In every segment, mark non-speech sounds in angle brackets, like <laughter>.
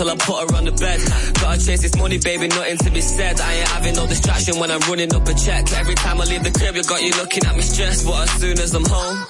till I put her on the bed. Gotta chase this money, baby, nothing to be said. I ain't having no distraction when I'm running up a check. Every time I leave the crib, you got you looking at me stressed. But as soon as I'm home.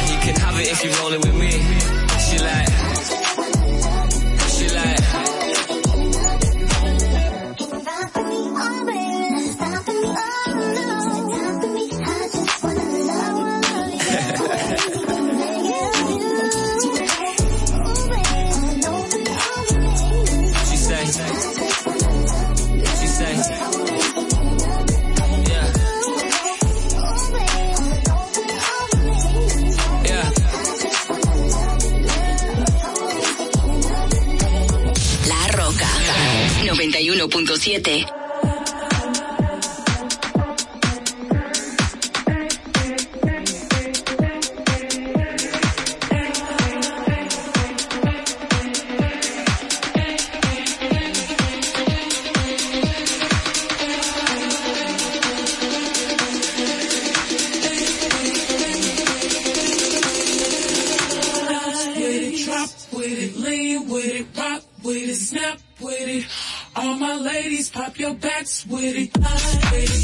You can have it if you're rolling with me. 91.7. with me. I, baby.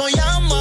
Por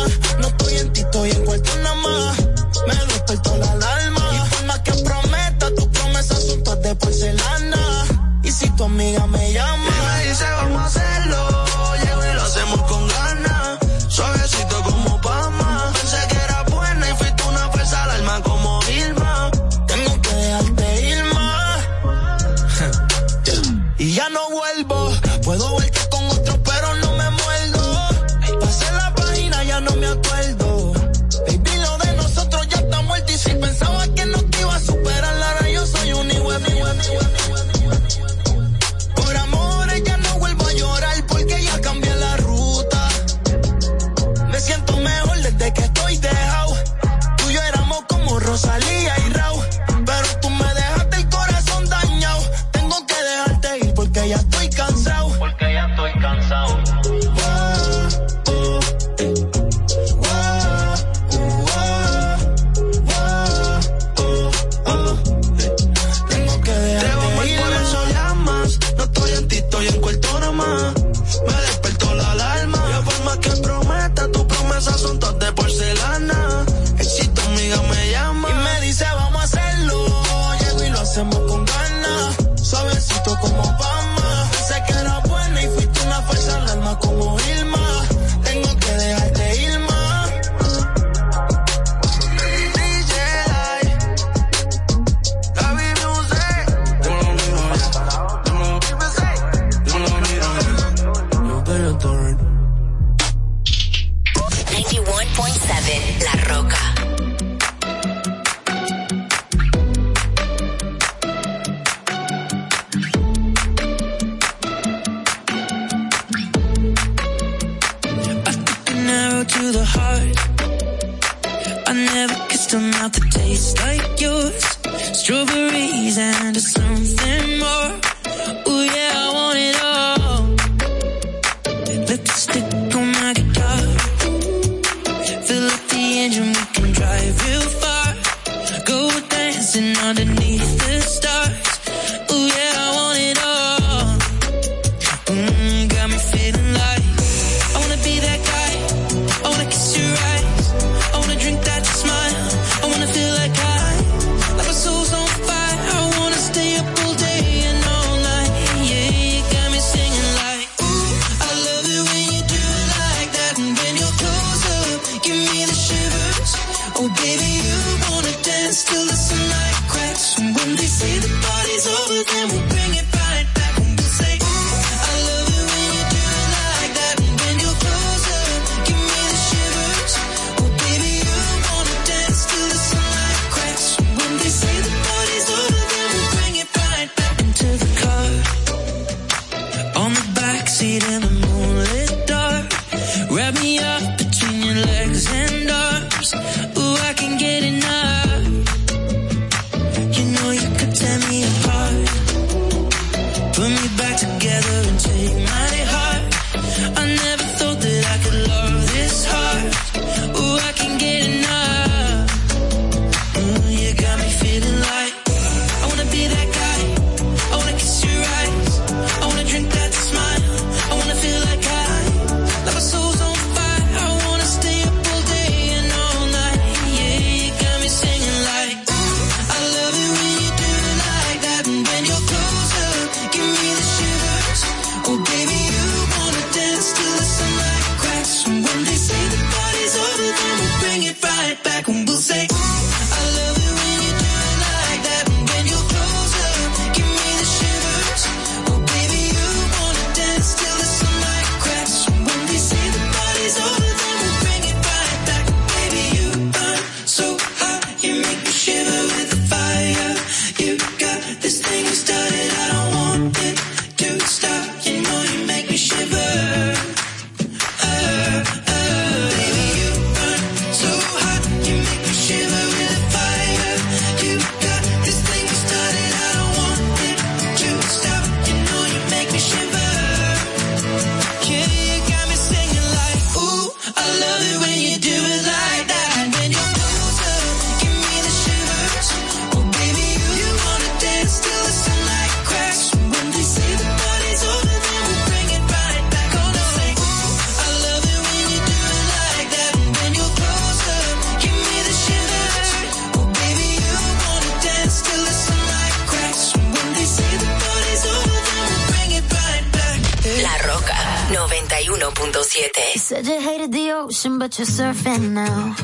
but you're surfing now.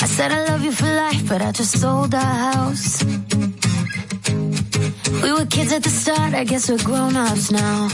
I said I love you for life, but I just sold our house. We were kids at the start, I guess we're grown ups now.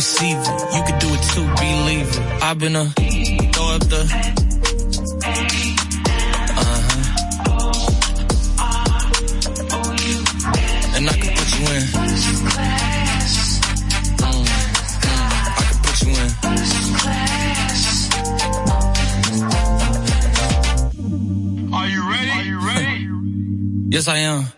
it. You could do it too, believe it. I've been a throw up the. Uh huh. And I can put you in. Mm, mm. I can put you in. Are you ready? Yes, I am.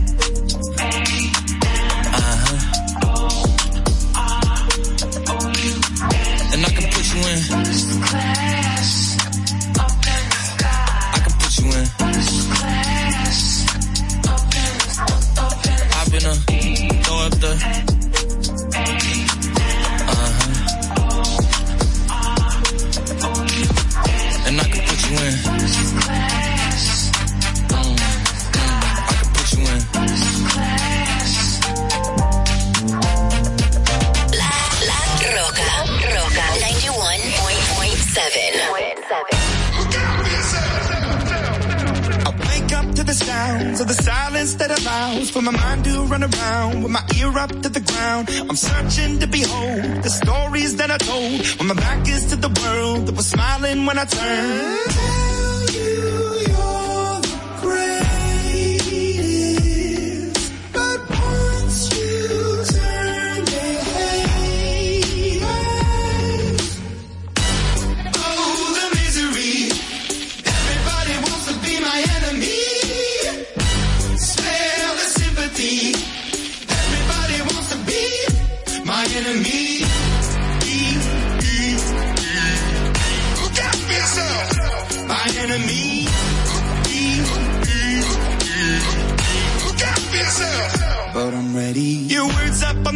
When my back is to the world that was smiling when I turned. Tell you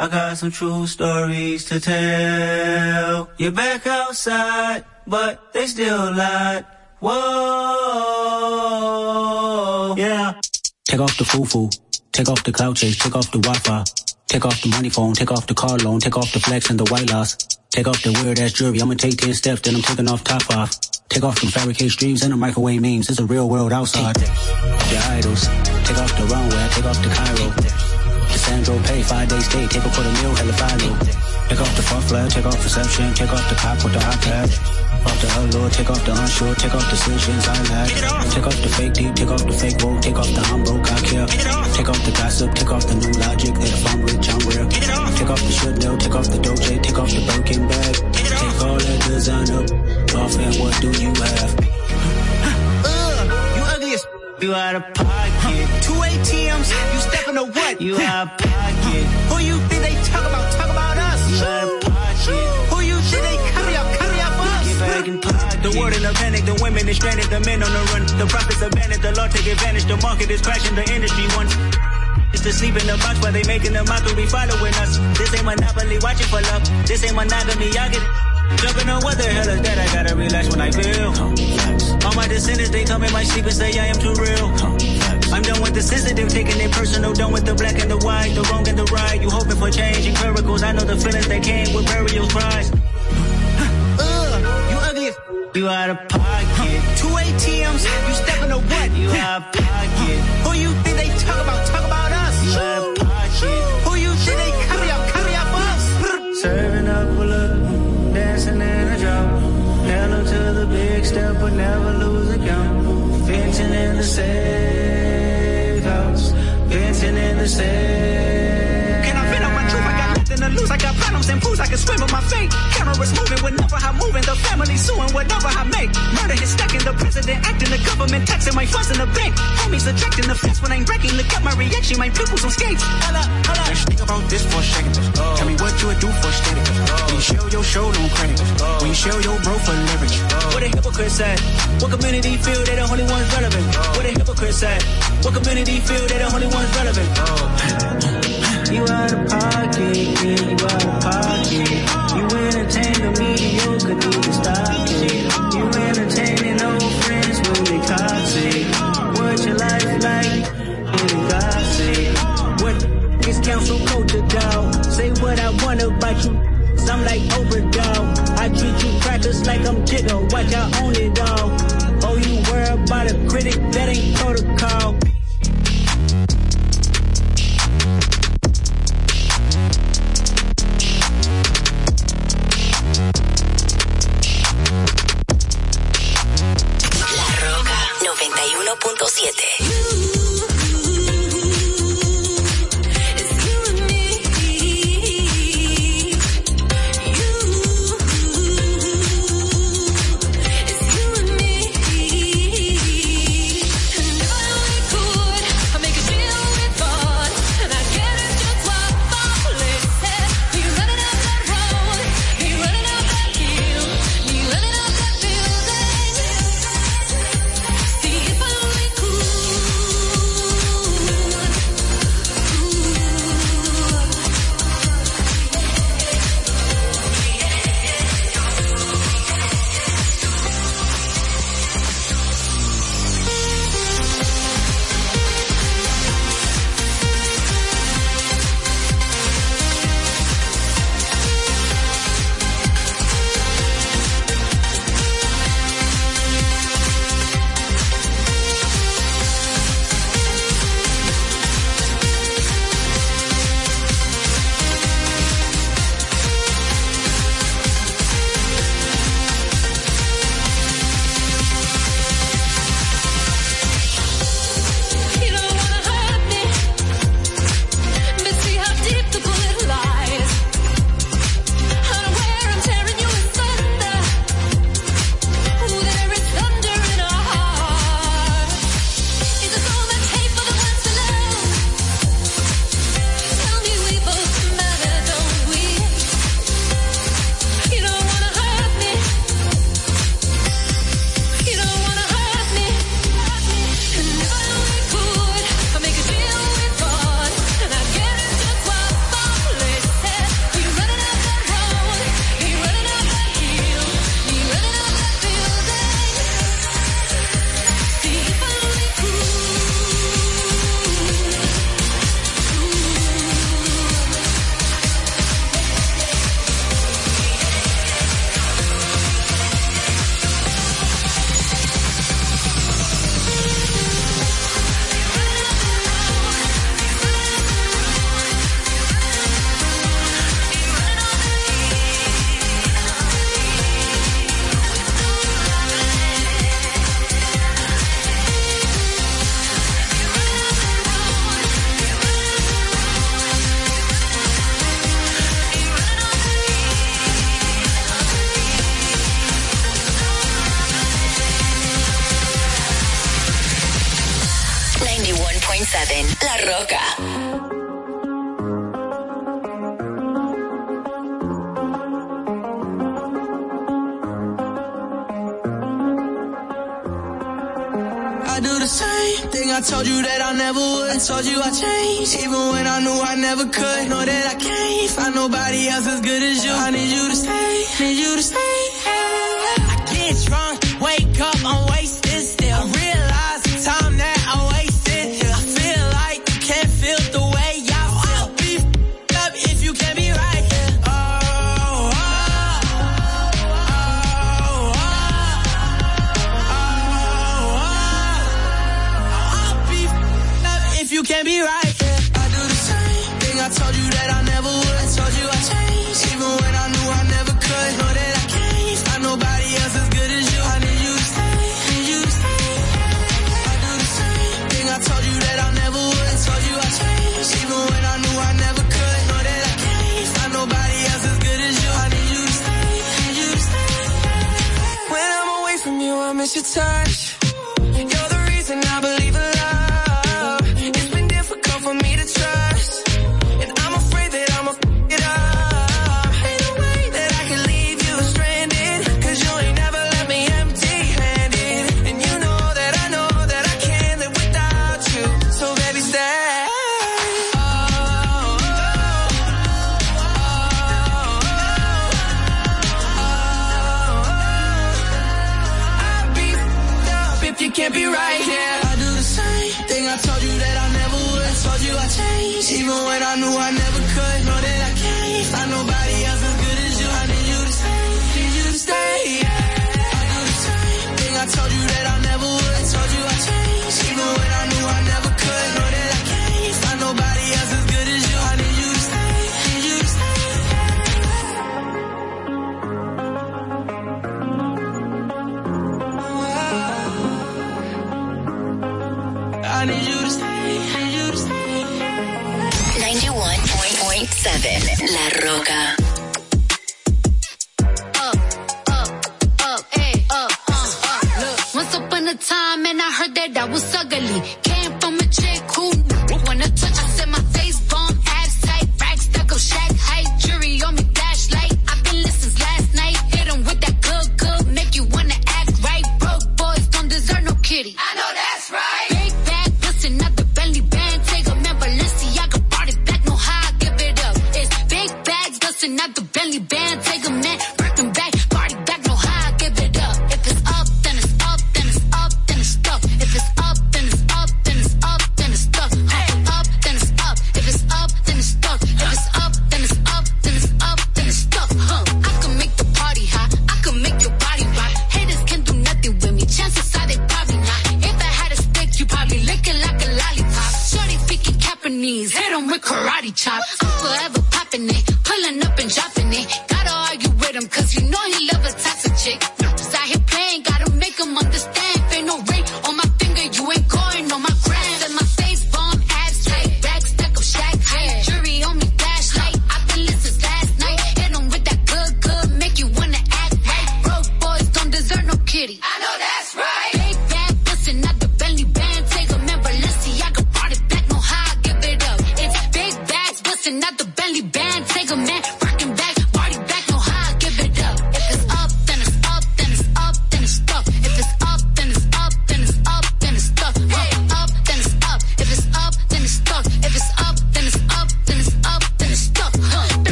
I got some true stories to tell. You're back outside, but they still lied. Whoa, yeah. Take off the foo-foo. Take off the cloud chase. Take off the Wi-Fi. Take off the money phone. Take off the car loan. Take off the flex and the white loss. Take off the weird ass jewelry. I'ma take 10 steps, then I'm taking off top off. Take off the fabricated dreams and the microwave memes. It's a real world outside. Your idols. Take off the runway. Take off the Cairo. The Sandro pay. Five days stay. Take a quarter meal. Hella follow. Take off the far flag. Take off reception. Take off the cop with the tag. Off the allure, take off the unsure, take off decisions I lack. Take off the fake deep, take off the fake woke, take off the I'm I care. Take off the gossip, take off the new logic that if I'm rich, I'm real. Take off the Chanel, take off the Doja, take off the Birkin bag. Take all that design up, off and what do you have? You ugly as You out of pocket, two ATMs. You stepping to what? you out of pocket, Who you think they talk about? Talk about us. you out of pocket. Who you think they carry up? Carry up us. Get back in pocket. The world in a panic, the women is stranded, the men on the run. The profits abandoned, the law take advantage, the market is crashing, the industry wants. It's to sleep in the box while they making the mockery be following us. This ain't monopoly, watching for love. This ain't monogamy, y'all get it. Jumping on what the hell is that? I gotta relax when I feel. All my descendants, they come in my sleep and say I am too real. I'm done with the sensitive, taking it personal, done with the black and the white, the wrong and the right. You hoping for change and miracles. I know the feelings that came with burial cries. Uh, you ugly as You out of pocket, two ATMs. You stepping to what? you out of pocket, Who you think they talk about? Talk about us. Step, but never lose account. Venting in the safe house, venting in the safe. Problems and fools. I can swim with my fate. Cameras moving whenever I'm moving. The family suing whatever I make. Murder is stacking, the president acting, the government taxing my funds in the bank. Homies attracting the fence when I'm breaking. Look at my reaction, my pupils on skates. Holla, holla. Let's think about this for a second. Tell me what you would do for steady. When you show your show, no credit. When you show your bro for leverage. What a hypocrite said. What community feel they the only ones relevant? What a hypocrite said. What community feel they the only ones relevant? You out of pocket, yeah, you out of pocket. You entertain the mediocre, need to stop it. You entertaining old friends when they toxic. What your life like? Getting gossip. What is council culture, dog? Say what I want about you. I'm like overdog. I treat you crackers like I'm Jigga. Watch I own it all. Oh, you worry about a critic that ain't protocol. 91.7.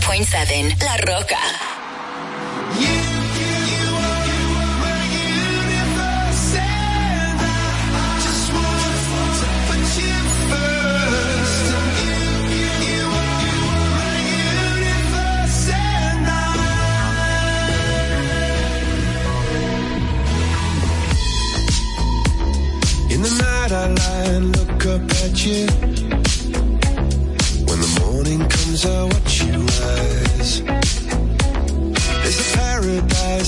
101.7 La Roca. In the night I lie and look up at you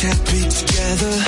can't be together.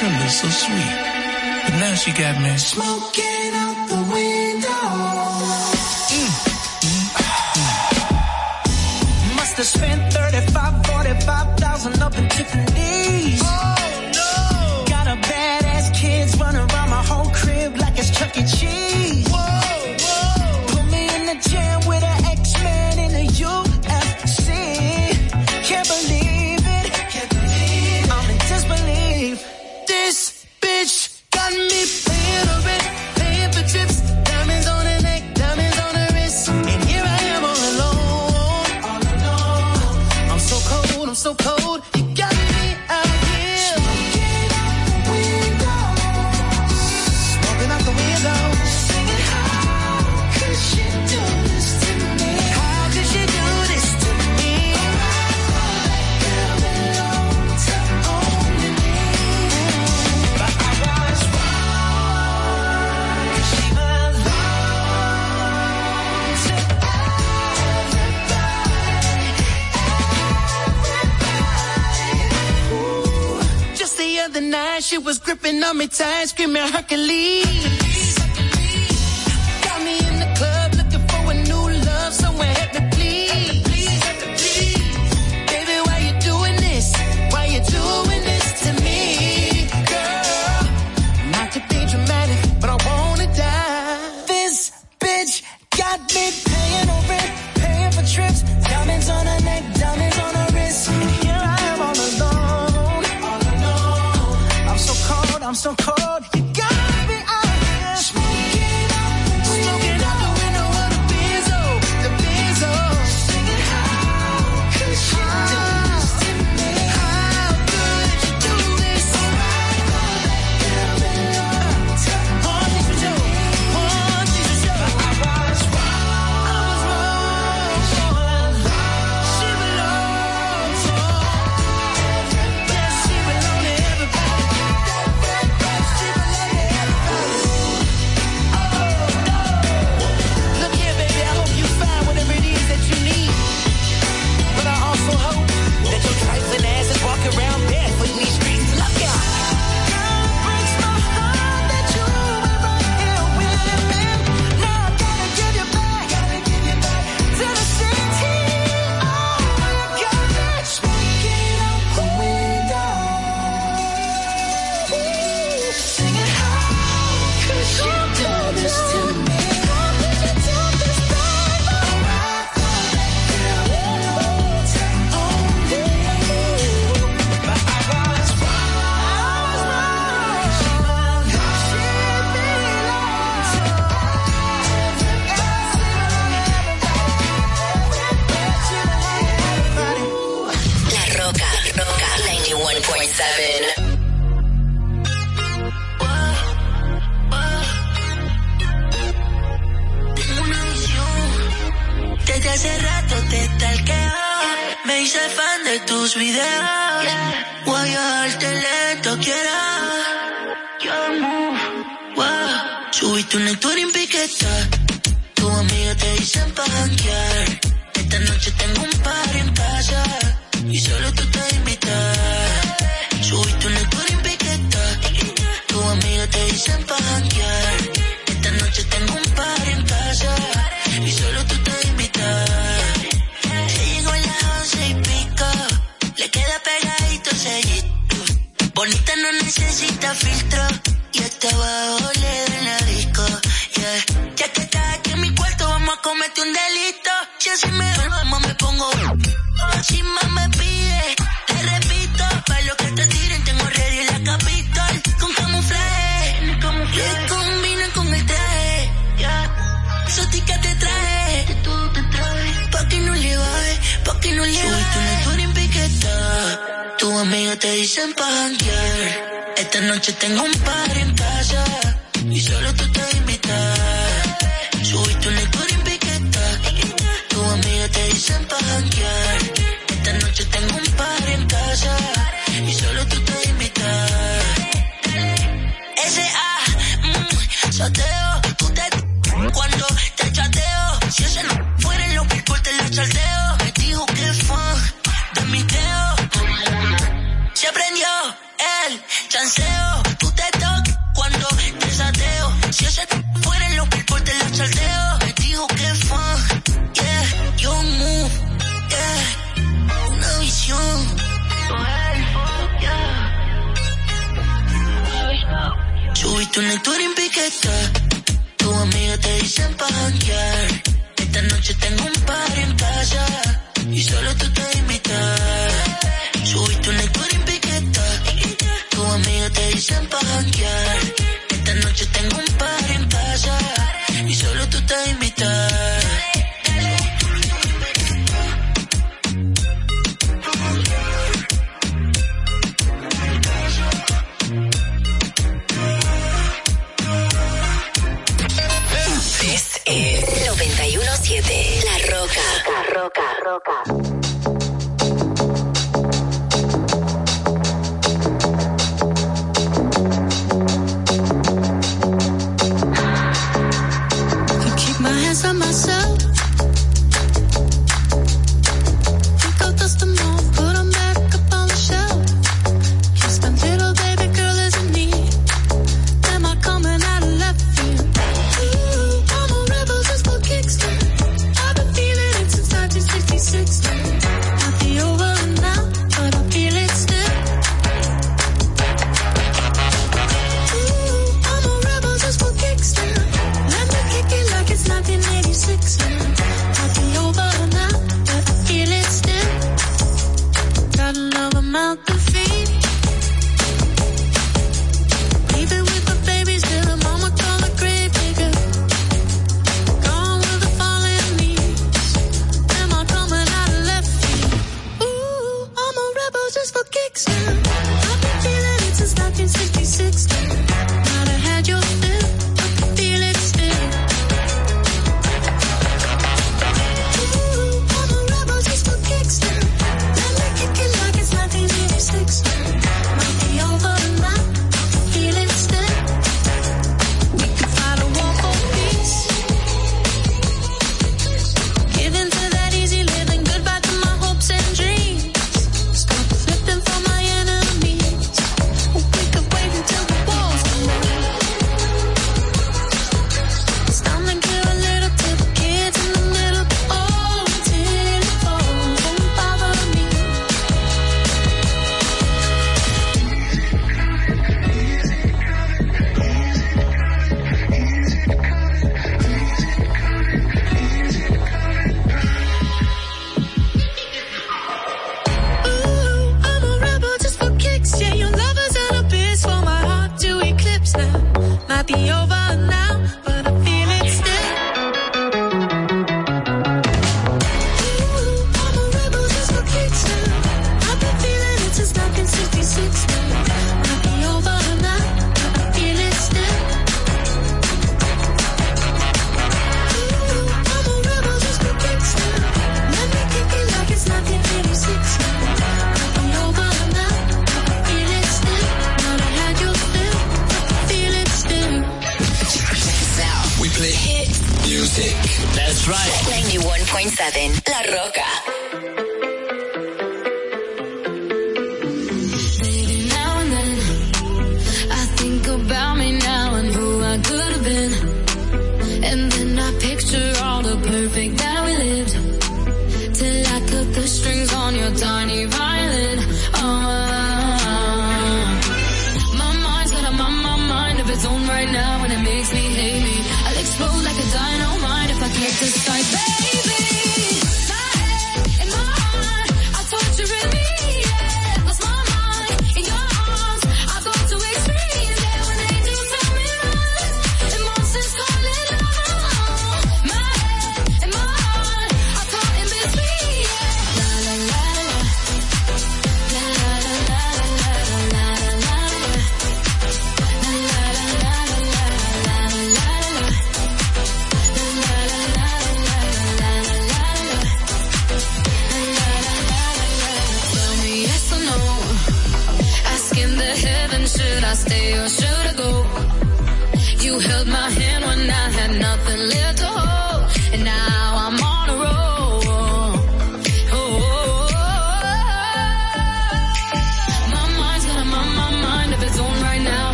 tender, so sweet. But now she got me smoking.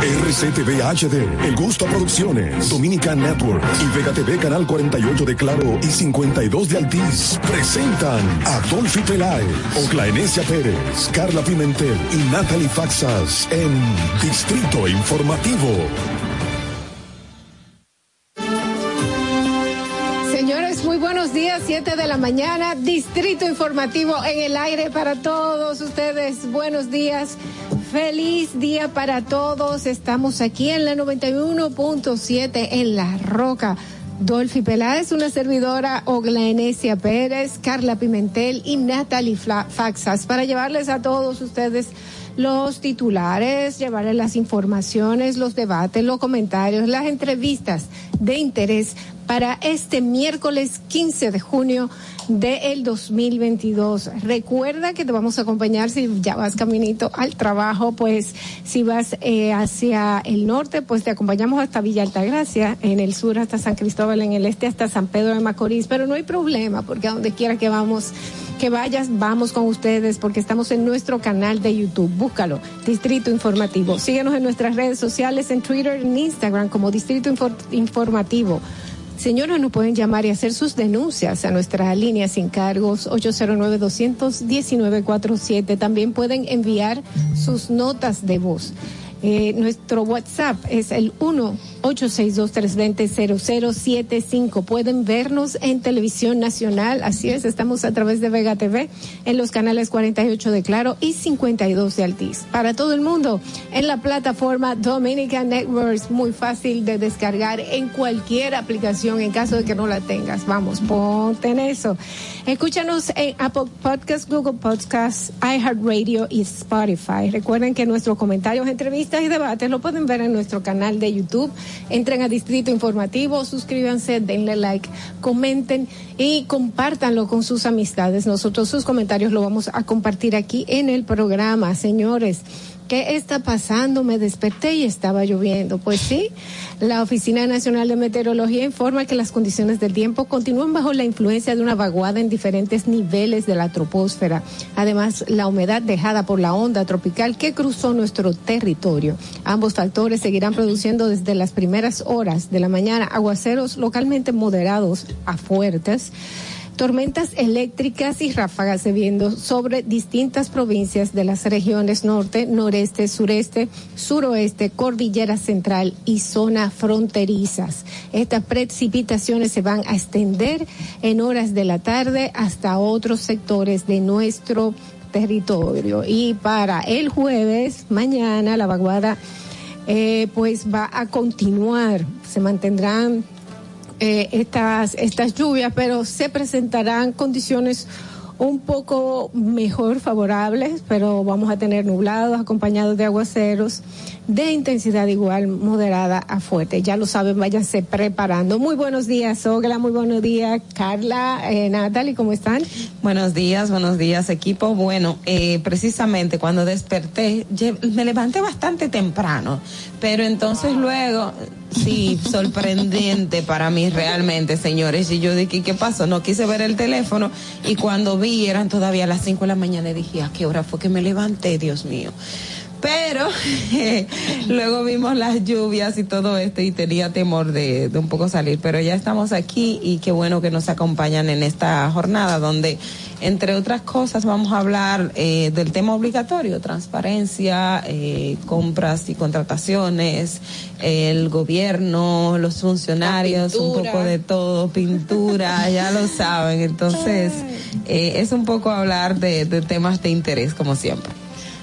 RCTV HD, El Gusto Producciones, Dominican Network y Vega TV Canal 48 de Claro y 52 de Altiz presentan a Dolphy Peláez, Oclaenecia Pérez, Carla Pimentel y Natalie Faxas en Distrito Informativo. Señores, muy buenos días, 7 de la mañana, Distrito Informativo en el aire para todos ustedes. Buenos días, feliz día para todos. Estamos aquí en la 91.7 en La Roca. Dolphy Peláez, una servidora, Oglaenecia Pérez, Carla Pimentel y Natalie Faxas para llevarles a todos ustedes los titulares, llevarles las informaciones, los debates, los comentarios, las entrevistas de interés para este miércoles 15 de junio del 2022. Recuerda que te vamos a acompañar si ya vas caminito al trabajo, pues si vas eh, hacia el norte, pues te acompañamos hasta Villa Altagracia, en el sur hasta San Cristóbal, en el este hasta San Pedro de Macorís, pero no hay problema porque a donde quiera que vamos, que vayas, vamos con ustedes porque estamos en nuestro canal de YouTube. Búscalo, Distrito Informativo. Síguenos en nuestras redes sociales, en Twitter, en Instagram como Distrito Infor- Informativo. Señores, nos pueden llamar y hacer sus denuncias a nuestra línea sin cargos 809-219-47. También pueden enviar sus notas de voz. Eh, nuestro WhatsApp es el 1-862-320-0075. Pueden vernos en televisión nacional, así es, estamos a través de Vega TV en los canales 48 de Claro y 52 de Altiz. Para todo el mundo, en la plataforma Dominican Networks, muy fácil de descargar en cualquier aplicación en caso de que no la tengas. Vamos, ponte en eso. Escúchanos en Apple Podcasts, Google Podcasts, iHeartRadio y Spotify. Recuerden que nuestros comentarios, entrevistas y debates lo pueden ver en nuestro canal de YouTube. Entren a Distrito Informativo, suscríbanse, denle like, comenten y compártanlo con sus amistades. Nosotros sus comentarios lo vamos a compartir aquí en el programa, señores. ¿Qué está pasando? Me desperté y estaba lloviendo. Pues sí, la Oficina Nacional de Meteorología informa que las condiciones del tiempo continúan bajo la influencia de una vaguada en diferentes niveles de la troposfera. Además, la humedad dejada por la onda tropical que cruzó nuestro territorio. Ambos factores seguirán produciendo desde las primeras horas de la mañana aguaceros localmente moderados a fuertes Tormentas eléctricas y ráfagas de viento sobre distintas provincias de las regiones norte, noreste, sureste, suroeste, cordillera central y zona fronterizas. Estas precipitaciones se van a extender en horas de la tarde hasta otros sectores de nuestro territorio. Y para el jueves, mañana, la vaguada eh, pues va a continuar. Se mantendrán eh, estas, estas lluvias, pero se presentarán condiciones un poco mejor favorables, pero vamos a tener nublados acompañados de aguaceros de intensidad igual moderada a fuerte. Ya lo saben, váyanse preparando. Muy buenos días, Ogla, muy buenos días, Carla, eh, Natalie, ¿cómo están? Buenos días, buenos días, equipo. Bueno, eh, precisamente cuando desperté, me levanté bastante temprano, pero entonces luego, sí, sorprendente para mí realmente, señores. Y yo dije, ¿qué pasó? No quise ver el teléfono y cuando vi eran todavía las 5 de la mañana y dije, ¿a qué hora fue que me levanté, Dios mío? Pero <laughs> luego vimos las lluvias y todo esto y tenía temor de, de un poco salir. Pero ya estamos aquí y qué bueno que nos acompañan en esta jornada donde, entre otras cosas, vamos a hablar eh, del tema obligatorio, transparencia, eh, compras y contrataciones, el gobierno, los funcionarios, un poco de todo, pintura, <laughs> ya lo saben. Entonces, eh, es un poco hablar de, de temas de interés, como siempre.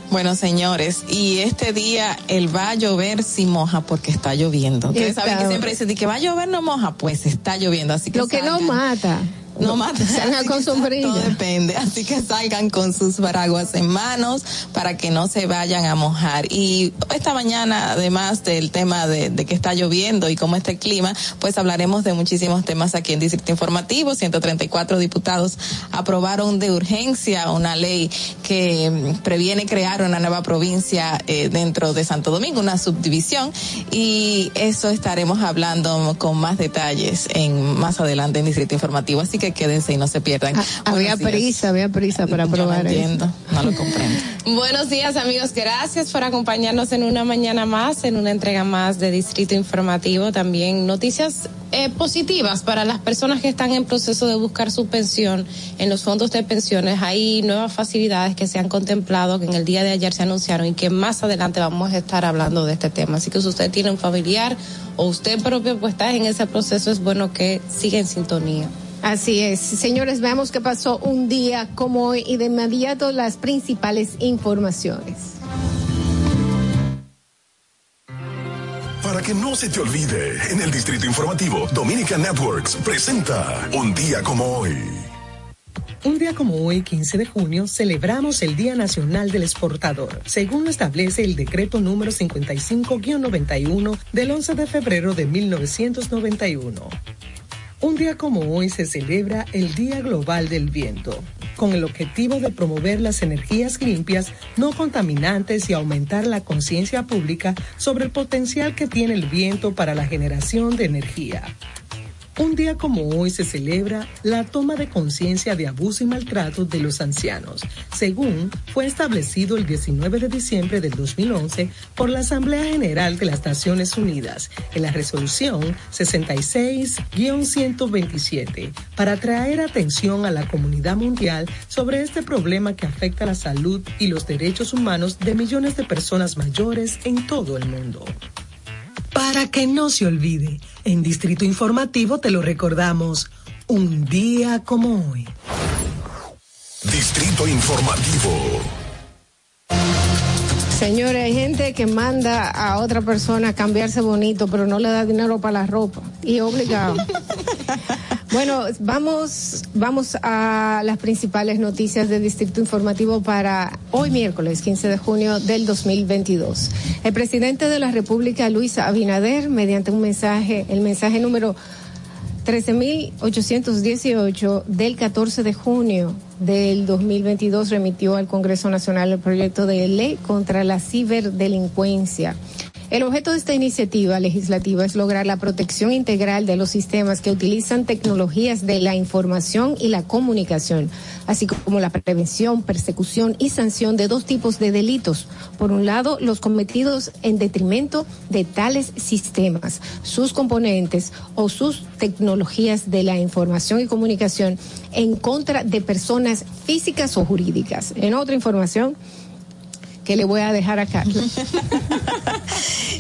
Bueno, señores, y este día el va a llover si moja porque está lloviendo. Ustedes saben que siempre dicen que va a llover no moja, pues está lloviendo, así que Lo que no mata. No <laughs> mata. Salgan Así con sombrilla. Todo depende. Así que salgan con sus paraguas en manos para que no se vayan a mojar. Y esta mañana, además del tema de, de que está lloviendo y cómo está el clima, pues hablaremos de muchísimos temas aquí en Distrito Informativo. 134 diputados aprobaron de urgencia una ley que mm, previene crear una nueva provincia eh, dentro de Santo Domingo, una subdivisión. Y eso estaremos hablando con más detalles en más adelante en Distrito Informativo. Así que quédense y no se pierdan. Había Buenos días. prisa, había prisa para Yo no eso. entiendo, no lo comprendo. <laughs> Buenos días amigos, gracias por acompañarnos en una mañana más, en una entrega más de Distrito Informativo. También noticias eh, positivas para las personas que están en proceso de buscar su pensión en los fondos de pensiones. Hay nuevas facilidades que se han contemplado, que en el día de ayer se anunciaron y que más adelante vamos a estar hablando de este tema. Así que si usted tiene un familiar o usted propio pues está en ese proceso, es bueno que siga en sintonía. Así es. Señores, veamos qué pasó un día como hoy y de inmediato las principales informaciones. Para que no se te olvide, en el Distrito Informativo, Dominica Networks presenta Un día como hoy. Un día como hoy, 15 de junio, celebramos el Día Nacional del Exportador, según lo establece el decreto número 55-91 del 11 de febrero de 1991. Un día como hoy se celebra el Día Global del Viento, con el objetivo de promover las energías limpias, no contaminantes y aumentar la conciencia pública sobre el potencial que tiene el viento para la generación de energía. Un día como hoy se celebra la toma de conciencia de abuso y maltrato de los ancianos, según fue establecido el 19 de diciembre del 2011 por la Asamblea General de las Naciones Unidas en la resolución 66-127 para traer atención a la comunidad mundial sobre este problema que afecta la salud y los derechos humanos de millones de personas mayores en todo el mundo. Para que no se olvide, en Distrito Informativo te lo recordamos, un día como hoy. Distrito Informativo. Señores, hay gente que manda a otra persona a cambiarse bonito, pero no le da dinero para la ropa. Y obligado. <laughs> bueno, vamos, vamos a las principales noticias del Distrito Informativo para hoy miércoles 15 de junio del 2022. El presidente de la República, Luis Abinader, mediante un mensaje, el mensaje número 13.818 del 14 de junio del 2022 remitió al Congreso Nacional el proyecto de ley contra la ciberdelincuencia. El objeto de esta iniciativa legislativa es lograr la protección integral de los sistemas que utilizan tecnologías de la información y la comunicación, así como la prevención, persecución y sanción de dos tipos de delitos. Por un lado, los cometidos en detrimento de tales sistemas, sus componentes o sus tecnologías de la información y comunicación en contra de personas físicas o jurídicas. En otra información, que le voy a dejar acá. <laughs>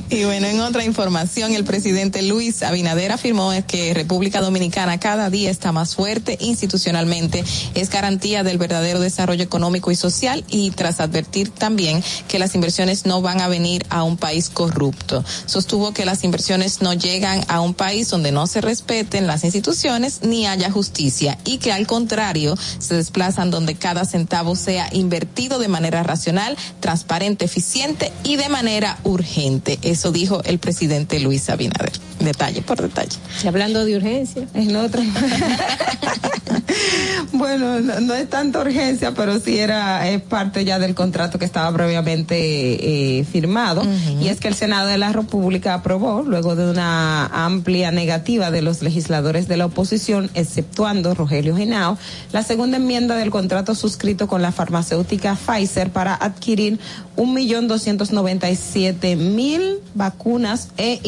Y bueno, en otra información, el presidente Luis Abinader afirmó que República Dominicana cada día está más fuerte institucionalmente, es garantía del verdadero desarrollo económico y social y tras advertir también que las inversiones no van a venir a un país corrupto. Sostuvo que las inversiones no llegan a un país donde no se respeten las instituciones ni haya justicia y que al contrario se desplazan donde cada centavo sea invertido de manera racional, transparente, eficiente y de manera urgente. Eso dijo el presidente Luis Abinader. Detalle por detalle. Y hablando de urgencia. En otra. <laughs> bueno, no, no es tanta urgencia, pero sí era es parte ya del contrato que estaba previamente eh, firmado. Y es que el Senado de la República aprobó, luego de una amplia negativa de los legisladores de la oposición, exceptuando Rogelio Genao, la segunda enmienda del contrato suscrito con la farmacéutica Pfizer para adquirir un millón doscientos noventa y siete mil vacunas e,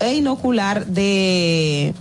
e inocular de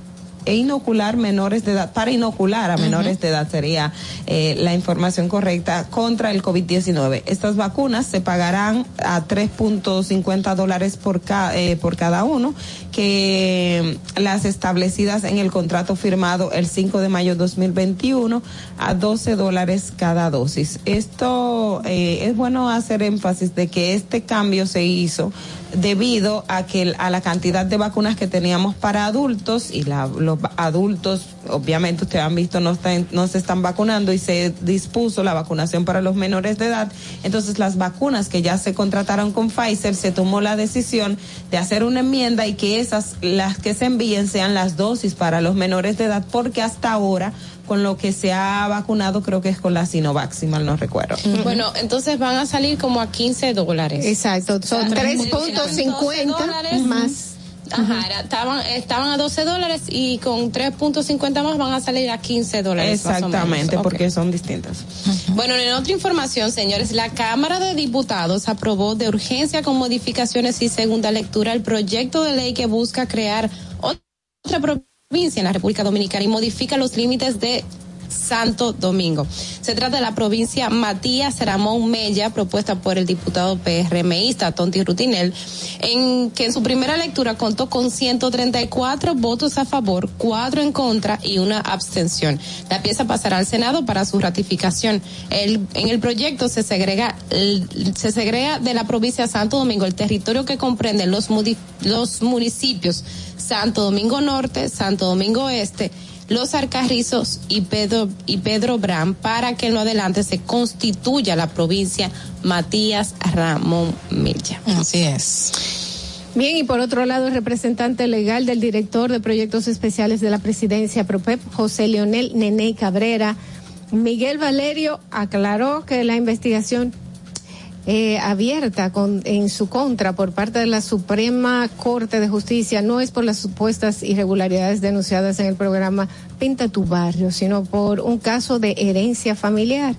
e inocular menores de edad, para inocular a menores de edad sería eh, la información correcta contra el COVID-19. Estas vacunas se pagarán a 3.50 dólares por, ca- eh, por cada uno, que las establecidas en el contrato firmado el 5 de mayo 2021 a 12 dólares cada dosis. Esto eh, es bueno hacer énfasis de que este cambio se hizo debido a que a la cantidad de vacunas que teníamos para adultos y la- los adultos, obviamente ustedes han visto, no, están, no se están vacunando y se dispuso la vacunación para los menores de edad. Entonces las vacunas que ya se contrataron con Pfizer, se tomó la decisión de hacer una enmienda y que esas, las que se envíen sean las dosis para los menores de edad, porque hasta ahora con lo que se ha vacunado creo que es con la Sinovac, si mal no recuerdo. Bueno, entonces van a salir como a 15 dólares. Exacto, son 3.50 más. Ajá, estaban, estaban a 12 dólares y con 3.50 más van a salir a 15 dólares. Exactamente, porque son distintas. Bueno, en otra información, señores, la Cámara de Diputados aprobó de urgencia con modificaciones y segunda lectura el proyecto de ley que busca crear otra provincia en la República Dominicana y modifica los límites de Santo Domingo. Se trata de la provincia Matías Ramón Mella, propuesta por el diputado PRMista Tonti Rutinel, en que en su primera lectura contó con 134 votos a favor, cuatro en contra y una abstención. La pieza pasará al Senado para su ratificación. El- en el proyecto se segrega, se segrega de la provincia Santo Domingo el territorio que comprende los, los municipios Santo Domingo Norte, Santo Domingo Este, los Arcarrizos y Pedro, y Pedro Bran para que en lo adelante se constituya la provincia Matías Ramón Mella. Así es. Bien, y por otro lado, el representante legal del director de proyectos especiales de la presidencia PROPEP, José Leonel Nene Cabrera, Miguel Valerio, aclaró que la investigación eh, abierta con, en su contra por parte de la Suprema Corte de Justicia no es por las supuestas irregularidades denunciadas en el programa Pinta tu barrio, sino por un caso de herencia familiar.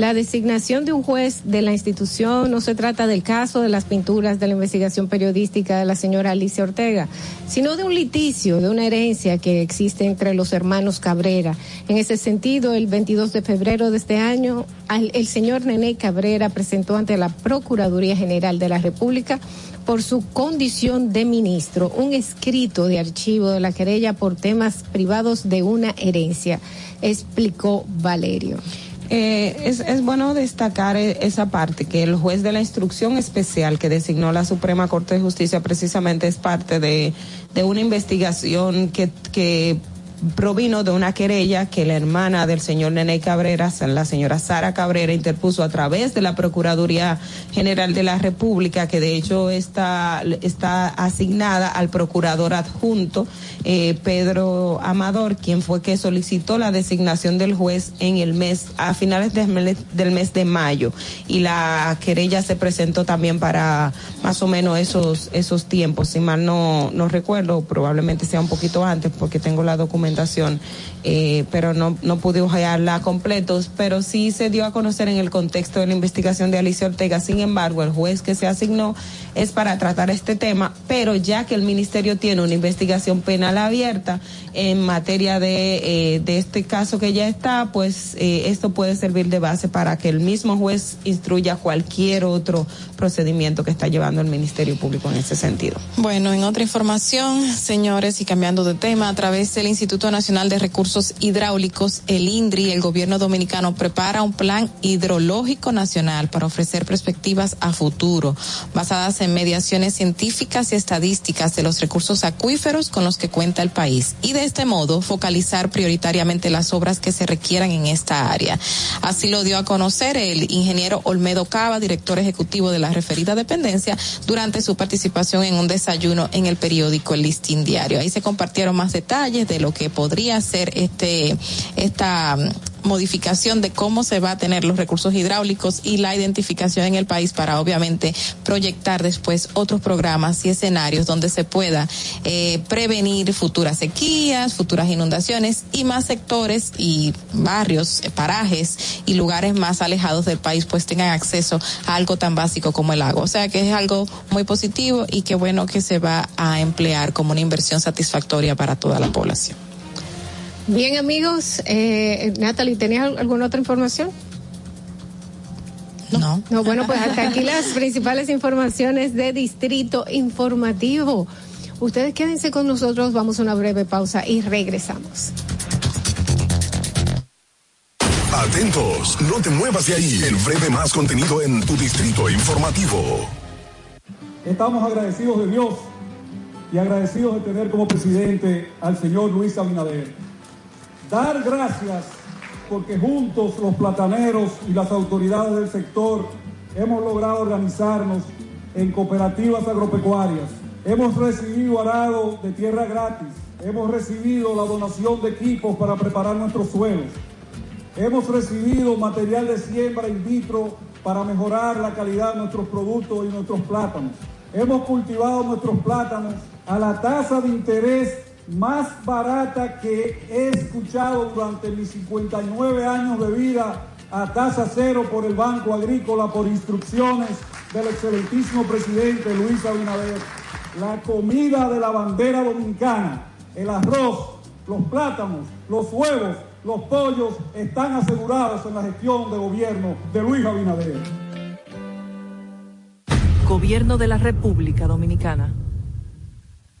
La designación de un juez de la institución no se trata del caso de las pinturas de la investigación periodística de la señora Alicia Ortega, sino de un litigio, de una herencia que existe entre los hermanos Cabrera. En ese sentido, el 22 de febrero de este año, el señor Nené Cabrera presentó ante la Procuraduría General de la República por su condición de ministro un escrito de archivo de la querella por temas privados de una herencia, explicó Valerio. Eh, es, es bueno destacar eh, esa parte, que el juez de la instrucción especial que designó la Suprema Corte de Justicia precisamente es parte de, de una investigación que, que provino de una querella que la hermana del señor Nene Cabrera, la señora Sara Cabrera, interpuso a través de la Procuraduría General de la República, que de hecho está, está asignada al procurador adjunto eh, Pedro Amador, quien fue que solicitó la designación del juez en el mes, a finales del mes, de mayo. Y la querella se presentó también para más o menos esos, esos tiempos, si mal no, no recuerdo, probablemente sea un poquito antes porque tengo la documentación, eh, pero no, no pude hallarla completos, pero sí se dio a conocer en el contexto de la investigación de Alicia Ortega. Sin embargo, el juez que se asignó es para tratar este tema, pero ya que el ministerio tiene una investigación penal abierta en materia de, eh, de este caso que ya está, pues eh, esto puede servir de base para que el mismo juez instruya cualquier otro procedimiento que está llevando el Ministerio Público en ese sentido. Bueno, en otra información, señores, y cambiando de tema, a través del Instituto Nacional de Recursos Hidráulicos, el INDRI, el gobierno dominicano prepara un plan hidrológico nacional para ofrecer perspectivas a futuro, basadas en mediaciones científicas y estadísticas de los recursos acuíferos con los que cuenta el país y de este modo focalizar prioritariamente las obras que se requieran en esta área. Así lo dio a conocer el ingeniero Olmedo Cava, director ejecutivo de la referida dependencia, durante su participación en un desayuno en el periódico El Listín Diario. Ahí se compartieron más detalles de lo que podría ser este esta modificación de cómo se va a tener los recursos hidráulicos y la identificación en el país para obviamente proyectar después otros programas y escenarios donde se pueda eh, prevenir futuras sequías, futuras inundaciones y más sectores y barrios, eh, parajes y lugares más alejados del país pues tengan acceso a algo tan básico como el agua. O sea que es algo muy positivo y qué bueno que se va a emplear como una inversión satisfactoria para toda la población. Bien, amigos, eh, Natalie, ¿tenías alguna otra información? No. No, bueno, pues hasta aquí las <laughs> principales informaciones de Distrito Informativo. Ustedes quédense con nosotros, vamos a una breve pausa y regresamos. Atentos, no te muevas de ahí. El breve más contenido en tu distrito informativo. Estamos agradecidos de Dios y agradecidos de tener como presidente al señor Luis Abinader. Dar gracias porque juntos los plataneros y las autoridades del sector hemos logrado organizarnos en cooperativas agropecuarias. Hemos recibido arado de tierra gratis. Hemos recibido la donación de equipos para preparar nuestros suelos. Hemos recibido material de siembra in vitro para mejorar la calidad de nuestros productos y nuestros plátanos. Hemos cultivado nuestros plátanos a la tasa de interés más barata que he escuchado durante mis 59 años de vida a tasa cero por el Banco Agrícola por instrucciones del excelentísimo presidente Luis Abinader. La comida de la bandera dominicana, el arroz, los plátanos, los huevos, los pollos están asegurados en la gestión de gobierno de Luis Abinader. Gobierno de la República Dominicana.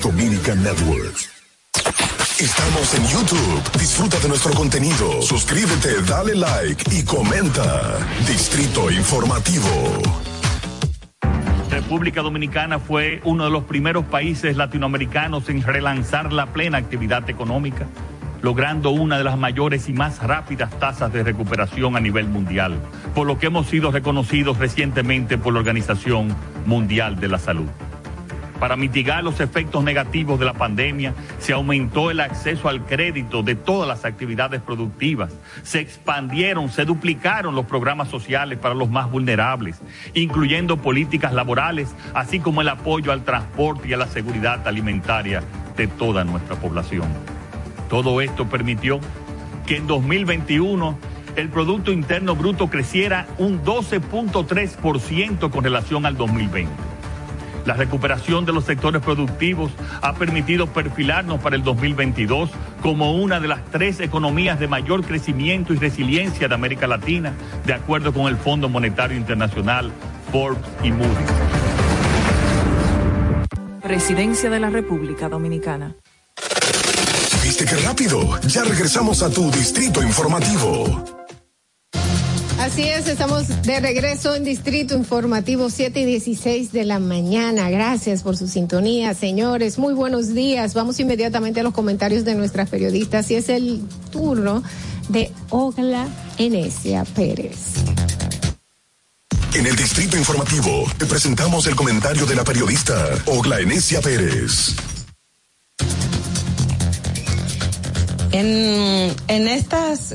Dominican Networks. Estamos en YouTube. Disfruta de nuestro contenido. Suscríbete, dale like y comenta. Distrito Informativo. República Dominicana fue uno de los primeros países latinoamericanos en relanzar la plena actividad económica, logrando una de las mayores y más rápidas tasas de recuperación a nivel mundial, por lo que hemos sido reconocidos recientemente por la Organización Mundial de la Salud. Para mitigar los efectos negativos de la pandemia, se aumentó el acceso al crédito de todas las actividades productivas, se expandieron, se duplicaron los programas sociales para los más vulnerables, incluyendo políticas laborales, así como el apoyo al transporte y a la seguridad alimentaria de toda nuestra población. Todo esto permitió que en 2021 el Producto Interno Bruto creciera un 12.3% con relación al 2020 La recuperación de los sectores productivos ha permitido perfilarnos para el 2022 como una de las tres economías de mayor crecimiento y resiliencia de América Latina, de acuerdo con el Fondo Monetario Internacional, Forbes y Moody's. Presidencia de la República Dominicana. ¿Viste qué rápido? Ya regresamos a tu distrito informativo. Así es, estamos de regreso en Distrito Informativo 7 y 16 de la mañana. Gracias por su sintonía, señores. Muy buenos días. Vamos inmediatamente a los comentarios de nuestras periodistas y es el turno de Ogla Enesia Pérez. En el distrito informativo te presentamos el comentario de la periodista Ogla Enesia Pérez. En, en estas,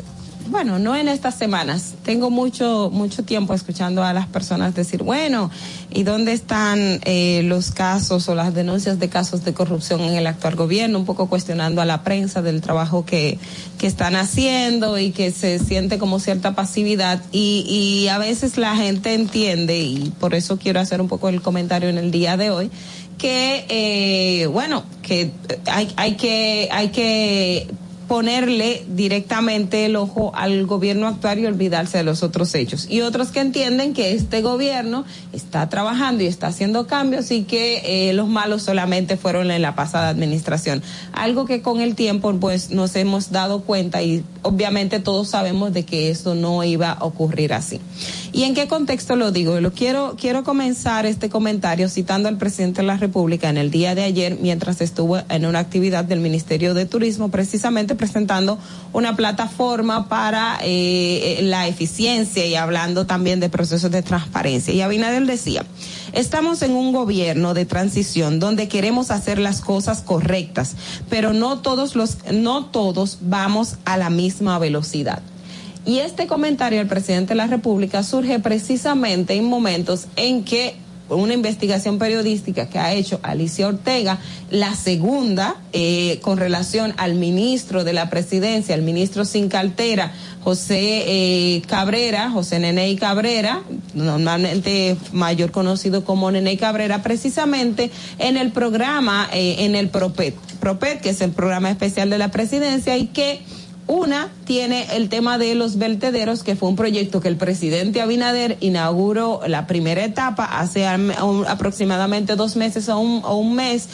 bueno, no en estas semanas, tengo mucho, mucho tiempo escuchando a las personas decir, bueno, ¿y dónde están eh, los casos o las denuncias de casos de corrupción en el actual gobierno? Un poco cuestionando a la prensa del trabajo que, que están haciendo y que se siente como cierta pasividad y, y a veces la gente entiende y por eso quiero hacer un poco el comentario en el día de hoy que eh, bueno que hay, hay que hay que ponerle directamente el ojo al gobierno actual y olvidarse de los otros hechos. Y otros que entienden que este gobierno está trabajando y está haciendo cambios y que eh, los malos solamente fueron en la pasada administración. Algo que con el tiempo pues nos hemos dado cuenta y obviamente todos sabemos de que eso no iba a ocurrir así. ¿Y en qué contexto lo digo? Lo quiero, quiero comenzar este comentario citando al presidente de la República en el día de ayer mientras estuvo en una actividad del Ministerio de Turismo precisamente presentando una plataforma para eh, la eficiencia y hablando también de procesos de transparencia. Y Abinader decía, estamos en un gobierno de transición donde queremos hacer las cosas correctas, pero no todos los, no todos vamos a la misma velocidad. Y este comentario del presidente de la República surge precisamente en momentos en que una investigación periodística que ha hecho Alicia Ortega, la segunda eh, con relación al ministro de la presidencia, el ministro sin cartera, José eh, Cabrera, José Nene Cabrera, normalmente mayor conocido como Nene Cabrera, precisamente en el programa, eh, en el PROPET, PROPET, que es el programa especial de la presidencia y que una tiene el tema de los vertederos, que fue un proyecto que el presidente Abinader inauguró la primera etapa hace aproximadamente dos meses o un, o un mes.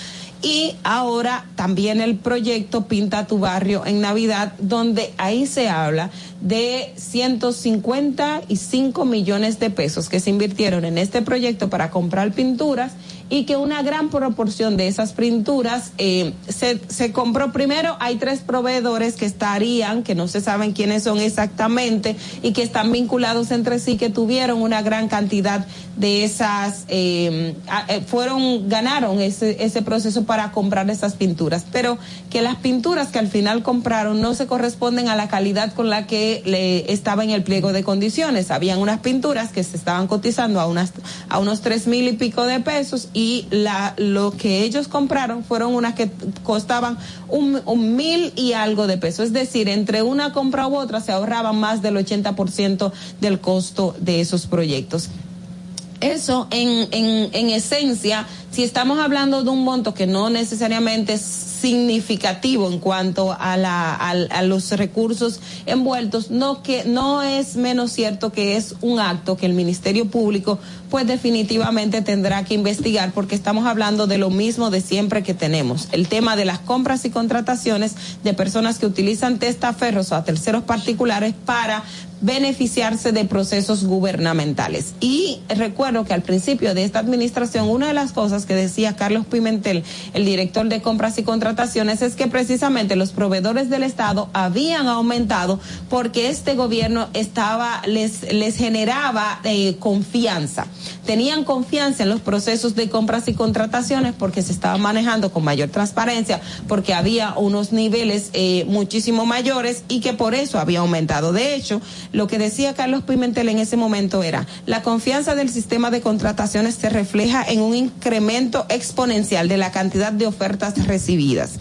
Y ahora también el proyecto Pinta tu barrio en Navidad, donde ahí se habla de 155 millones de pesos que se invirtieron en este proyecto para comprar pinturas y que una gran proporción de esas pinturas eh, se, se compró primero. Hay tres proveedores que estarían, que no se saben quiénes son exactamente y que están vinculados entre sí, que tuvieron una gran cantidad de esas, eh, eh, fueron, ganaron ese, ese proceso para comprar esas pinturas, pero que las pinturas que al final compraron no se corresponden a la calidad con la que le estaba en el pliego de condiciones. Habían unas pinturas que se estaban cotizando a unas, a unos tres mil y pico de pesos la, lo que ellos compraron fueron unas que costaban un, mil y algo de pesos. Es decir, entre una compra u otra se ahorraban más del 80% del costo de esos proyectos. Eso en, en, en esencia, si estamos hablando de un monto que no necesariamente es significativo en cuanto a, la, a, a, los recursos envueltos, no que no es menos cierto que es un acto que el Ministerio Público pues definitivamente tendrá que investigar porque estamos hablando de lo mismo de siempre que tenemos, el tema de las compras y contrataciones de personas que utilizan testaferros o a terceros particulares para beneficiarse de procesos gubernamentales. Y recuerdo que al principio de esta administración, una de las cosas que decía Carlos Pimentel, el director de compras y contrataciones, es que precisamente los proveedores del Estado habían aumentado porque este gobierno estaba, les, les generaba eh, confianza. Tenían confianza en los procesos de compras y contrataciones porque se estaba manejando con mayor transparencia, porque había unos niveles eh, muchísimo mayores y que por eso había aumentado. De hecho, lo que decía Carlos Pimentel en ese momento era, la confianza del sistema de contrataciones se refleja en un incremento exponencial de la cantidad de ofertas recibidas.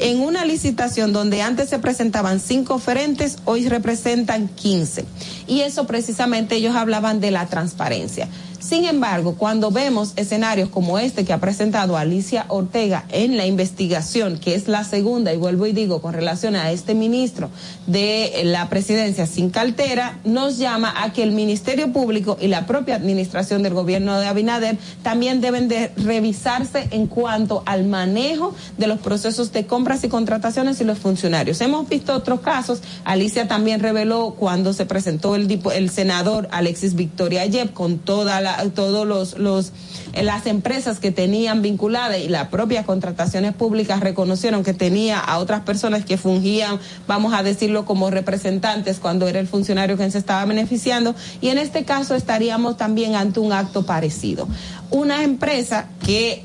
En una licitación donde antes se presentaban cinco oferentes, hoy representan 15. Y eso precisamente ellos hablaban de la transparencia. Sin embargo, cuando vemos escenarios como este que ha presentado Alicia Ortega en la investigación, que es la segunda, y vuelvo y digo, con relación a este ministro de la presidencia sin cartera, nos llama a que el Ministerio Público y la propia administración del gobierno de Abinader también deben de revisarse en cuanto al manejo de los procesos de compras y contrataciones y los funcionarios. Hemos visto otros casos. Alicia también reveló cuando se presentó el, el senador Alexis Victoria Yep con toda la, todos los, eh, las empresas que tenían vinculadas y las propias contrataciones públicas reconocieron que tenía a otras personas que fungían, vamos a decirlo, como representantes cuando era el funcionario que se estaba beneficiando. Y en este caso estaríamos también ante un acto parecido. Una empresa que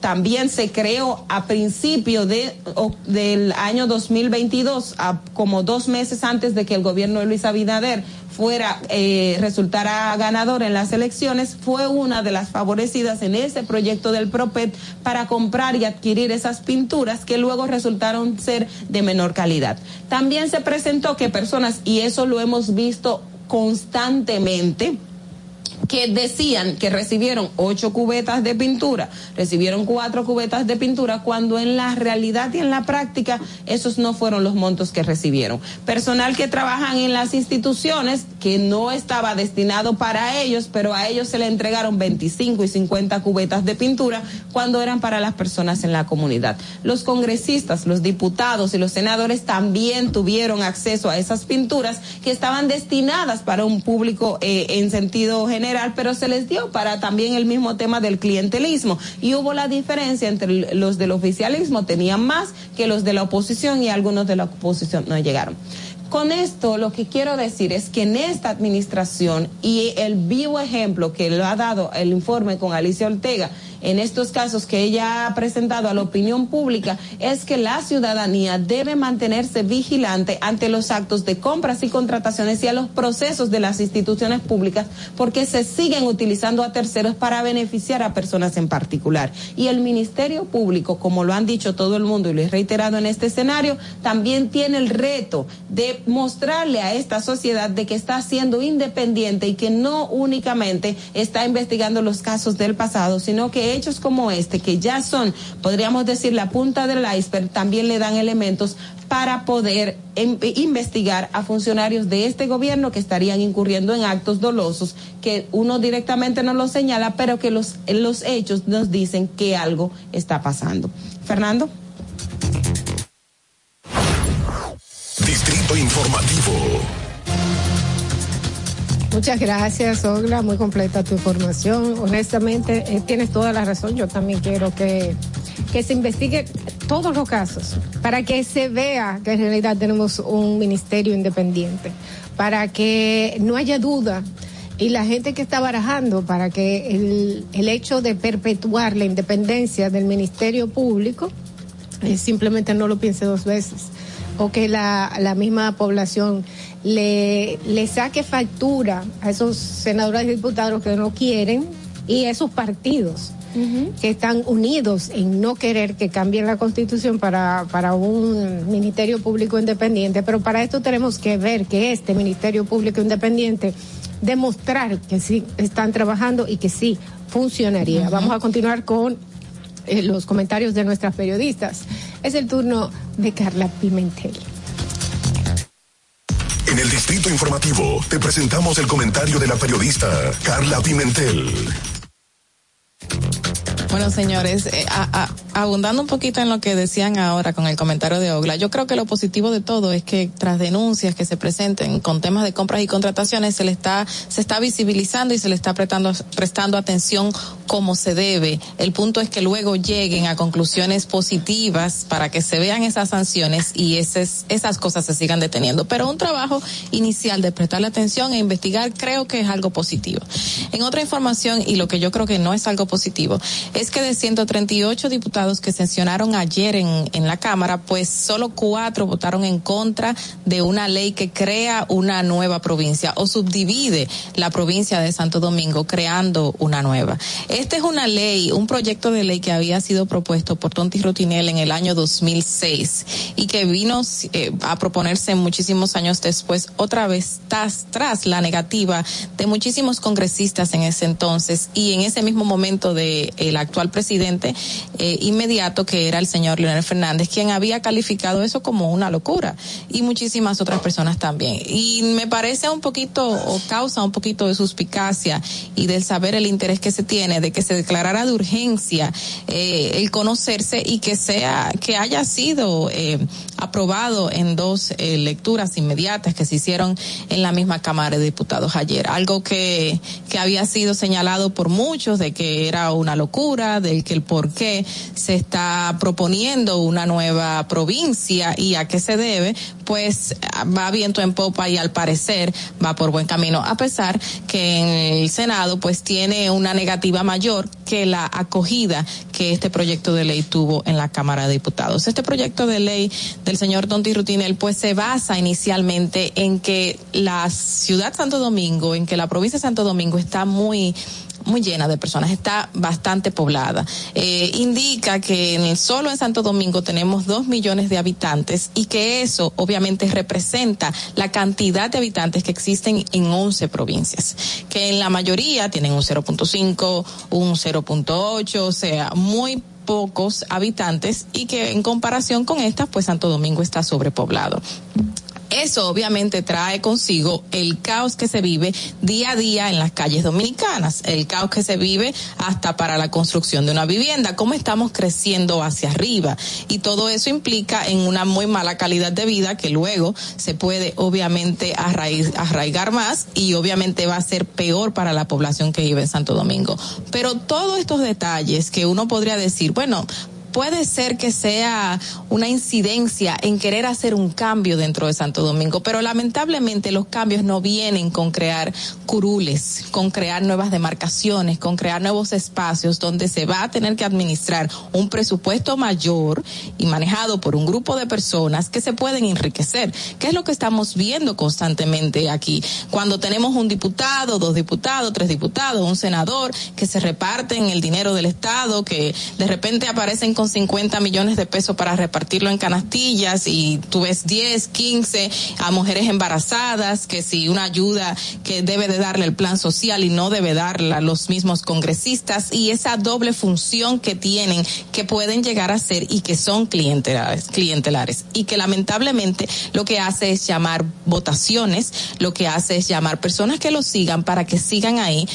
también se creó a principio de, del año 2022, a como dos meses antes de que el gobierno de Luis Abinader fuera eh, resultara ganador en las elecciones fue una de las favorecidas en ese proyecto del Propet para comprar y adquirir esas pinturas que luego resultaron ser de menor calidad. También se presentó que personas y eso lo hemos visto constantemente que decían que recibieron ocho cubetas de pintura, recibieron cuatro cubetas de pintura, cuando en la realidad y en la práctica esos no fueron los montos que recibieron. Personal que trabajan en las instituciones que no estaba destinado para ellos, pero a ellos se le entregaron 25 y 50 cubetas de pintura cuando eran para las personas en la comunidad. Los congresistas, los diputados y los senadores también tuvieron acceso a esas pinturas que estaban destinadas para un público eh, en sentido general, pero se les dio para también el mismo tema del clientelismo. Y hubo la diferencia entre los del oficialismo, tenían más que los de la oposición y algunos de la oposición no llegaron. Con esto lo que quiero decir es que en esta administración y el vivo ejemplo que lo ha dado el informe con Alicia Ortega en estos casos que ella ha presentado a la opinión pública es que la ciudadanía debe mantenerse vigilante ante los actos de compras y contrataciones y a los procesos de las instituciones públicas porque se siguen utilizando a terceros para beneficiar a personas en particular. Y el Ministerio Público, como lo han dicho todo el mundo y lo he reiterado en este escenario, también tiene el reto de mostrarle a esta sociedad de que está siendo independiente y que no únicamente está investigando los casos del pasado, sino que hechos como este, que ya son, podríamos decir, la punta del iceberg, también le dan elementos para poder em- investigar a funcionarios de este gobierno que estarían incurriendo en actos dolosos, que uno directamente no lo señala, pero que los, los hechos nos dicen que algo está pasando. Fernando. Informativo. Muchas gracias, Ogla. Muy completa tu información. Honestamente, eh, tienes toda la razón. Yo también quiero que, que se investigue todos los casos para que se vea que en realidad tenemos un ministerio independiente, para que no haya duda y la gente que está barajando para que el, el hecho de perpetuar la independencia del Ministerio Público eh, simplemente no lo piense dos veces o que la, la misma población le, le saque factura a esos senadores y diputados que no quieren y esos partidos que están unidos en no querer que cambien la constitución para, para un ministerio público independiente, pero para esto tenemos que ver que este ministerio público independiente demostrar que sí están trabajando y que sí funcionaría. Vamos a continuar con eh, los comentarios de nuestras periodistas. Es el turno de Carla Pimentel. En el Distrito Informativo te presentamos el comentario de la periodista Carla Pimentel. Bueno, señores, eh, a- a- abundando un poquito en lo que decían ahora con el comentario de Ogla, yo creo que lo positivo de todo es que tras denuncias que se presenten con temas de compras y contrataciones se le está se está visibilizando y se le está prestando prestando atención como se debe. El punto es que luego lleguen a conclusiones positivas para que se vean esas sanciones y esas esas cosas se sigan deteniendo. Pero un trabajo inicial de prestarle atención e investigar creo que es algo positivo. En otra información y lo que yo creo que no es algo positivo es que de 138 diputados que sesionaron ayer en, en la Cámara, pues solo cuatro votaron en contra de una ley que crea una nueva provincia o subdivide la provincia de Santo Domingo creando una nueva. Esta es una ley, un proyecto de ley que había sido propuesto por Tonti Rutinel en el año 2006 y que vino eh, a proponerse muchísimos años después otra vez tras, tras la negativa de muchísimos congresistas en ese entonces y en ese mismo momento de el actual presidente eh, inmediato que era el señor Leonel Fernández quien había calificado eso como una locura y muchísimas otras personas también y me parece un poquito o causa un poquito de suspicacia y del saber el interés que se tiene de que se declarara de urgencia eh, el conocerse y que sea que haya sido eh, aprobado en dos eh, lecturas inmediatas que se hicieron en la misma Cámara de Diputados ayer. Algo que, que había sido señalado por muchos de que era una locura, del que el por qué se está proponiendo una nueva provincia y a qué se debe, pues va viento en popa y al parecer va por buen camino, a pesar que en el Senado pues tiene una negativa mayor que la acogida que este proyecto de ley tuvo en la Cámara de Diputados. Este proyecto de ley del señor Tonti Rutinel pues se basa inicialmente en que la ciudad Santo Domingo, en que la provincia de Santo Domingo está muy muy llena de personas, está bastante poblada. Eh, indica que en, solo en Santo Domingo tenemos dos millones de habitantes y que eso obviamente representa la cantidad de habitantes que existen en 11 provincias, que en la mayoría tienen un 0.5, un 0.8, o sea, muy pocos habitantes y que en comparación con estas, pues Santo Domingo está sobrepoblado. Eso obviamente trae consigo el caos que se vive día a día en las calles dominicanas, el caos que se vive hasta para la construcción de una vivienda, cómo estamos creciendo hacia arriba. Y todo eso implica en una muy mala calidad de vida que luego se puede obviamente arraigar más y obviamente va a ser peor para la población que vive en Santo Domingo. Pero todos estos detalles que uno podría decir, bueno, puede ser que sea una incidencia en querer hacer un cambio dentro de Santo Domingo, pero lamentablemente los cambios no vienen con crear curules, con crear nuevas demarcaciones, con crear nuevos espacios donde se va a tener que administrar un presupuesto mayor y manejado por un grupo de personas que se pueden enriquecer, que es lo que estamos viendo constantemente aquí. Cuando tenemos un diputado, dos diputados, tres diputados, un senador que se reparten el dinero del Estado, que de repente aparecen con 50 millones de pesos para repartirlo en canastillas y tú ves 10, 15 a mujeres embarazadas, que si una ayuda que debe de darle el plan social y no debe darla los mismos congresistas y esa doble función que tienen que pueden llegar a ser y que son clientelares, clientelares. Y que lamentablemente lo que hace es llamar votaciones, lo que hace es llamar personas que lo sigan para que sigan ahí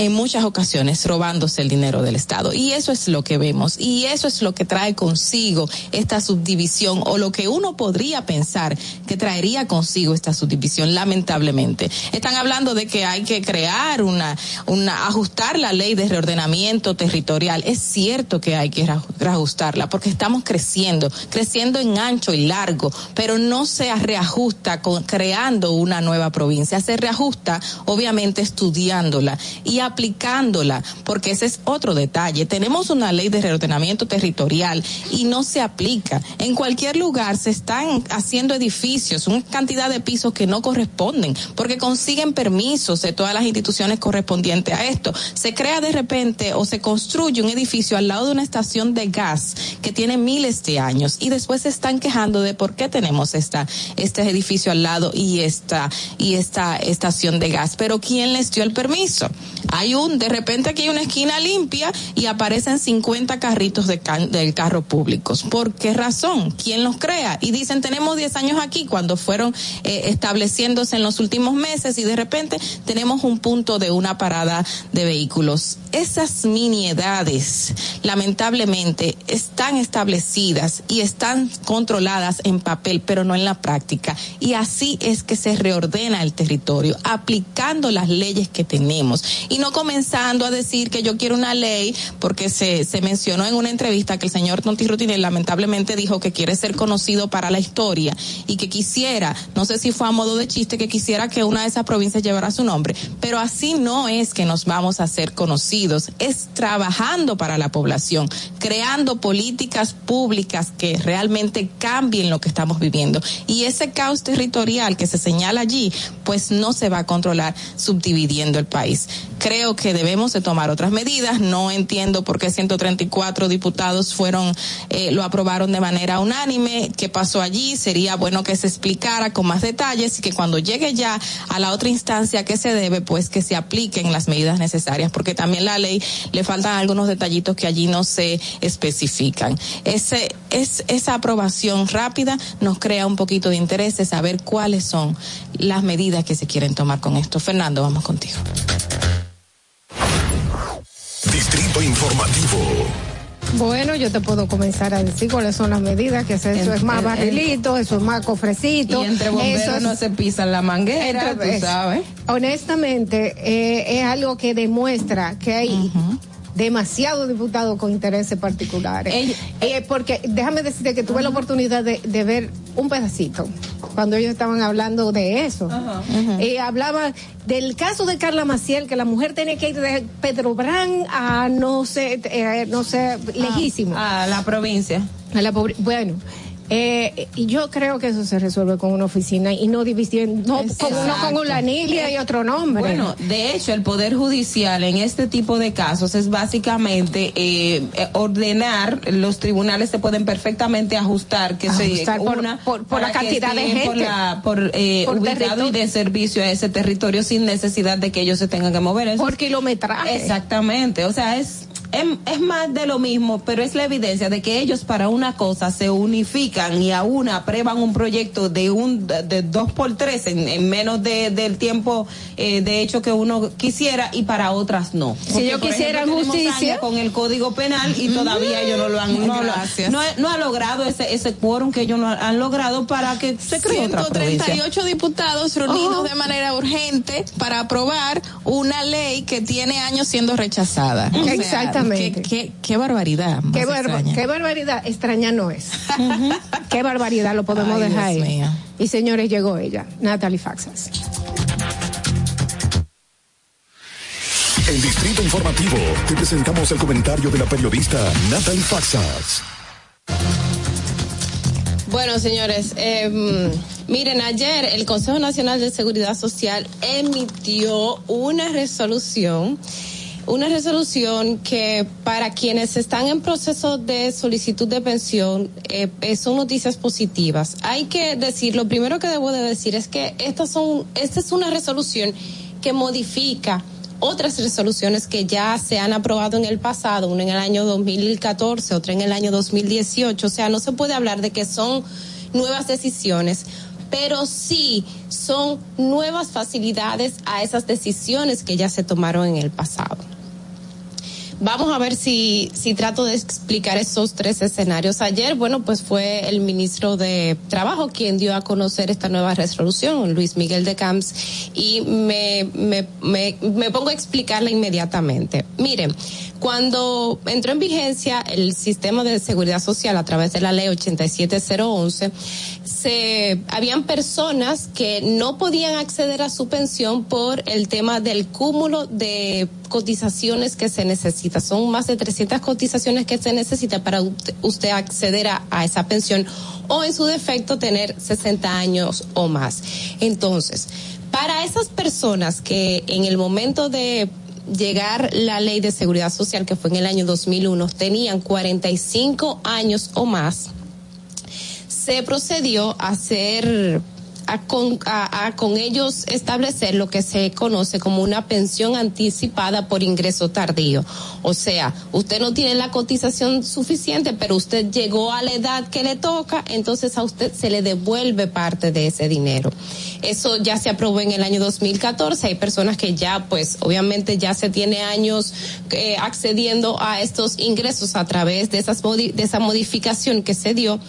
en muchas ocasiones robándose el dinero del Estado. Y eso es lo que vemos. Y eso es lo que trae consigo esta subdivisión o lo que uno podría pensar que traería consigo esta subdivisión, lamentablemente. Están hablando de que hay que crear una, una, ajustar la ley de reordenamiento territorial. Es cierto que hay que reajustarla porque estamos creciendo, creciendo en ancho y largo, pero no se reajusta con, creando una nueva provincia. Se reajusta, obviamente, estudiándola y aplicándola, porque ese es otro detalle. Tenemos una ley de reordenamiento territorial y no se aplica. En cualquier lugar se están haciendo edificios, una cantidad de pisos que no corresponden, porque consiguen permisos de todas las instituciones correspondientes a esto. Se crea de repente o se construye un edificio al lado de una estación de gas que tiene miles de años y después se están quejando de por qué tenemos esta, este edificio al lado y esta, y esta estación de gas. Pero ¿quién les dio el permiso? Hay un, de repente aquí hay una esquina limpia y aparecen 50 carritos de del carro públicos. ¿Por qué razón? ¿Quién los crea? Y dicen, tenemos 10 años aquí cuando fueron eh, estableciéndose en los últimos meses y de repente tenemos un punto de una parada de vehículos. Esas miniedades, lamentablemente, están establecidas y están controladas en papel, pero no en la práctica. Y así es que se reordena el territorio, aplicando las leyes que tenemos. Y no comenzando a decir que yo quiero una ley, porque se, mencionó en una entrevista que el señor Tonti Rutinel lamentablemente dijo que quiere ser conocido para la historia y que quisiera, no sé si fue a modo de chiste, que quisiera que una de esas provincias llevara su nombre, pero así no es que nos vamos a ser conocidos, es trabajando para la población, creando políticas públicas que realmente cambien lo que estamos viviendo. Y ese caos territorial que se señala allí, pues no se va a controlar subdividiendo el país. Que debemos de tomar otras medidas. No entiendo por qué 134 diputados fueron, eh, lo aprobaron de manera unánime. ¿Qué pasó allí? Sería bueno que se explicara con más detalles y que cuando llegue ya a la otra instancia que se debe, pues que se apliquen las medidas necesarias, porque también la ley le faltan algunos detallitos que allí no se especifican. Ese, es, esa aprobación rápida nos crea un poquito de interés de saber cuáles son las medidas que se quieren tomar con esto. Fernando, vamos contigo. Distrito Informativo. Bueno, yo te puedo comenzar a decir cuáles son las medidas, que eso, eso es más barrilito, eso es más cofrecito. Y entre bomberos eso es- no se pisan la manguera, Entre- tú sabes. Honestamente, eh, es algo que demuestra que hay demasiados diputados con intereses particulares. Eh, porque déjame decirte que tuve la oportunidad de, de ver un pedacito cuando ellos estaban hablando de eso. Eh, hablaban del caso de Carla Maciel, que la mujer tenía que ir de Pedrobrán a no sé, eh, no sé, lejísimo. A la provincia. A la pobre- bueno. Eh, y yo creo que eso se resuelve con una oficina y no dividiendo, no con uno con una anilla y otro nombre. Bueno, de hecho, el Poder Judicial en este tipo de casos es básicamente eh, eh, ordenar, los tribunales se pueden perfectamente ajustar que Ajustar se por- una por- la cantidad de estén Por, gente. la- por, eh, Por ubicado territorio. y de servicio a ese territorio sin necesidad de que ellos se tengan que mover. Eso por kilometraje. Exactamente, o sea, es, es, es más de lo mismo, pero es la evidencia de que ellos para una cosa se unifican y a una aprueban un proyecto de un de dos por tres en, en menos de, del tiempo eh, de hecho que uno quisiera y para otras no. Si yo quisiera ejemplo, justicia- con el Código Penal y todavía ellos no lo han no, Gracias. no, no ha logrado ese ese quórum que ellos no han logrado para que se cree otra provincia. 138 diputados reunidos Ajá. de manera urgente para aprobar una ley que tiene años siendo rechazada. Sea, Exactamente. Qué, qué- qué barbaridad. más Qué, barbaridad, extraña no es. qué barbaridad, lo podemos Ay, dejar Dios ahí. mío. Y señores, llegó ella, Natalie Faxas. En Distrito Informativo te presentamos el comentario de la periodista Natalie Faxas. Bueno, señores, eh, miren, ayer el Consejo Nacional de Seguridad Social emitió una resolución, una resolución que para quienes están en proceso de solicitud de pensión eh, eh, son noticias positivas. Hay que decir, lo primero que debo de decir es que estas son, esta es una resolución que modifica otras resoluciones que ya se han aprobado en el pasado, una en el año 2014, otra en el año 2018. O sea, no se puede hablar de que son nuevas decisiones, pero sí son nuevas facilidades a esas decisiones que ya se tomaron en el pasado. Vamos a ver si, si trato de explicar esos tres escenarios. Ayer, bueno, pues fue el ministro de Trabajo quien dio a conocer esta nueva resolución, Luis Miguel de Camps, y me, me, me, me pongo a explicarla inmediatamente. Miren, cuando entró en vigencia el sistema de seguridad social a través de la ley 87011, se, habían personas que no podían acceder a su pensión por el tema del cúmulo de cotizaciones que se necesita. Son más de 300 cotizaciones que se necesita para usted acceder a esa pensión o en su defecto tener 60 años o más. Entonces, para esas personas que en el momento de llegar la ley de seguridad social que fue en el año 2001 tenían 45 años o más, se procedió a hacer a con, ellos establecer lo que se conoce como una pensión anticipada por ingreso tardío. O sea, usted no tiene la cotización suficiente, pero usted llegó a la edad que le toca, entonces a usted se le devuelve parte de ese dinero. Eso ya se aprobó en el año 2014. Hay personas que ya, pues, obviamente ya se tiene años eh, accediendo a estos ingresos a través de esas modi- de esa modificación que se dio.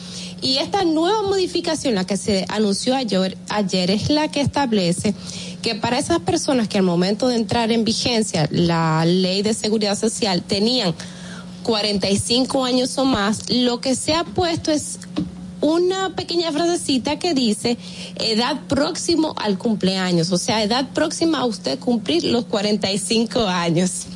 Y esta nueva modificación, la que se anunció ayer, ayer es la que establece que para esas personas que al momento de entrar en vigencia la ley de seguridad social tenían 45 años o más, lo que se ha puesto es una pequeña frasecita que dice edad próximo al cumpleaños, o sea, edad próxima a usted cumplir los 45 años.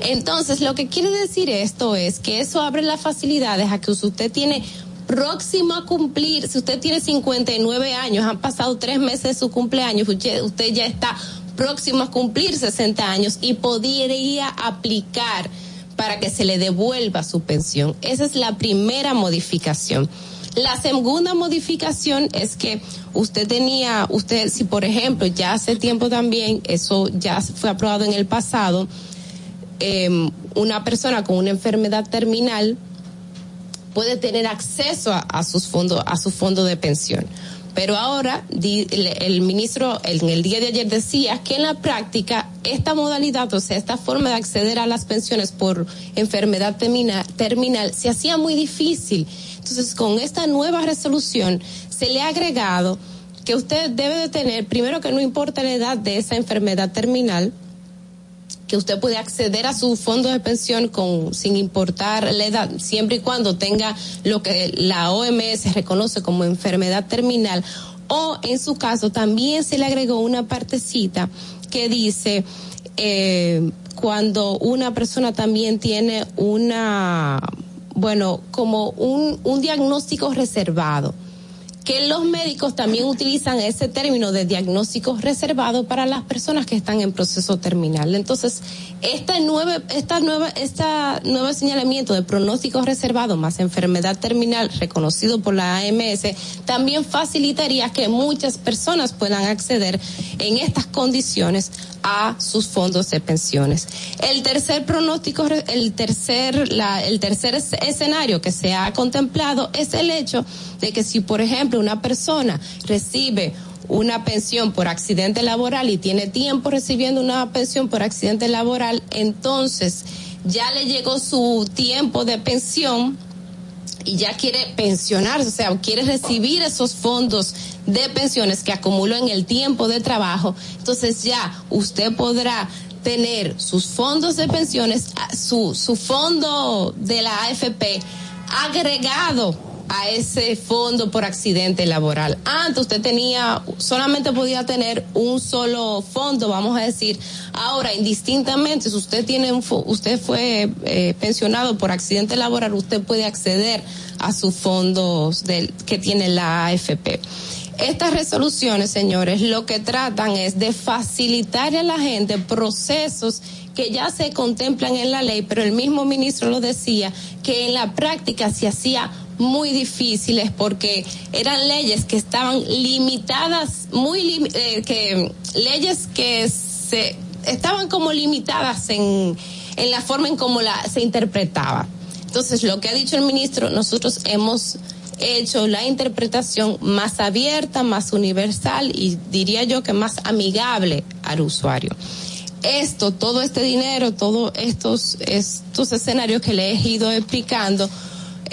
Entonces, lo que quiere decir esto es que eso abre las facilidades a que usted tiene próximo a cumplir, si usted tiene 59 años, han pasado tres meses de su cumpleaños, usted, usted ya está próximo a cumplir 60 años y podría aplicar para que se le devuelva su pensión. Esa es la primera modificación. La segunda modificación es que usted tenía, usted, si por ejemplo, ya hace tiempo también, eso ya fue aprobado en el pasado, eh, una persona con una enfermedad terminal puede tener acceso a, sus fondos, a su fondo de pensión. Pero ahora el, ministro en el día de ayer decía que en la práctica esta modalidad, o sea, esta forma de acceder a las pensiones por enfermedad termina- terminal se hacía muy difícil. Entonces, con esta nueva resolución se le ha agregado que usted debe de tener, primero que no importa la edad de esa enfermedad terminal, que usted puede acceder a su fondo de pensión con sin importar la edad, siempre y cuando tenga lo que la OMS reconoce como enfermedad terminal. O en su caso también se le agregó una partecita que dice eh, cuando una persona también tiene una bueno como un, un diagnóstico reservado que los médicos también utilizan ese término de diagnóstico reservado para las personas que están en proceso terminal. Entonces, esta nueva, esta nueva, esta nuevo señalamiento de pronóstico reservado más enfermedad terminal reconocido por la AMS también facilitaría que muchas personas puedan acceder en estas condiciones a sus fondos de pensiones. El tercer pronóstico, el tercer, el tercer es- escenario que se ha contemplado es el hecho de que si, por ejemplo, una persona recibe una pensión por accidente laboral y tiene tiempo recibiendo una pensión por accidente laboral, entonces ya le llegó su tiempo de pensión y ya quiere pensionarse, o sea, quiere recibir esos fondos de pensiones que acumuló en el tiempo de trabajo, entonces ya usted podrá tener sus fondos de pensiones, su, su fondo de la AFP agregado a ese fondo por accidente laboral. Antes usted tenía, solamente podía tener un solo fondo, vamos a decir. Ahora, indistintamente, si usted tiene un, usted fue eh, pensionado por accidente laboral, usted puede acceder a sus fondos del, que tiene la AFP. Estas resoluciones, señores, lo que tratan es de facilitar a la gente procesos que ya se contemplan en la ley, pero el mismo ministro lo decía, que en la práctica se hacía muy difíciles porque eran leyes que estaban limitadas, muy lim- eh, que leyes que se estaban como limitadas en, en la forma en cómo la se interpretaba. Entonces, lo que ha dicho el ministro, nosotros hemos hecho la interpretación más abierta, más universal y diría yo que más amigable al usuario. Esto, todo este dinero, todos estos, estos escenarios que le he ido explicando,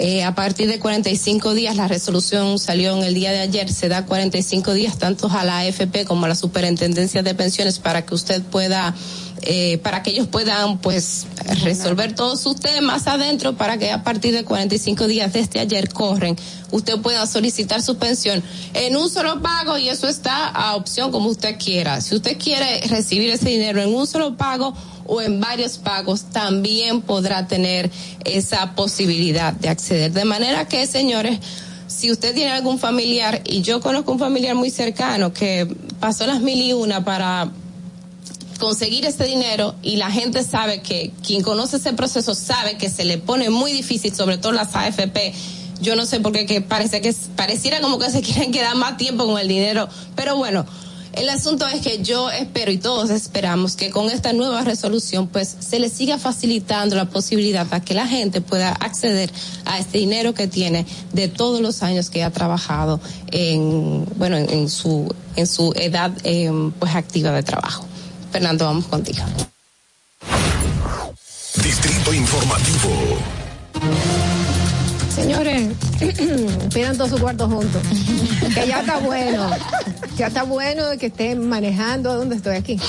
eh, a partir de 45 días, la resolución salió en el día de ayer, se da 45 días tanto a la AFP como a la Superintendencia de Pensiones para que usted pueda, eh, para que ellos puedan pues resolver todos sus temas adentro para que a partir de 45 días desde ayer corren, usted pueda solicitar su pensión en un solo pago y eso está a opción como usted quiera. Si usted quiere recibir ese dinero en un solo pago, o en varios pagos también podrá tener esa posibilidad de acceder. De manera que, señores, si usted tiene algún familiar, y yo conozco un familiar muy cercano que pasó las mil y una para conseguir ese dinero y la gente sabe que quien conoce ese proceso sabe que se le pone muy difícil, sobre todo las AFP. Yo no sé por qué que parece que pareciera como que se <laughs> quieren quedar más tiempo con el dinero, pero bueno, el asunto es que yo espero y todos esperamos que con esta nueva resolución pues se le siga facilitando la posibilidad a que la gente pueda acceder a este dinero que tiene de todos los años que ha trabajado en bueno en, en su en su edad eh, pues activa de trabajo. Fernando, vamos contigo. Distrito Informativo. Señores, <clears throat> pidan todo su cuarto juntos. <laughs> Que ya está bueno. Ya está bueno de que estén manejando. ¿Dónde estoy aquí?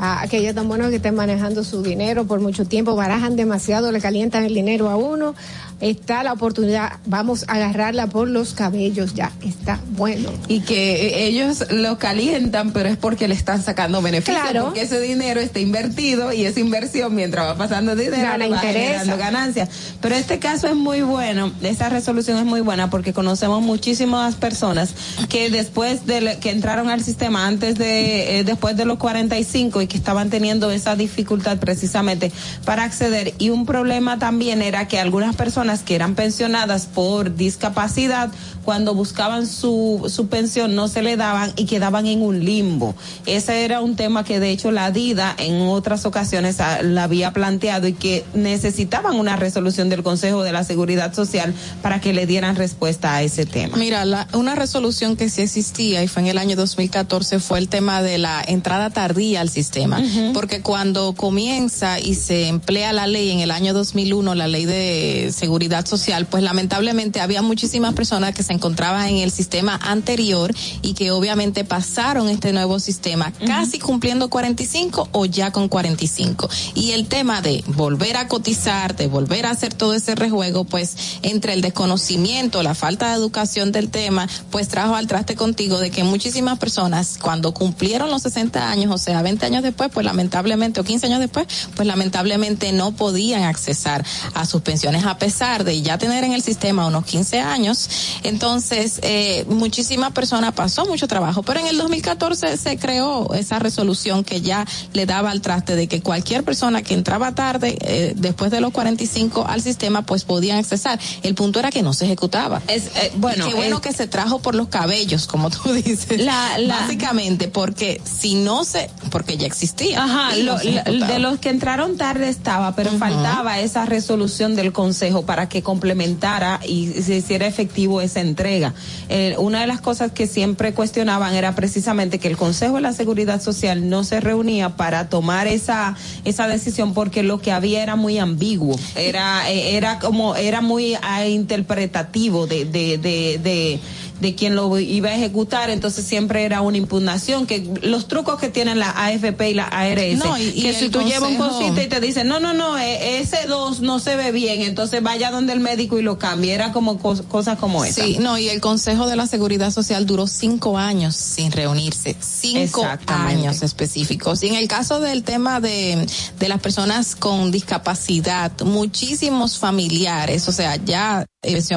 Ah, que ya tan bueno que estén manejando su dinero por mucho tiempo, barajan demasiado, le calientan el dinero a uno. Está la oportunidad, vamos a agarrarla por los cabellos ya, está bueno. Y que ellos lo calientan, pero es porque le están sacando beneficios. Claro. Porque ese dinero está invertido y esa inversión, mientras va pasando dinero, Gana va generando ganancias. Pero este caso es muy bueno, esta resolución es muy buena porque conocemos muchísimas personas que después de que entraron al sistema antes de, eh, después de los 45 y que estaban teniendo esa dificultad precisamente para acceder. Y un problema también era que algunas personas que eran pensionadas por discapacidad, cuando buscaban su, su pensión no se le daban y quedaban en un limbo. Ese era un tema que de hecho la DIDA en otras ocasiones ah, la había planteado y que necesitaban una resolución del Consejo de la Seguridad Social para que le dieran respuesta a ese tema. Mira, la- una resolución que sí existía y fue en el año 2014 fue el tema de la entrada tardía al sistema, porque cuando comienza y se emplea la ley en el año 2001, la ley de seguridad social, pues lamentablemente había muchísimas personas que se encontraban en el sistema anterior y que obviamente pasaron este nuevo sistema casi cumpliendo 45 o ya con 45. Y el tema de volver a cotizar, de volver a hacer todo ese rejuego, pues entre el desconocimiento, la falta de educación del tema, pues trajo al traste contigo de que muchísimas personas cuando cumplieron los 60 años, o sea, 20 años después, pues lamentablemente, o 15 años después, pues lamentablemente no podían accesar a sus pensiones a pesar de ya tener en el sistema unos 15 años. Entonces, eh, muchísimas personas pasó mucho trabajo, pero en el 2014 se creó esa resolución que ya le daba al traste de que cualquier persona que entraba tarde, eh, después de los 45 al sistema, pues podían accesar. El punto era que no se ejecutaba. Es, eh, bueno, Y qué bueno es- que se trajo por los cabellos, como tú <laughs> dices. La- la- Básicamente, porque si no se, porque ya existía. Ajá, y no lo- la- de los que entraron tarde estaba, pero faltaba esa resolución del Consejo para que complementara y se hiciera efectivo esa entrega. Eh, una de las cosas que siempre cuestionaban era precisamente que el Consejo de la Seguridad Social no se reunía para tomar esa esa decisión porque lo que había era muy ambiguo, era eh, era como era muy ah, interpretativo de de de, de de quien lo iba a ejecutar, entonces siempre era una impugnación, que los trucos que tienen la AFP y la ARS, No, y- y que el si tú llevas un cosita y te dicen, no, no, no, eh, ese dos no se ve bien, entonces vaya donde el médico y lo cambie, era como cos- cosas como esa. Sí, no, y el Consejo de la Seguridad Social duró cinco años sin reunirse, cinco años específicos. Y en el caso del tema de, de las personas con discapacidad, muchísimos familiares, o sea, ya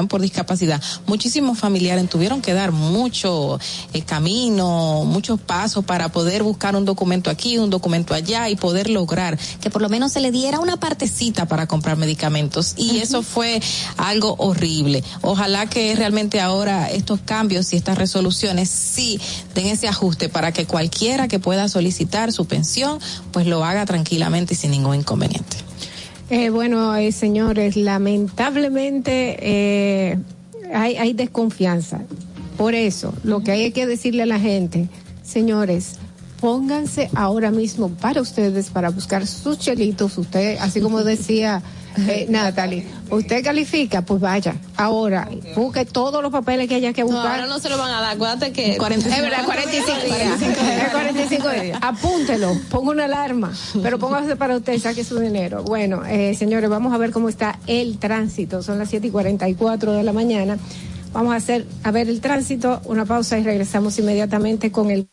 por discapacidad, muchísimos familiares tuvieron que dar mucho eh, camino, muchos pasos para poder buscar un documento aquí, un documento allá y poder lograr que por lo menos se le diera una partecita para comprar medicamentos. Y eso fue algo horrible. Ojalá que realmente ahora estos cambios y estas resoluciones sí den ese ajuste para que cualquiera que pueda solicitar su pensión, pues lo haga tranquilamente y sin ningún inconveniente. Eh, bueno, eh, señores, lamentablemente eh, hay, hay desconfianza. Por eso, lo que hay que decirle a la gente, señores, pónganse ahora mismo para ustedes, para buscar sus chelitos. Usted, así como decía eh, Natalie, usted califica, pues vaya, ahora, busque todos los papeles que haya que No, buscar. ahora no se lo van a dar. Acuérdate que. 45 Es verdad, 45 <laughs> días. Es 45 días. Apúntelo, ponga una alarma, pero póngase para usted, saque su dinero. Bueno, eh, señores, vamos a ver cómo está el tránsito. Son las 7 y 44 de la mañana. Vamos a hacer, a ver el tránsito, una pausa y regresamos inmediatamente con el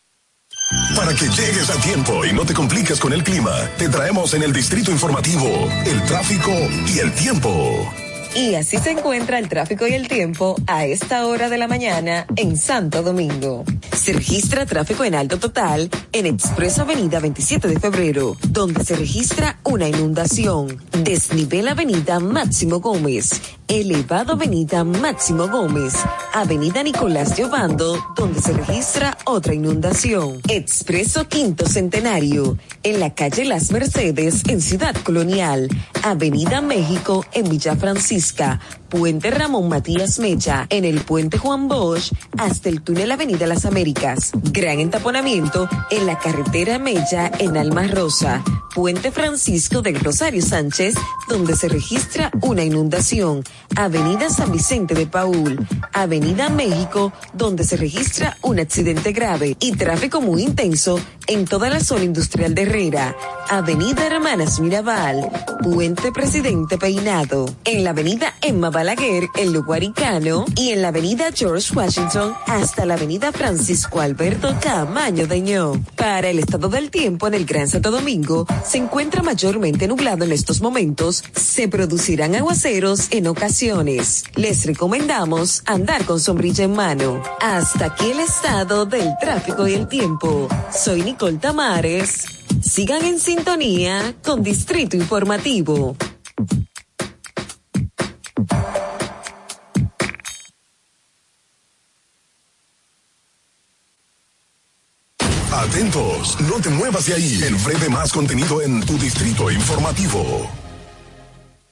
Para que llegues a tiempo y no te compliques con el clima, te traemos en el distrito informativo el tráfico y el tiempo. Y así se encuentra el tráfico y el tiempo a esta hora de la mañana en Santo Domingo. Se registra tráfico en alto total en Expreso Avenida 27 de Febrero, donde se registra una inundación. Desnivel Avenida Máximo Gómez. Elevado Avenida Máximo Gómez. Avenida Nicolás Giovando, donde se registra otra inundación. Expreso Quinto Centenario. En la calle Las Mercedes, en Ciudad Colonial. Avenida México, en Villa Francisca. Puente Ramón Matías Mecha, en el Puente Juan Bosch, hasta el túnel Avenida Las Américas. Gran entaponamiento en la carretera Mella, en Alma Rosa. Puente Francisco del Rosario Sánchez, donde se registra una inundación. Avenida San Vicente de Paul. Avenida México, donde se registra un accidente grave y tráfico muy intenso en toda la zona industrial de Herrera. Avenida Hermanas Mirabal. Puente Presidente Peinado. En la avenida Emma Balaguer, en Luguaricano. Y en la avenida George Washington hasta la avenida Francisco Alberto Camaño Deñó. Para el estado del tiempo en el Gran Santo Domingo, se encuentra mayormente nublado en estos momentos. Se producirán aguaceros en ocasiones. Les recomendamos andar con sombrilla en mano. Hasta aquí el estado del tráfico y el tiempo. Soy Nicole Tamares. Sigan en sintonía con Distrito Informativo. Atentos, no te muevas de ahí. El breve más contenido en tu distrito informativo.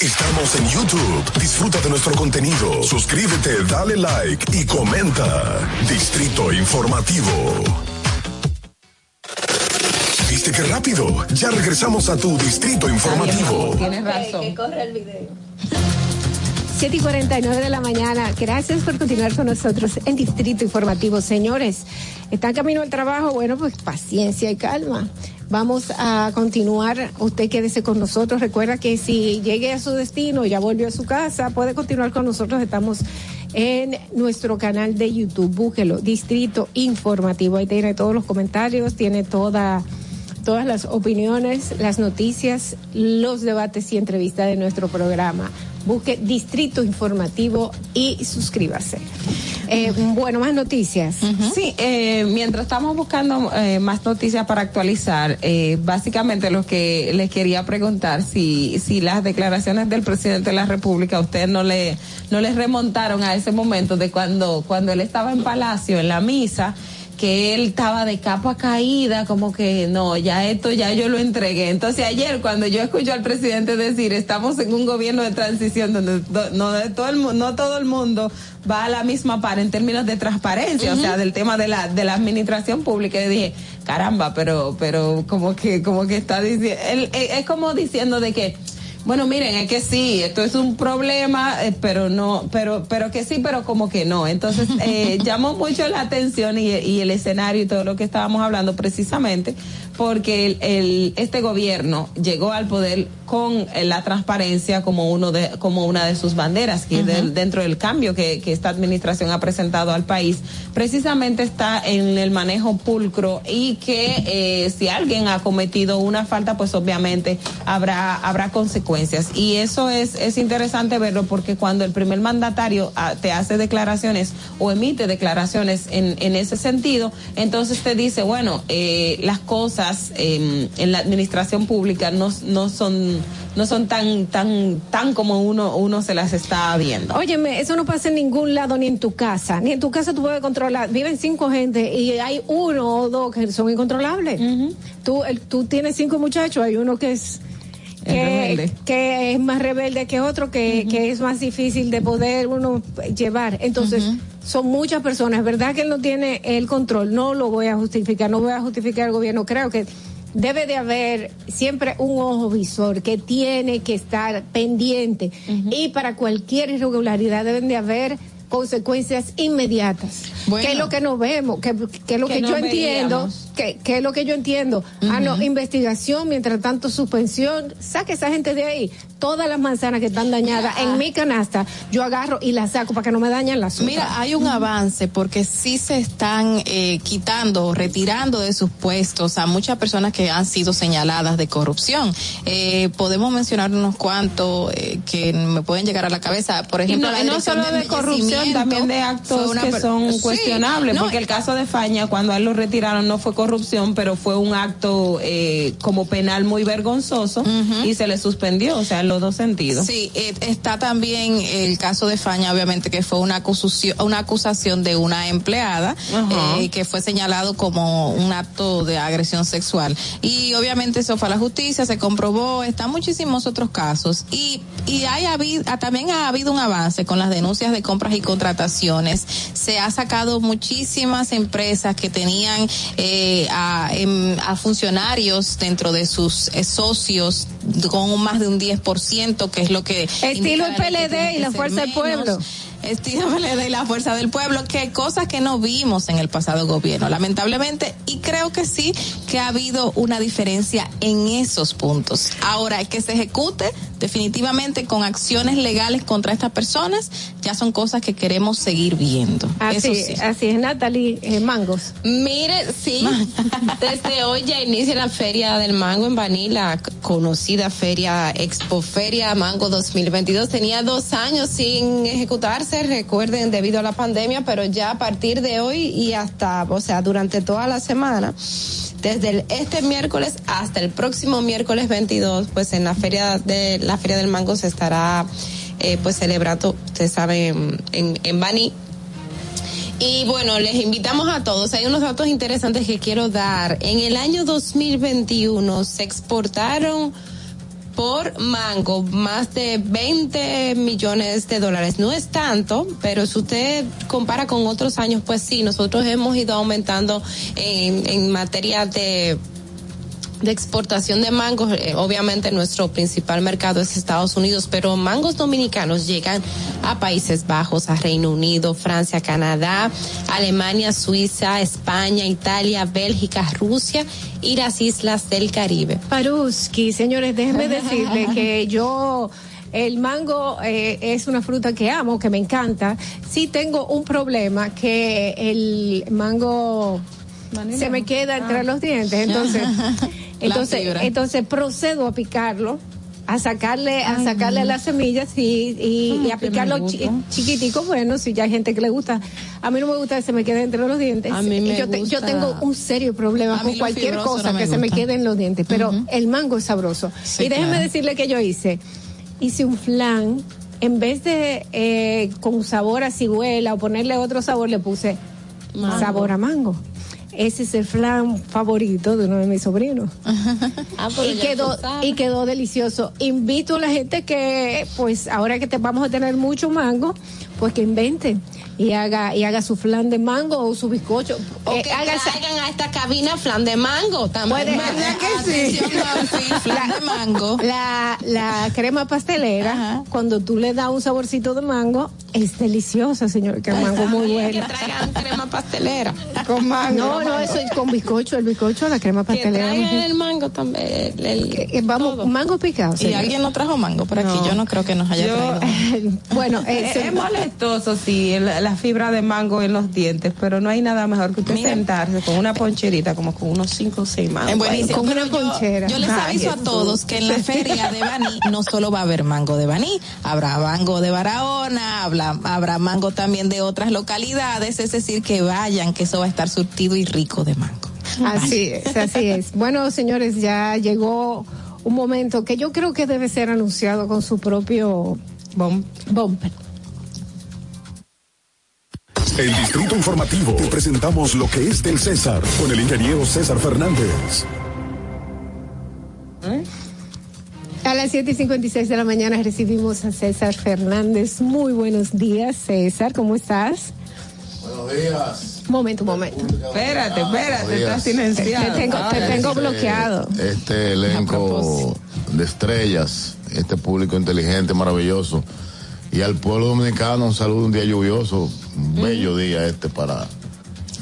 Estamos en YouTube. Disfruta de nuestro contenido. Suscríbete, dale like y comenta. Distrito Informativo. ¿Viste qué rápido? Ya regresamos a tu Distrito Informativo. Tienes razón. Que corre el video. 7 y 49 de la mañana. Gracias por continuar con nosotros en Distrito Informativo. Señores, ¿están camino al trabajo? Bueno, pues paciencia y calma. Vamos a continuar. Usted quédese con nosotros. Recuerda que si llegue a su destino, ya volvió a su casa, puede continuar con nosotros. Estamos en nuestro canal de YouTube. Búsquelo, Distrito Informativo. Ahí tiene todos los comentarios, tiene toda todas las opiniones, las noticias, los debates y entrevistas de nuestro programa. Busque Distrito Informativo y suscríbase. Eh, bueno, más noticias. Sí, eh, mientras estamos buscando eh, más noticias para actualizar, eh, básicamente lo que les quería preguntar si si las declaraciones del presidente de la República a usted no le no les remontaron a ese momento de cuando cuando él estaba en Palacio en la misa que él estaba de capa caída, como que no, ya esto ya yo lo entregué. Entonces ayer cuando yo escucho al presidente decir, estamos en un gobierno de transición donde do- no, de todo el, no todo el mundo va a la misma par en términos de transparencia, o sea, del tema de la, de la administración pública, y dije, caramba, pero, pero como que, como que está diciendo, él- eh, es como diciendo de que, bueno, miren, es que sí, esto es un problema, eh, pero no, pero, pero que sí, pero como que no. Entonces, eh, <laughs> llamó mucho la atención y, y el escenario y todo lo que estábamos hablando precisamente porque el, el- este gobierno llegó al poder con eh, la transparencia como uno de, como una de sus banderas, que del- dentro del cambio que, que esta administración ha presentado al país, precisamente está en el manejo pulcro y que eh, si alguien ha cometido una falta, pues obviamente habrá, habrá consecuencias. Y eso es, es interesante verlo porque cuando el primer mandatario ah, te hace declaraciones o emite declaraciones en, en ese sentido, entonces te dice, bueno, eh, las cosas eh, en la administración pública no, no son no son tan tan tan como uno uno se las está viendo. Óyeme, eso no pasa en ningún lado, ni en tu casa. Ni en tu casa tú puedes controlar. Viven cinco gente y hay uno o dos que son incontrolables. tú, el- tú tienes cinco muchachos, hay uno que es... Que, que es más rebelde que otro, que, que es más difícil de poder uno llevar. Entonces, son muchas personas. Es verdad que él no tiene el control, no lo voy a justificar, no voy a justificar al gobierno. Creo que debe de haber siempre un ojo visor que tiene que estar pendiente y para cualquier irregularidad deben de haber consecuencias inmediatas. Bueno. que es lo que no vemos? que es lo Que yo entiendo? que es lo que yo entiendo? Ah, no, investigación, mientras tanto suspensión, saque esa gente de ahí. Todas las manzanas que están dañadas en mi canasta, yo agarro y las saco para que no me dañen las otras. Mira, hay un avance porque sí se están eh, quitando, retirando de sus puestos a muchas personas que han sido señaladas de corrupción. Eh, podemos mencionar unos cuantos eh, que me pueden llegar a la cabeza. Por ejemplo, no, la no solo de corrupción, también de actos una que son Sí, cuestionables, no, porque el caso de Faña, cuando a él lo retiraron, no fue corrupción, pero fue un acto eh, como penal muy vergonzoso y se le suspendió, o sea, en los dos sentidos. Sí, eh, está también el caso de Faña, obviamente que fue una acusación, una acusación de una empleada eh, que fue señalado como un acto de agresión sexual. Y obviamente eso fue a la justicia, se comprobó, están muchísimos otros casos. Y, y hay habido, ah, también ha habido un avance con las denuncias de compras y contrataciones. Se ha sacado muchísimas empresas que tenían eh, a, em, a funcionarios dentro de sus eh, socios con más de un 10%, que es lo que... Estilo el PLD y la Fuerza del. Pueblo. PLD y la Fuerza del Pueblo, que cosas que no vimos en el pasado gobierno, lamentablemente, y creo que sí que ha habido una diferencia en esos puntos. Ahora, que se ejecute definitivamente con acciones legales contra estas personas, ya son cosas que queremos seguir viendo. Así, Eso sí. así es, Natalie eh, Mangos. Mire, sí, <laughs> desde hoy ya inicia la Feria del Mango en Baní, la c- conocida feria Expo Feria Mango 2022. Tenía dos años sin ejecutarse, recuerden, debido a la pandemia, pero ya a partir de hoy y hasta, o sea, durante toda la semana, desde este miércoles hasta el próximo miércoles 22, pues en la Feria de la Feria del Mango se estará eh, pues celebrando, ustedes saben, en, en Baní. Y bueno, les invitamos a todos. Hay unos datos interesantes que quiero dar. En el año 2021 se exportaron por mango más de 20 millones de dólares. No es tanto, pero si usted compara con otros años, pues sí, nosotros hemos ido aumentando en, en materia de de exportación de mangos, eh, obviamente nuestro principal mercado es Estados Unidos, pero mangos dominicanos llegan a Países Bajos, a Reino Unido, Francia, Canadá, Alemania, Suiza, España, Italia, Bélgica, Rusia y las islas del Caribe. Paruski, señores, déjenme <laughs> decirle que yo el mango eh, es una fruta que amo, que me encanta. Sí tengo un problema que el mango se me queda entre Ah. los dientes, entonces <laughs> entonces entonces procedo a picarlo a sacarle a sacarle las semillas y, y, y a que me picarlo gusta. chi- chiquitico bueno si ya hay gente que le gusta a mí no me gusta que se me quede entre los dientes A mí me Y yo, te- yo gusta. tengo un serio problema con cualquier cosa no que se me gusta. quede en los dientes pero el mango es sabroso Sí, y déjeme claro. decirle que yo hice hice un flan en vez de eh, con sabor a ciruela o ponerle otro sabor le puse Mango. sabor a mango Ese es el flan favorito de uno de mis sobrinos. <laughs> Ah, y quedó y quedó delicioso. Invito a la gente que, pues, ahora que te vamos a tener mucho mango, pues que inventen y haga y haga su flan de mango o su bizcocho. O Eh, que haga esa- traigan a esta cabina flan de mango también. Puede- ¿Verdad que sí? De mango. La, la crema pastelera, cuando tú le das un saborcito de mango, es deliciosa, señor, que el mango muy Que buena. traigan crema pastelera. Con mango. No, no, eso es con bizcocho, el bizcocho, la crema Que pastelera. traigan el mango también. el- el- Eh, Vamos, mango picado. Y señor. alguien no trajo mango por aquí. No. Yo no creo que nos haya Yo- traído. <laughs> bueno, Es, eh, es molestoso, sí, el- la fibra de mango en los dientes, pero no hay nada mejor que usted Mira. sentarse con una poncherita, como con unos 5 o 6 mangos. Es buenísimo. Con una yo- ponchera. Yo, les Ay, aviso a todos que en la feria de Baní no solo va a haber mango de Baní, habrá mango de Barahona, habrá, habrá mango también de otras localidades, es decir, que vayan, que eso va a estar surtido y rico de mango. Así es, así es. Bueno, señores, ya llegó un momento que yo creo que debe ser anunciado con su propio Bom. bumper. En Distrito Informativo te presentamos lo que es del César con el ingeniero César Fernández. A las 7 y 56 de la mañana recibimos a César Fernández. Muy buenos días, César, ¿cómo estás? Buenos días. Momento, momento. Espérate, espérate, estás silenciado. Te tengo, te tengo Este- bloqueado. Este elenco de estrellas, este público inteligente, maravilloso. Y al pueblo dominicano un saludo, un día lluvioso, un bello día este para,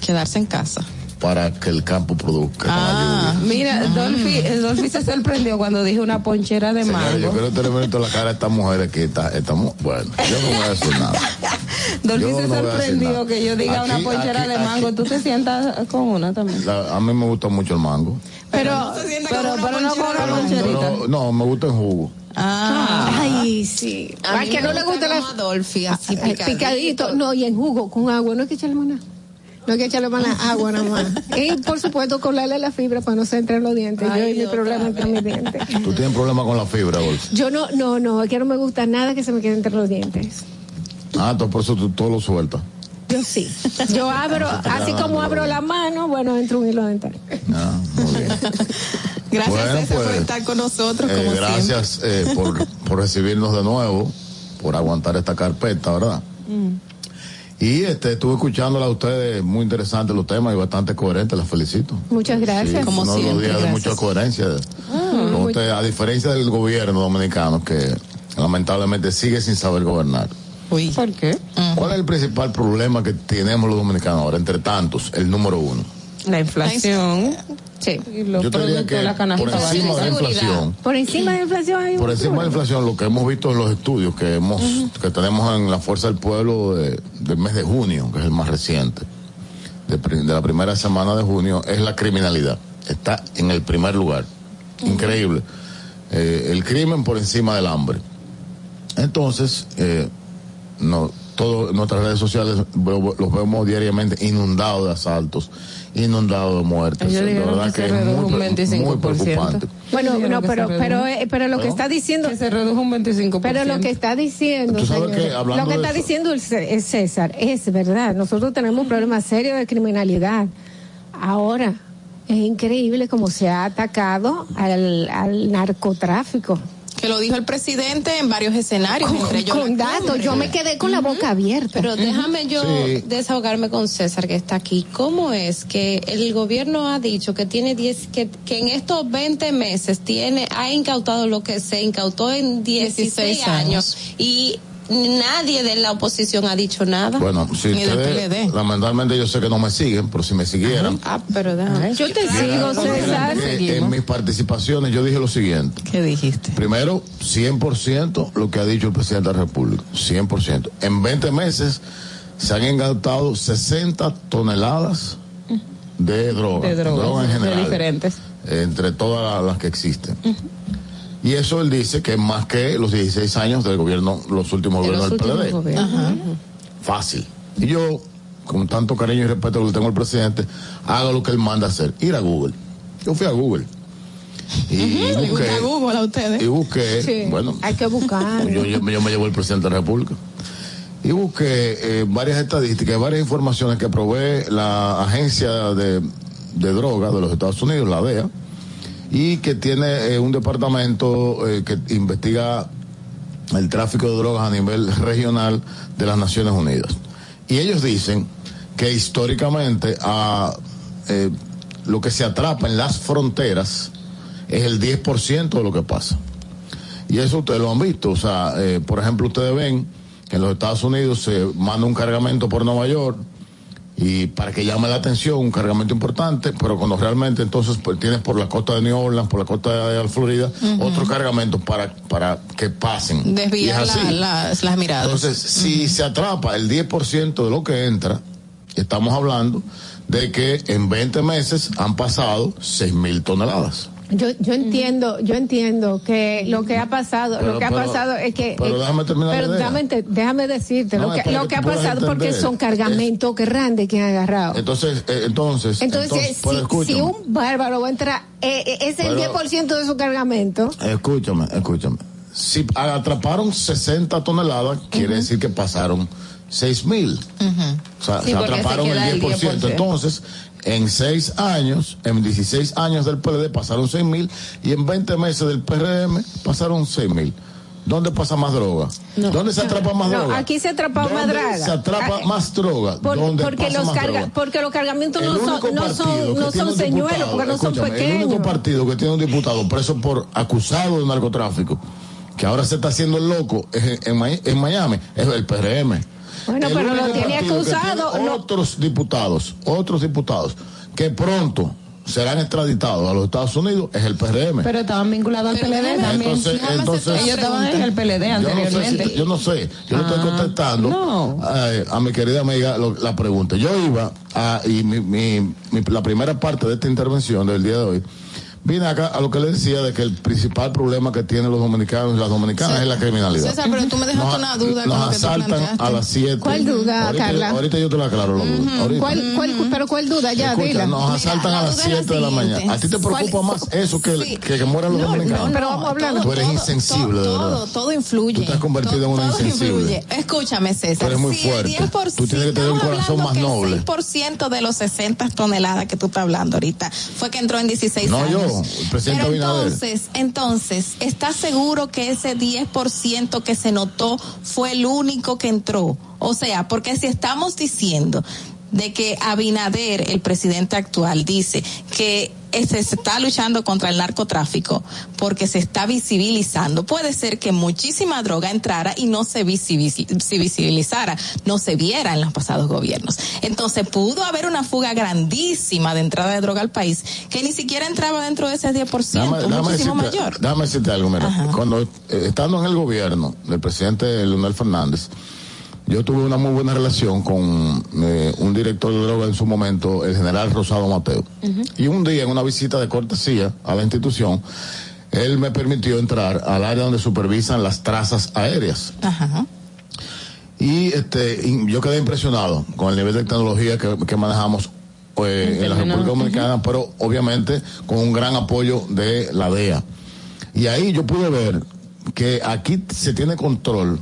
Quedarse en casa. para que el campo produzca. Ah, Mira, Dolphy, eh, Dolphy se sorprendió cuando dije una ponchera de Señores, yo mango. quiero tener la cara de estas mujeres que está, estamos, bueno, yo no voy a decir nada. <laughs> Dolphy se no a sorprendió que yo diga una ponchera aquí- de mango. aquí- Tú te sientas con una también. La- a mí me gusta mucho el mango. Pero, Pero, pero no con una poncherita. Pero, no, me gusta en jugo. Ah, Ay, sí. a que no le gusta la Adolfi, así Ay, picadito. picadito. No, y en jugo, con agua, no hay que echarle más nada. No hay que echarle más agua nada más. <laughs> Y por supuesto, colarle la fibra para no se entren los dientes. Ay, yo y mi problema entre mis dientes. <laughs> Tú tienes problemas con la fibra, Golf. Yo no, no, no, es que no me gusta nada que se me quede entre los dientes. Ah, entonces por eso tú todo lo sueltas. Yo sí. Yo abro, así como abro la mano, bueno, entro un hilo dental. Ah, muy bien. <laughs> Gracias, Bueno, César, por pues, estar con nosotros, Eh, como siempre. gracias eh, por, <laughs> por recibirnos de nuevo, por aguantar esta carpeta, ¿verdad? Mm. Y este, estuve escuchándola a ustedes, muy interesantes los temas y bastante coherentes, las felicito. Muchas gracias. Sí, Como uno de los días de mucha coherencia. Ah, Con usted, a diferencia del gobierno dominicano, que lamentablemente sigue sin saber gobernar. Uy. ¿Por qué? ¿Cuál es el principal problema que tenemos los dominicanos ahora? Entre tantos, el número uno. La inflación. Sí. Y los Yo productos que de la canasta por encima de la inflación, Por encima de la inflación hay un por encima de la inflación, lo que hemos visto en los estudios que hemos que tenemos en la Fuerza del Pueblo de- del mes de junio, que es el más reciente, de la primera semana de junio, es la criminalidad. Está en el primer lugar. Increíble. Eh, el crimen por encima del hambre. Entonces, eh, no, todo, nuestras redes sociales lo- los vemos diariamente inundados de asaltos, inundados de muertes. Ellos De verdad que que se es redujo muy, un pre- 25%. muy preocupante. Bueno, no, pero, pero, eh, pero lo que está diciendo, Que se redujo un 25%. pero lo que está diciendo, Tú sabes señores, que, hablando lo que está eso- diciendo el César es verdad. Nosotros tenemos un problema serio de criminalidad. Ahora, es increíble cómo se ha atacado al, al narcotráfico. Lo dijo el presidente en varios escenarios, entre ellos Con la datos, yo me quedé con la boca abierta. Pero déjame yo Sí. desahogarme con César que está aquí. ¿Cómo es que el gobierno ha dicho que tiene 10 que, que en estos 20 meses tiene ha incautado lo que se incautó en 16, 16 años. y nadie de la oposición ha dicho nada? Bueno, si Ni del ustedes, PLD. lamentablemente yo sé que no me siguen, pero si me siguieran, Ah, pero déjame. Yo te sigo, César. en mis participaciones yo dije lo siguiente. ¿Qué dijiste? Primero, 100% lo que ha dicho el presidente de la República, 100%. En 20 meses se han engastado 60 toneladas de droga, de drogas, en de general, diferentes. entre todas las que existen. Y eso él dice que es más que los 16 años del gobierno, los últimos De gobiernos los del PLD. gobiernos. Fácil. Y yo, con tanto cariño y respeto que le tengo al presidente, hago lo que él manda hacer, ir a Google. Yo fui a Google. Y Le busqué, gusta Google a ustedes. y busqué, Sí, bueno, hay que buscar. yo, yo- yo me llevo el presidente de la República. Y busqué eh, varias estadísticas, varias informaciones que provee la Agencia de, de Drogas de los Estados Unidos, la DEA, y que tiene eh, un departamento eh, que investiga el tráfico de drogas a nivel regional de las Naciones Unidas. Y ellos dicen que históricamente a, eh, lo que se atrapa en las fronteras es el 10% de lo que pasa. Y eso ustedes lo han visto. O sea, por ejemplo, ustedes ven que en los Estados Unidos se manda un cargamento por Nueva York y para que llame la atención, un cargamento importante, pero cuando realmente entonces pues, tienes por la costa de New Orleans, por la costa de, de Florida, otro cargamento para, para que pasen. Así. la- las, las miradas. Entonces, si se atrapa el 10% de lo que entra, estamos hablando de que en 20 meses han pasado 6 mil toneladas. Yo, yo entiendo, yo entiendo que lo que ha pasado, Pero- lo que ha pasado es que. pero eh, déjame terminar la pero idea. déjame, te- déjame decirte No, lo que, lo que que ha pasado porque son cargamentos grandes que han agarrado. Entonces, eh, entonces, Entonces, pero si, un bárbaro va a entrar, eh, eh, es el Pero- 10% de su cargamento. escúchame, escúchame. Si atraparon 60 toneladas, quiere decir que pasaron 6 mil. O sea, Sí, se atraparon el el 10%. 10%. Entonces, en 6 años, en 16 años del PLD pasaron 6 mil y en 20 meses del PRM pasaron 6 mil. ¿Dónde pasa más droga? ¿Dónde se atrapa más No, droga? aquí se atrapa más ¿Dónde droga. se atrapa Ah, más droga? Por- ¿Dónde porque, pasa los más carga- droga? porque los cargamentos El no son, no son, no son señuelos, porque no son escúchame, El pequeños. único partido que tiene un diputado preso por acusado de narcotráfico, que ahora se está haciendo el loco en, Mi- en Miami, es el PRM. Bueno, El pero lo tiene acusado, tiene no- Otros diputados, otros diputados, que pronto serán extraditados a los Estados Unidos, es el PRM. Pero estaban vinculados al PLD también. Entonces, entonces, Ellos estaban en el PLD yo no sé, anteriormente. si- yo no sé, yo le estoy Ah, contestando eh, a mi querida amiga lo- la pregunta. Yo iba a, y mi, mi- mi- la primera parte de esta intervención del día de hoy, vine acá a lo que le decía de que el principal problema que tienen los dominicanos y las dominicanas es la criminalidad. César, pero tú me dejaste Nos- una duda con Nos lo que tú asaltan planteaste. a las 7. ¿Cuál duda, ahorita, Carla? Ahorita yo te la aclaro la duda. Ahorita. ¿Cuál, cuál, pero cuál duda? Ya, Escucha, dila. nos asaltan a las 7 de la mañana. ¿A ti te preocupa ¿Cuál- más eso que, que, que mueran los dominicanos? pero vamos hablando. Tú eres insensible, de verdad. Todo, todo influye. Tú te has convertido en una todo insensible. influye. Escúchame, César. Tú eres muy fuerte. 10%, Tú tienes que tener un corazón más que noble. El 6% de los 60 toneladas que tú estás hablando ahorita fue que entró en 16 No, años. Yo, el presidente Pero Abinader. entonces, entonces, ¿estás seguro que ese 10% que se notó fue el único que entró? O sea, porque si estamos diciendo de que Abinader, el presidente actual, dice que se está luchando contra el narcotráfico porque se está visibilizando. Puede ser que muchísima droga entrara y no se visibiliz- se visibilizara, no se viera en los pasados gobiernos. Entonces pudo haber una fuga grandísima de entrada de droga al país que ni siquiera entraba dentro de ese 10%, Déjame, déjame muchísimo decirte, mayor. déjame decirte algo, mira. Cuando eh, estando en el gobierno del presidente Leonel Fernández, yo tuve una muy buena relación con eh, un director de droga en su momento, el general Rosado Mateo. Y un día, en una visita de cortesía a la institución, él me permitió entrar al área donde supervisan las trazas aéreas. Ajá. Y este, y yo quedé impresionado con el nivel de tecnología que, que manejamos eh, en la República Dominicana, pero obviamente con un gran apoyo de la DEA. Y ahí yo pude ver que aquí se tiene control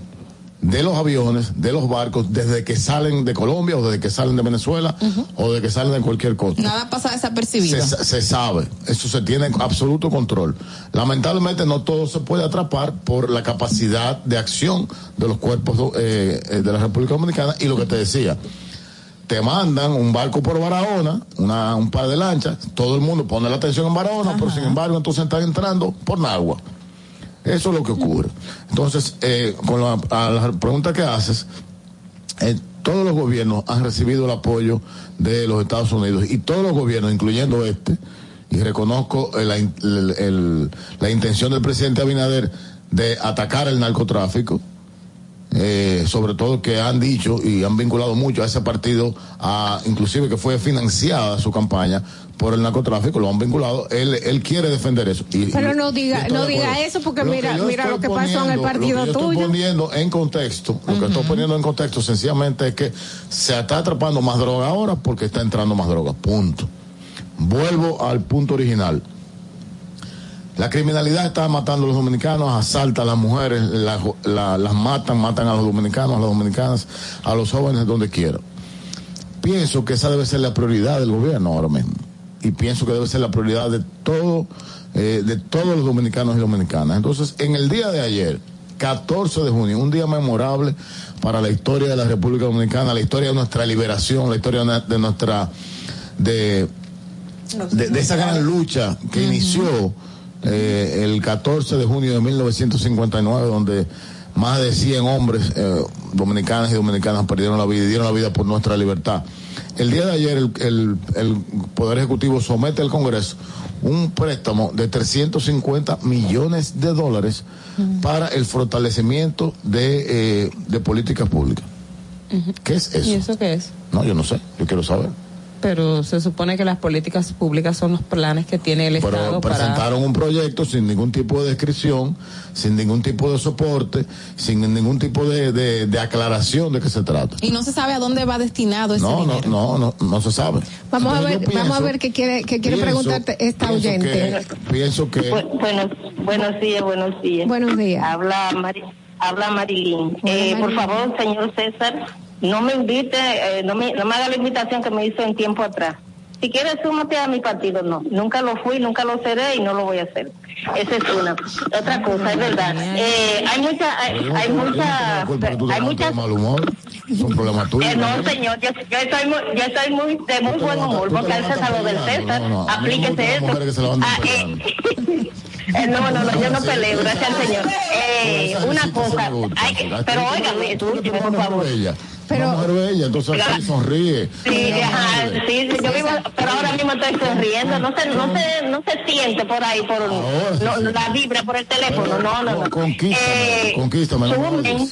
de los aviones, de los barcos, desde que salen de Colombia o desde que salen de Venezuela o de que salen de cualquier cosa. Nada pasa desapercibido. Se, se sabe, eso se tiene absoluto control. Lamentablemente no todo se puede atrapar por la capacidad de acción de los cuerpos eh, eh, de la República Dominicana y lo que te decía. Te mandan un barco por Barahona, una, un par de lanchas, todo el mundo pone la atención en Barahona, pero sin embargo entonces están entrando por Nagua. Eso es lo que ocurre. Entonces, eh, con la, pregunta que haces, eh, todos los gobiernos han recibido el apoyo de los Estados Unidos y todos los gobiernos, incluyendo este, y reconozco eh, la intención del presidente Abinader de atacar el narcotráfico, eh, sobre todo que han dicho y han vinculado mucho a ese partido, a, inclusive que fue financiada su campaña por el narcotráfico, lo han vinculado, él, él quiere defender eso. Y- Pero no diga, no diga eso porque mira, mira lo que pasó en el partido lo que yo tuyo. Estoy poniendo en contexto, lo que estoy poniendo en contexto sencillamente es que se está atrapando más droga ahora porque está entrando más droga. Punto. Vuelvo al punto original. La criminalidad está matando a los dominicanos, asalta a las mujeres, la- la- las matan, matan a los dominicanos, a las dominicanas, a los jóvenes donde quiera. Pienso que esa debe ser la prioridad del gobierno ahora mismo. Y pienso que debe ser la prioridad de todo, eh, de todos los dominicanos y dominicanas. Entonces, en el día de ayer, 14 de junio, un día memorable para la historia de la República Dominicana, la historia de nuestra liberación, la historia de nuestra, de, de, de esa gran lucha que inició eh, el 14 de junio de 1959, donde más de 100 hombres eh, dominicanos y dominicanas perdieron la vida y dieron la vida por nuestra libertad. El día de ayer el, el- el Poder Ejecutivo somete al Congreso un préstamo de 350 millones de dólares para el fortalecimiento de, eh, de políticas públicas. ¿Qué es eso? ¿Y eso qué es? No, yo no sé, yo quiero saber. Pero se supone que las políticas públicas son los planes que tiene el Pero Estado para... presentaron un proyecto sin ningún tipo de descripción, sin ningún tipo de soporte, sin ningún tipo de, de- de aclaración de qué se trata. Y no se sabe a dónde va destinado ese No, no, dinero. no, no, no se sabe. Vamos a ver, yo vamos a pienso- ver qué quiere, qué quiere pienso- preguntarte esta pienso oyente. que- pienso que Bu- buenos, buenos días, buenos días. Buenos días. Habla, Mari- habla Marilyn. Hola, Eh, por favor, señor César, no me invite, eh, no, me, no me haga la invitación que me hizo en tiempo atrás. Si quieres, súmate a mi partido. No, nunca lo fui, nunca lo seré y no lo voy a hacer. Esa es una. Otra cosa, es verdad. Eh, hay mucha, hay, hay mucha, hay muchas mal humor, es un problema tuyo. eh, no, señor, yo, yo estoy muy, yo estoy muy de muy buen humor, porque al César lo del César, No, no, a aplíquese eso. Ah, eh, <laughs> eh, no, no, no, yo no peleo, gracias al Señor. Eh, una cosa, hay que, pero óigame, por favor. Una mujer bella, entonces sonríe. Sí, ajá, sí, sí, yo vivo, pero ahora mismo estoy sonriendo, no se, no se, no se siente por ahí, por no, no, la vibra por el teléfono, no, no, no. Conquístame, Eh, conquístame. no sumen,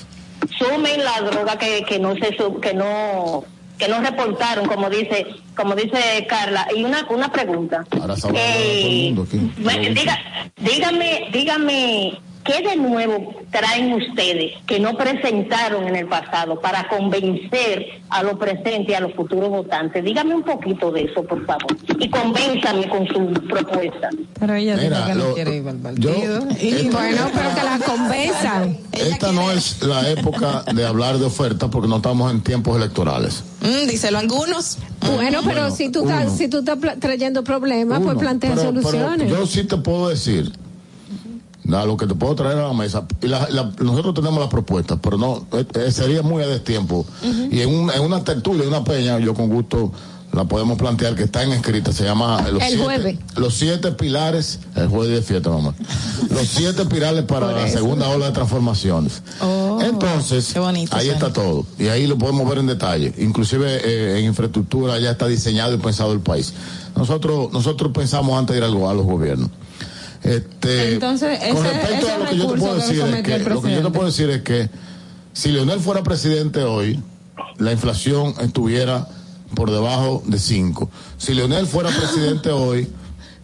sumen la droga que, que no se sub- que no que no reportaron como dice como dice Carla y una una pregunta Ahora todo Eh, el mundo aquí. bueno, diga, dígame dígame qué de nuevo traen ustedes que no presentaron en el pasado para convencer a los presentes y a los futuros votantes dígame un poquito de eso por favor y convénzame con su propuesta Pero ella Mira, dijo que no lo- quiere ir al yo- partido. Y bueno, pero que la convenzan. Esta no es la época de hablar de ofertas porque no estamos en tiempos electorales. Mm, díselo a algunos. Bueno, pero si tú estás, uno. si tú estás trayendo problemas, pues plantea Pero- pero soluciones. yo sí te puedo decir lo que te puedo traer a la mesa. Y la- la- nosotros tenemos las propuestas, pero no eh, eh, sería muy a destiempo. Y en, un- en una tertulia, en una peña, yo con gusto la podemos plantear que está en escrita. Se llama los, El siete, jueves. los siete pilares. El jueves de fiesta, mamá. los siete pilares para la segunda ola de transformaciones. Entonces, ahí suena. está todo. Y ahí lo podemos ver en detalle. Inclusive eh, en infraestructura ya está diseñado y pensado el país. Nosotros, nosotros pensamos antes de ir al- a los gobiernos. Este, Entonces, con ese- respecto ese a lo que yo te puedo decir es que, lo que yo te puedo decir es que si Leonel fuera presidente hoy, la inflación estuviera por debajo de 5. Si Leonel fuera <laughs> presidente hoy,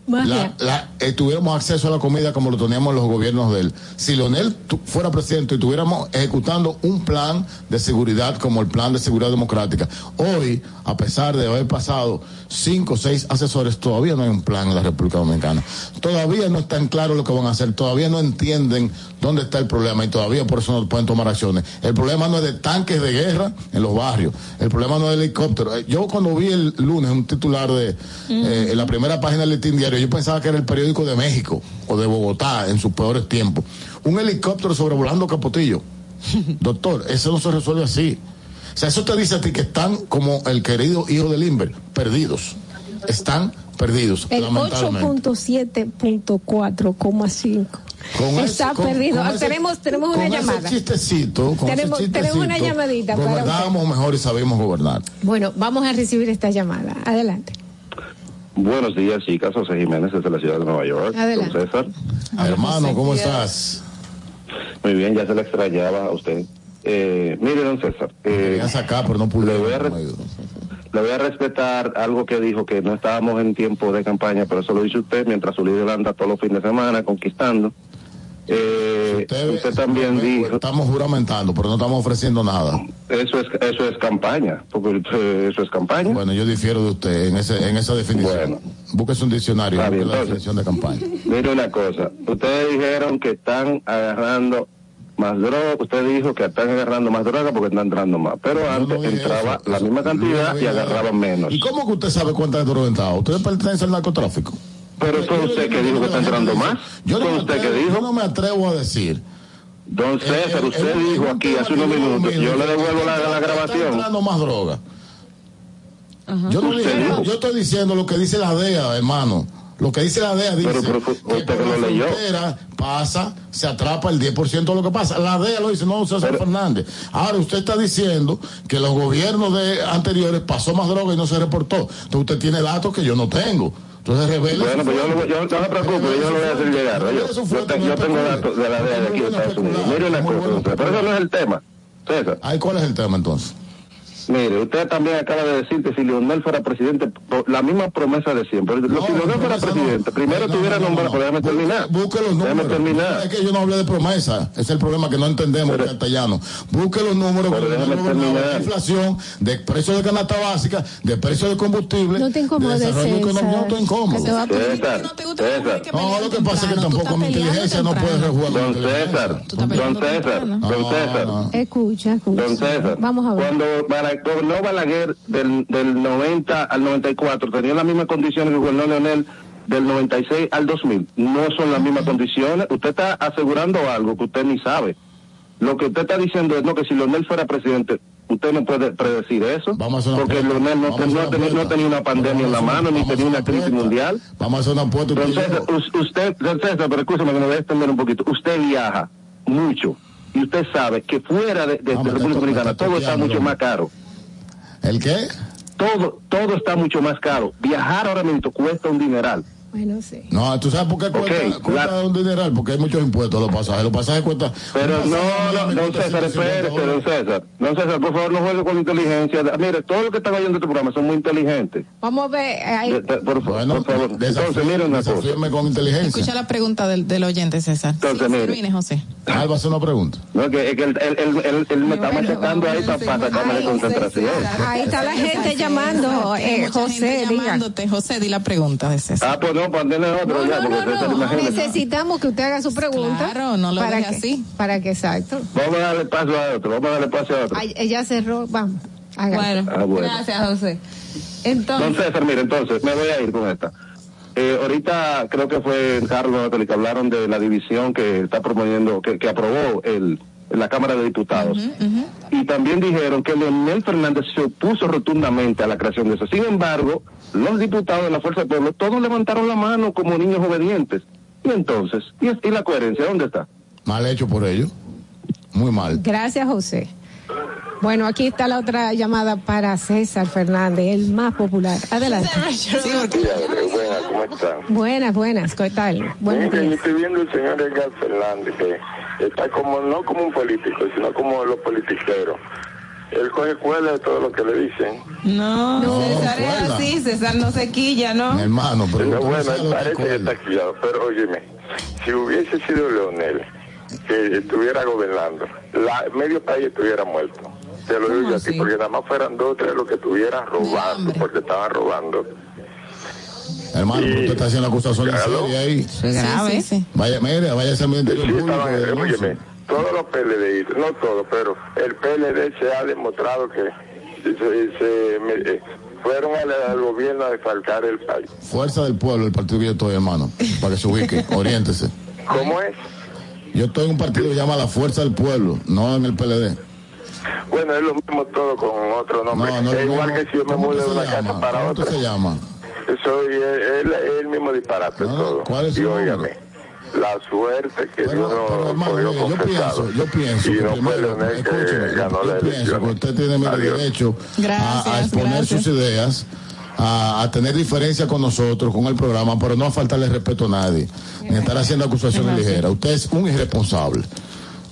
la, la- eh, tuviéramos acceso a la comida como lo teníamos en los gobiernos de él. Si Leonel tu- fuera presidente y tuviéramos ejecutando un plan de seguridad como el plan de seguridad democrática, hoy, a pesar de haber pasado cinco o seis asesores, todavía no hay un plan en la República Dominicana. Todavía no están claros lo que van a hacer, todavía no entienden dónde está el problema y todavía por eso no pueden tomar acciones. El problema no es de tanques de guerra en los barrios, el problema no es de helicóptero. Eh, Yo cuando vi el lunes un titular de eh, en la primera página del Listín Diario, yo pensaba que era el periódico de México o de Bogotá en sus peores tiempos. Un helicóptero sobrevolando Capotillo. <laughs> Doctor, eso no se resuelve así. O sea, eso te dice a ti que están como el querido hijo de Limber, perdidos. Están perdidos, El lamentablemente. 8.7.4,5. Con Está ese- con- perdido. con ese- tenemos tenemos con una ese llamada. chistecito, con Tenemos- ese tenemos una chistecito, llamadita para. Gobernábamos mejor y sabíamos gobernar. Bueno, vamos a recibir esta llamada. Adelante. Buenos días, chicas. José Jiménez desde la ciudad de Nueva York. Adelante. Don César. Hermano, ¿cómo estás? Muy bien, ya se le extrañaba a usted. Eh, mire, don César. Eh, sacar, pero no pude. Le voy, a re- le voy a respetar algo que dijo que no estábamos en tiempo de campaña, pero eso lo dice usted mientras su líder anda todos los fines de semana conquistando. Eh, usted, también dijo. Estamos juramentando, pero no estamos ofreciendo nada. Eso es, eso es campaña, porque eso es campaña. Bueno, yo difiero de usted en, ese, en esa definición. Búsquese un diccionario bien, la definición de campaña. Mire una cosa, ustedes dijeron que están agarrando más droga, usted dijo que están agarrando más droga porque están entrando más, pero antes entraba la misma cantidad y agarraban menos. ¿Y cómo que usted sabe cuántas droga entraba? ¿Usted pertenece al narcotráfico? Pero fue usted que dijo que está entrando más. Yo no, ¿Fue me atrevo, dijo? yo no me atrevo a decir. Don César, usted dijo aquí hace unos minutos, yo le devuelvo la, la Está grabación. entrando más droga. Yo, yo estoy diciendo lo que dice la DEA, hermano. Lo que dice la DEA dice Pero, pero, que por la leyó. frontera pasa, se atrapa el 10% de lo que pasa. La DEA lo dice, no César Fernández. Ahora usted está diciendo que los gobiernos de anteriores pasó más droga y no se reportó. Entonces usted tiene datos que yo no tengo. Entonces revela. Bueno, pues yo, lo- yo no se preocupe, yo lo voy a hacer llegar. Yo, yo, no yo tengo datos de la DEA de aquí de Estados Unidos. Mire una cosa, pero eso no es el tema. César. ¿cuál es el tema entonces? Mire, usted también acaba de decir que si Leonel fuera presidente, por la misma promesa de siempre. si Leonel fuera presidente, primero tuviera nombrado, pero déjame terminar. Busque los Déjame números. terminar. Es que yo no hablé de promesa. Ese es el problema que no entendemos en castellano. Busque los números Pero déjame de inflación, de precio de canasta básica, de precio de combustible. No te incomodes, de desarrollo César, económico. No estoy incómodo. que te va a poner- César, César. No, lo que pasa es que tampoco mi inteligencia no puede rejugar. Don César, don César, don César. Escucha, escucha. Don César, Vamos a ver. cuando gobernó Balaguer del, del 90 al 94, tenía las mismas condiciones que gobernó Leonel del 96 al 2000. No son las mismas condiciones. Usted está asegurando algo que usted ni sabe. Lo que usted está diciendo es no que si Leonel fuera presidente, usted no puede predecir eso. porque Leonel no, ten- no tenía, no tenía una pandemia en la mano, ni tenía una crisis mundial. Vamos a hacer una apuesta. Us- usted, César, pero escúchame que me voy a extender un poquito. Usted viaja mucho y usted sabe que fuera de, de República Dominicana todo está mucho más caro. ¿El qué? Todo, todo está mucho más caro. Viajar ahora mismo cuesta un dineral. Bueno, sí. No, ¿tú sabes por qué cuesta, cuesta un dineral? Porque hay muchos impuestos a los pasajes. Los pasajes cuestan... Pero no, pasaje no, don César, 150 espérese, don César. Don César, por favor, no juegue con inteligencia. Mire, todos los que están oyendo este programa son muy inteligentes. Vamos a ver. ahí- De- de- por, por favor, entonces, mire una cosa. Con inteligencia. Escucha la pregunta del, del oyente, César. Entonces, mire. Termine, José. Ah, él va a hacer una pregunta. No, es que, que él, él, él, él- él me está machacando ahí para, sacarme de concentración. Ahí está la gente llamando. Eh, José. José, di la pregunta de César. Ah, pues no, ponle otro ya. Necesitamos que usted haga su pregunta. Claro, no lo para que, así. Para que, exacto. Vamos a darle paso a otro, vamos a darle paso a otro. Ay, ella cerró. Vamos. hágalo. Ah, bueno. Gracias, José. Don Entonces, César, mire, entonces, me voy a ir con esta. Eh, ahorita creo que fue Carlos que hablaron de la división que está promoviendo, que, que aprobó el, la Cámara de Diputados. Y también dijeron que Leonel Fernández se opuso rotundamente a la creación de eso. Sin embargo, los diputados de la Fuerza del Pueblo todos levantaron la mano como niños obedientes. Y entonces, ¿y, y la coherencia dónde está? Mal hecho por ellos. Muy mal. gracias, José. Bueno, aquí está la otra llamada para César Fernández, el más popular. Adelante. Buenas, ¿cómo están? Buenas, buenas. Estoy viendo al señor Edgar Fernández, que está como, no como un político, sino como los politiqueros. Él coge cuerda de todo lo que le dicen. No, No, César es así, César no se quilla, ¿no? hermano, Pero bueno, él parece que está quillado. Pero óyeme, si hubiese sido Leonel, que estuviera gobernando, la, medio país estuviera muerto. Te lo digo así, porque nada más fueran dos o tres los que estuvieran robando, porque estaban robando. Hermano, pero usted está haciendo acusaciones serias ahí. Es grave. Sí, sí, Vaya, mire, vaya a ser Ministerio Todos los PLD, no todos, pero el PLD se ha demostrado que se, se- me- eh, fueron al, al gobierno a defalcar el país. Fuerza del Pueblo, el partido que yo estoy, hermano. Para que se ubique, <laughs> oriéntese. ¿Cómo es? Yo estoy en un partido que se llama La Fuerza del Pueblo, no en el PLD. Bueno, es lo mismo todo con otro nombre. No, no es igual que si yo me ¿Cómo mudo de una llama? casa para ¿Cómo otra. se llama? Soy es, es- es el mismo disparate todo. ¿Cuál es y? La suerte que Dios Pero, nos hermano, cogió mire, yo pienso, yo pienso y que no fue Leonel escúcheme, que ganó yo la pienso elección. que usted tiene Adiós. derecho a, exponer gracias. sus ideas, a, a tener diferencia con nosotros, con el programa, pero no a faltarle respeto a nadie, ni a estar haciendo acusaciones ligeras. Usted es un irresponsable.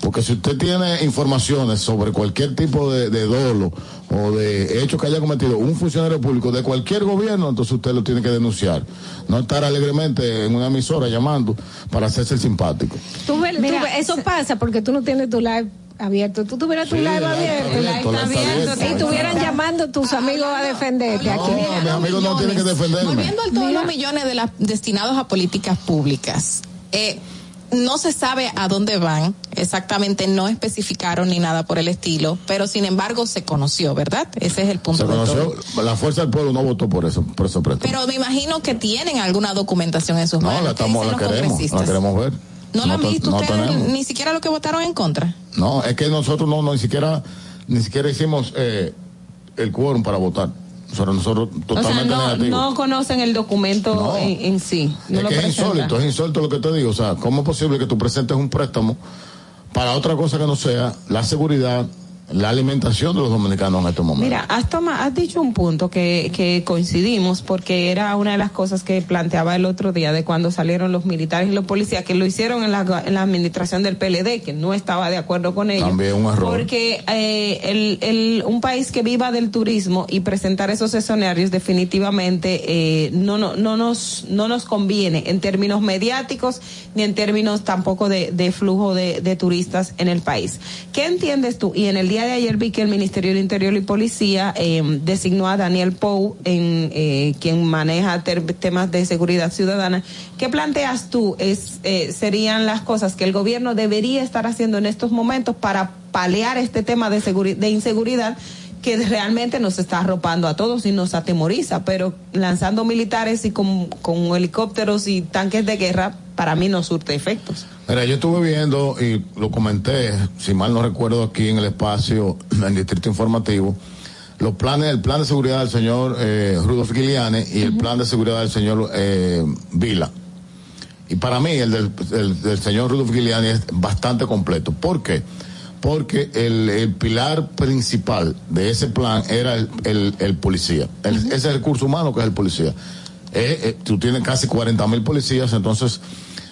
Porque si usted tiene informaciones sobre cualquier tipo de, de dolo o de hecho que haya cometido un funcionario público de cualquier gobierno, entonces usted lo tiene que denunciar. No estar alegremente en una emisora llamando para hacerse el simpático. Tú ves- tú ves- eso pasa porque tú no tienes tu live abierto. Tú tuvieras tu Sí, live abierto. live. Y estuvieran llamando tus amigos a defenderte. Aquí No, mis amigos no tienen que defenderme. Volviendo a todos los millones de las destinados a políticas públicas. Eh, no se sabe a dónde van, exactamente no especificaron ni nada por el estilo, pero sin embargo se conoció, ¿verdad? Ese es el punto. Se de conoció, todo. la fuerza del pueblo no votó por eso, por eso. Pero me imagino que tienen alguna documentación en sus No, manos. la, ¿Qué estamos, dicen la queremos, la congresistas? queremos ver. ¿No, la han visto no ustedes ni siquiera lo que votaron en contra? No, es que nosotros no, no ni siquiera, ni siquiera hicimos eh, el quórum para votar. Nosotros, nosotros O sea, totalmente no, negativos. no conocen el documento en, en sí. No es lo que es presentan. insólito, es insólito lo que te digo. O sea, ¿cómo es posible que tú presentes un préstamo para otra cosa que no sea la seguridad, la alimentación de los dominicanos en estos momentos? Mira, has, toma- has dicho un punto que, que coincidimos porque era una de las cosas que planteaba el otro día de cuando salieron los militares y los policías que lo hicieron en la, en la administración del PLD, que no estaba de acuerdo con ellos. También un error. Porque eh, el, el, un país que viva del turismo y presentar esos escenarios definitivamente eh, no, no, no, nos, no nos conviene en términos mediáticos ni en términos tampoco de, de flujo de, de turistas en el país. ¿Qué entiendes tú? Y en el día de ayer vi que el Ministerio del Interior y Policía eh, designó a Daniel Pou, en, eh, quien maneja temas de seguridad ciudadana. ¿Qué planteas tú? Es, eh, serían las cosas que el gobierno debería estar haciendo en estos momentos para paliar este tema de inseguridad que realmente nos está arropando a todos y nos atemoriza, pero lanzando militares y con, con helicópteros y tanques de guerra, para mí no surte efectos. Mira, yo estuve viendo y lo comenté, si mal no recuerdo, aquí en el espacio, en el Distrito Informativo, los planes, el plan de seguridad del señor eh, Rudolf Giuliani y el plan de seguridad del señor eh, Vila. Y para mí, el del, el del señor Rudolf Giuliani es bastante completo. ¿Por qué? Porque el, el pilar principal de ese plan era el, el- el policía. Ese recurso humano que es el policía. Eh, eh, tú tienes casi 40 mil policías, entonces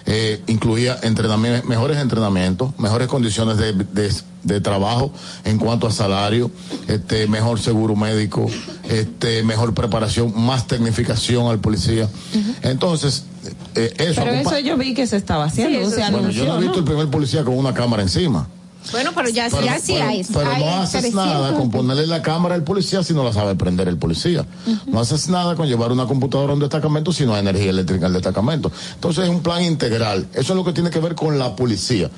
eh, incluía entrenamiento, mejores entrenamientos, mejores condiciones de, de- de trabajo en cuanto a salario, este, mejor seguro médico, este, mejor preparación, más tecnificación al policía. Entonces, eh, eso Pero eso yo vi que se estaba haciendo, Sí, o sea, eso bueno, yo no he visto ¿no? el primer policía con una cámara encima. Bueno, pero ya, Pero, ya sí pero- hay. pero hay no haces 300. nada con ponerle la cámara al policía si no la sabe prender el policía. No haces nada con llevar una computadora a un destacamento si no hay energía eléctrica en el destacamento. Entonces es un plan integral. Eso es lo que tiene que ver con la policía,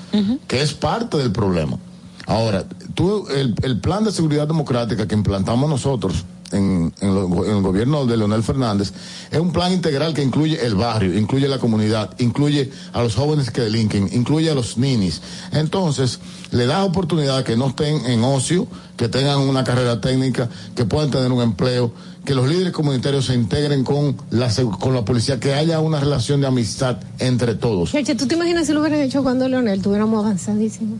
que es parte del problema. Ahora, tú, el, el plan de seguridad democrática que implantamos nosotros en, en lo- en el gobierno de Leonel Fernández es un plan integral que incluye el barrio, incluye la comunidad, incluye a los jóvenes que delinquen, incluye a los ninis. Entonces, le da oportunidad que no estén en ocio, que tengan una carrera técnica, que puedan tener un empleo, que los líderes comunitarios se integren con la, con la policía, que haya una relación de amistad entre todos. Cheche, ¿tú te imaginas si lo hubieran hecho cuando Leonel tuviéramos avanzadísimos?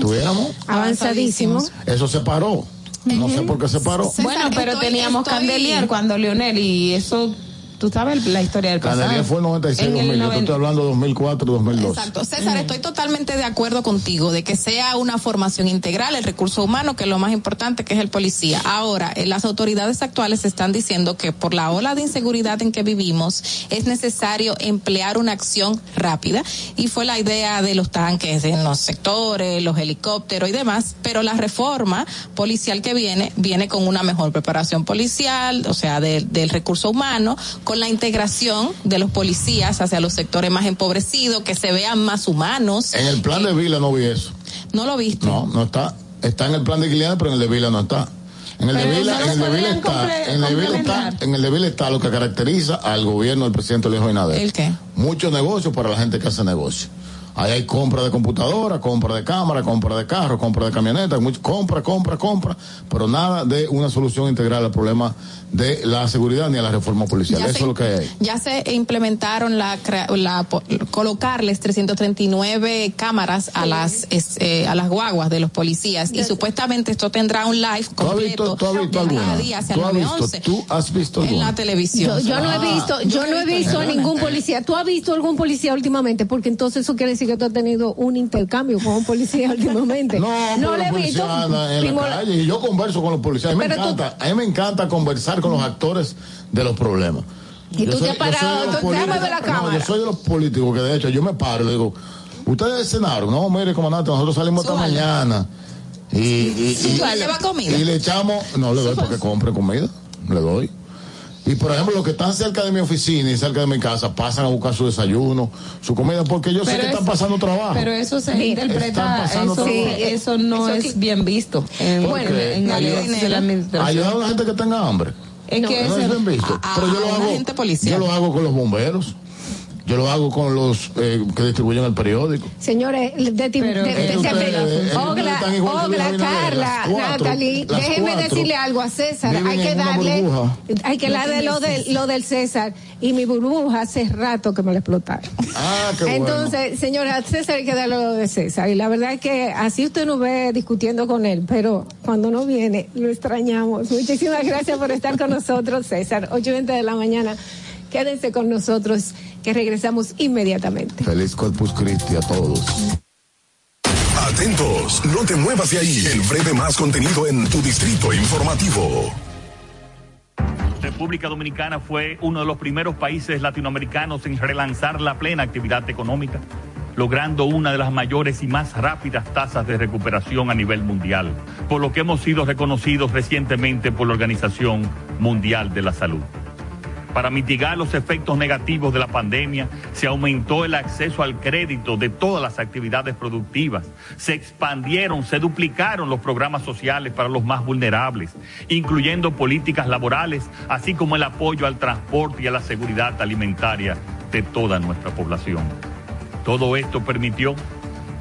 ¿Tuviéramos? Avanzadísimos. Eso se paró. No sé por qué se paró. Bueno, pero teníamos Candelier cuando Leonel y eso, tú sabes la historia del pasado. Candelier fue el 96, En el 2000. Yo te 90. estoy hablando de 2004, 2002. Exacto. César, estoy totalmente de acuerdo contigo de que sea una formación integral, el recurso humano, que es lo más importante, que es el policía. Ahora, eh, las autoridades actuales están diciendo que por la ola de inseguridad en que vivimos es necesario emplear una acción rápida y fue la idea de los tanques en los sectores, los helicópteros y demás, pero la reforma policial que viene viene con una mejor preparación policial, o sea, de- del recurso humano, con la integración de los policías hacia los sectores más empobrecidos, que se vean más humanos. En el plan de Vila no vi eso. No lo viste. No, no está. Está en el plan de Guiliana, pero en el de Vila no está. En el de Vila, en el de Vila está, en el de Vila está, en el de Vila está lo que caracteriza al gobierno del presidente Luis Abinader. ¿El qué? Muchos negocios para la gente que hace negocio. Ahí hay compra de computadora, compra de cámara, compra de carro, compra de camioneta, mucho- compra, compra, compra, pero nada de una solución integral al problema de la seguridad ni a la reforma policial. Ya Eso se- es lo que hay ahí. Ya se implementaron la, crea- la colocarles 339 cámaras a las es- eh, a las guaguas de los policías y supuestamente esto tendrá un live ¿Tú has visto, completo tú has visto día hacia ¿Tú has visto, 911 tú has visto en alguna? la televisión. Yo, yo no he visto, yo no he visto a ningún policía. ¿Tú has visto algún policía últimamente? Porque entonces eso quiere decir que tú has tenido un intercambio con un policía <laughs> últimamente. No, no le he visto. en la calle y yo converso con los policías. A mí me tú- encanta, a mí me encanta conversar con los actores de los problemas. Y Yo tú te soy- has yo soy de parado, los tú- déjame ver la políticos- no, cámara. yo soy de los políticos que de hecho yo me paro y le digo, ustedes cenaron, no, mire comandante, nosotros salimos esta mañana y, y, y- Súbalo. ¿Lleva comida? y le echamos, no le doy porque compre comida, le doy. Y por ejemplo, los que están cerca de mi oficina y cerca de mi casa pasan a buscar su desayuno, su comida, porque yo sé que están pasando trabajo. Pero eso se interpreta, eso, eso, no es bien visto. En, bueno, en, Ayudar a la gente que tenga hambre. Es que no es bien visto. pero yo lo hago, yo lo hago con los bomberos. Yo lo hago con los eh, que distribuyen el periódico. Señores, de, de, de, Ogla, Carla, Natalie, déjenme decirle algo a César. Hay que darle, hay que darle lo, de, lo del César. Y mi burbuja hace rato que me la explotaron. Ah, qué Entonces, señora, César hay que darle lo de César. Y la verdad es que así usted nos ve discutiendo con él, pero cuando no viene, lo extrañamos. Muchísimas gracias por estar con nosotros, César. 8.20 de la mañana. Quédense con nosotros, que regresamos inmediatamente. Feliz Corpus Christi a todos. Atentos, no te muevas de ahí. El breve más contenido en tu distrito informativo. República Dominicana fue uno de los primeros países latinoamericanos en relanzar la plena actividad económica, logrando una de las mayores y más rápidas tasas de recuperación a nivel mundial, por lo que hemos sido reconocidos recientemente por la Organización Mundial de la Salud. Para mitigar los efectos negativos de la pandemia, se aumentó el acceso al crédito de todas las actividades productivas, se expandieron, se duplicaron los programas sociales para los más vulnerables, incluyendo políticas laborales, así como el apoyo al transporte y a la seguridad alimentaria de toda nuestra población. Todo esto permitió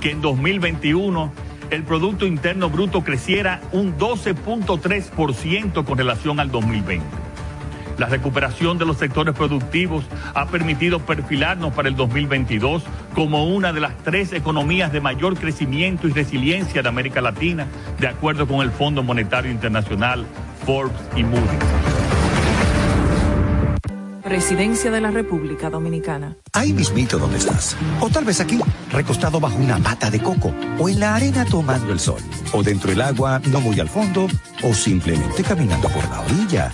que en 2021 el Producto Interno Bruto creciera un 12.3% con relación al 2020 la recuperación de los sectores productivos ha permitido perfilarnos para el 2022 como una de las tres economías de mayor crecimiento y resiliencia de América Latina, de acuerdo con el Fondo Monetario Internacional, Forbes y Moody's. Presidencia de la República Dominicana. Ahí mismito donde estás. O tal vez aquí, recostado bajo una mata de coco. O en la arena tomando el sol. O dentro del agua, no muy al fondo. O simplemente caminando por la orilla.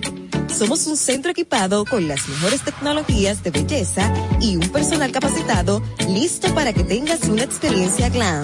somos un centro equipado con las mejores tecnologías de belleza y un personal capacitado listo para que tengas una experiencia glam.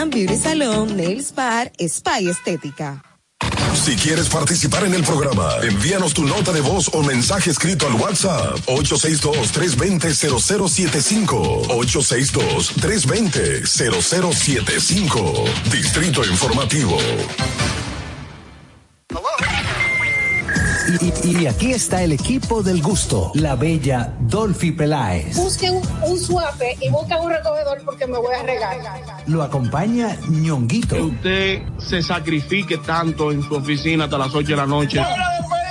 Beauty Salon, Nails Bar, Spa y Estética. Si quieres participar en el programa, envíanos tu nota de voz o mensaje escrito al WhatsApp 862-320-0075. 862-320-0075. Distrito Informativo. Y, aquí está el equipo del gusto, la bella Dolphy Peláez. Busquen un, suave y busquen un recogedor porque me voy a regar. Lo acompaña ñonguito. Que usted se sacrifique tanto en su oficina hasta las 8 de la noche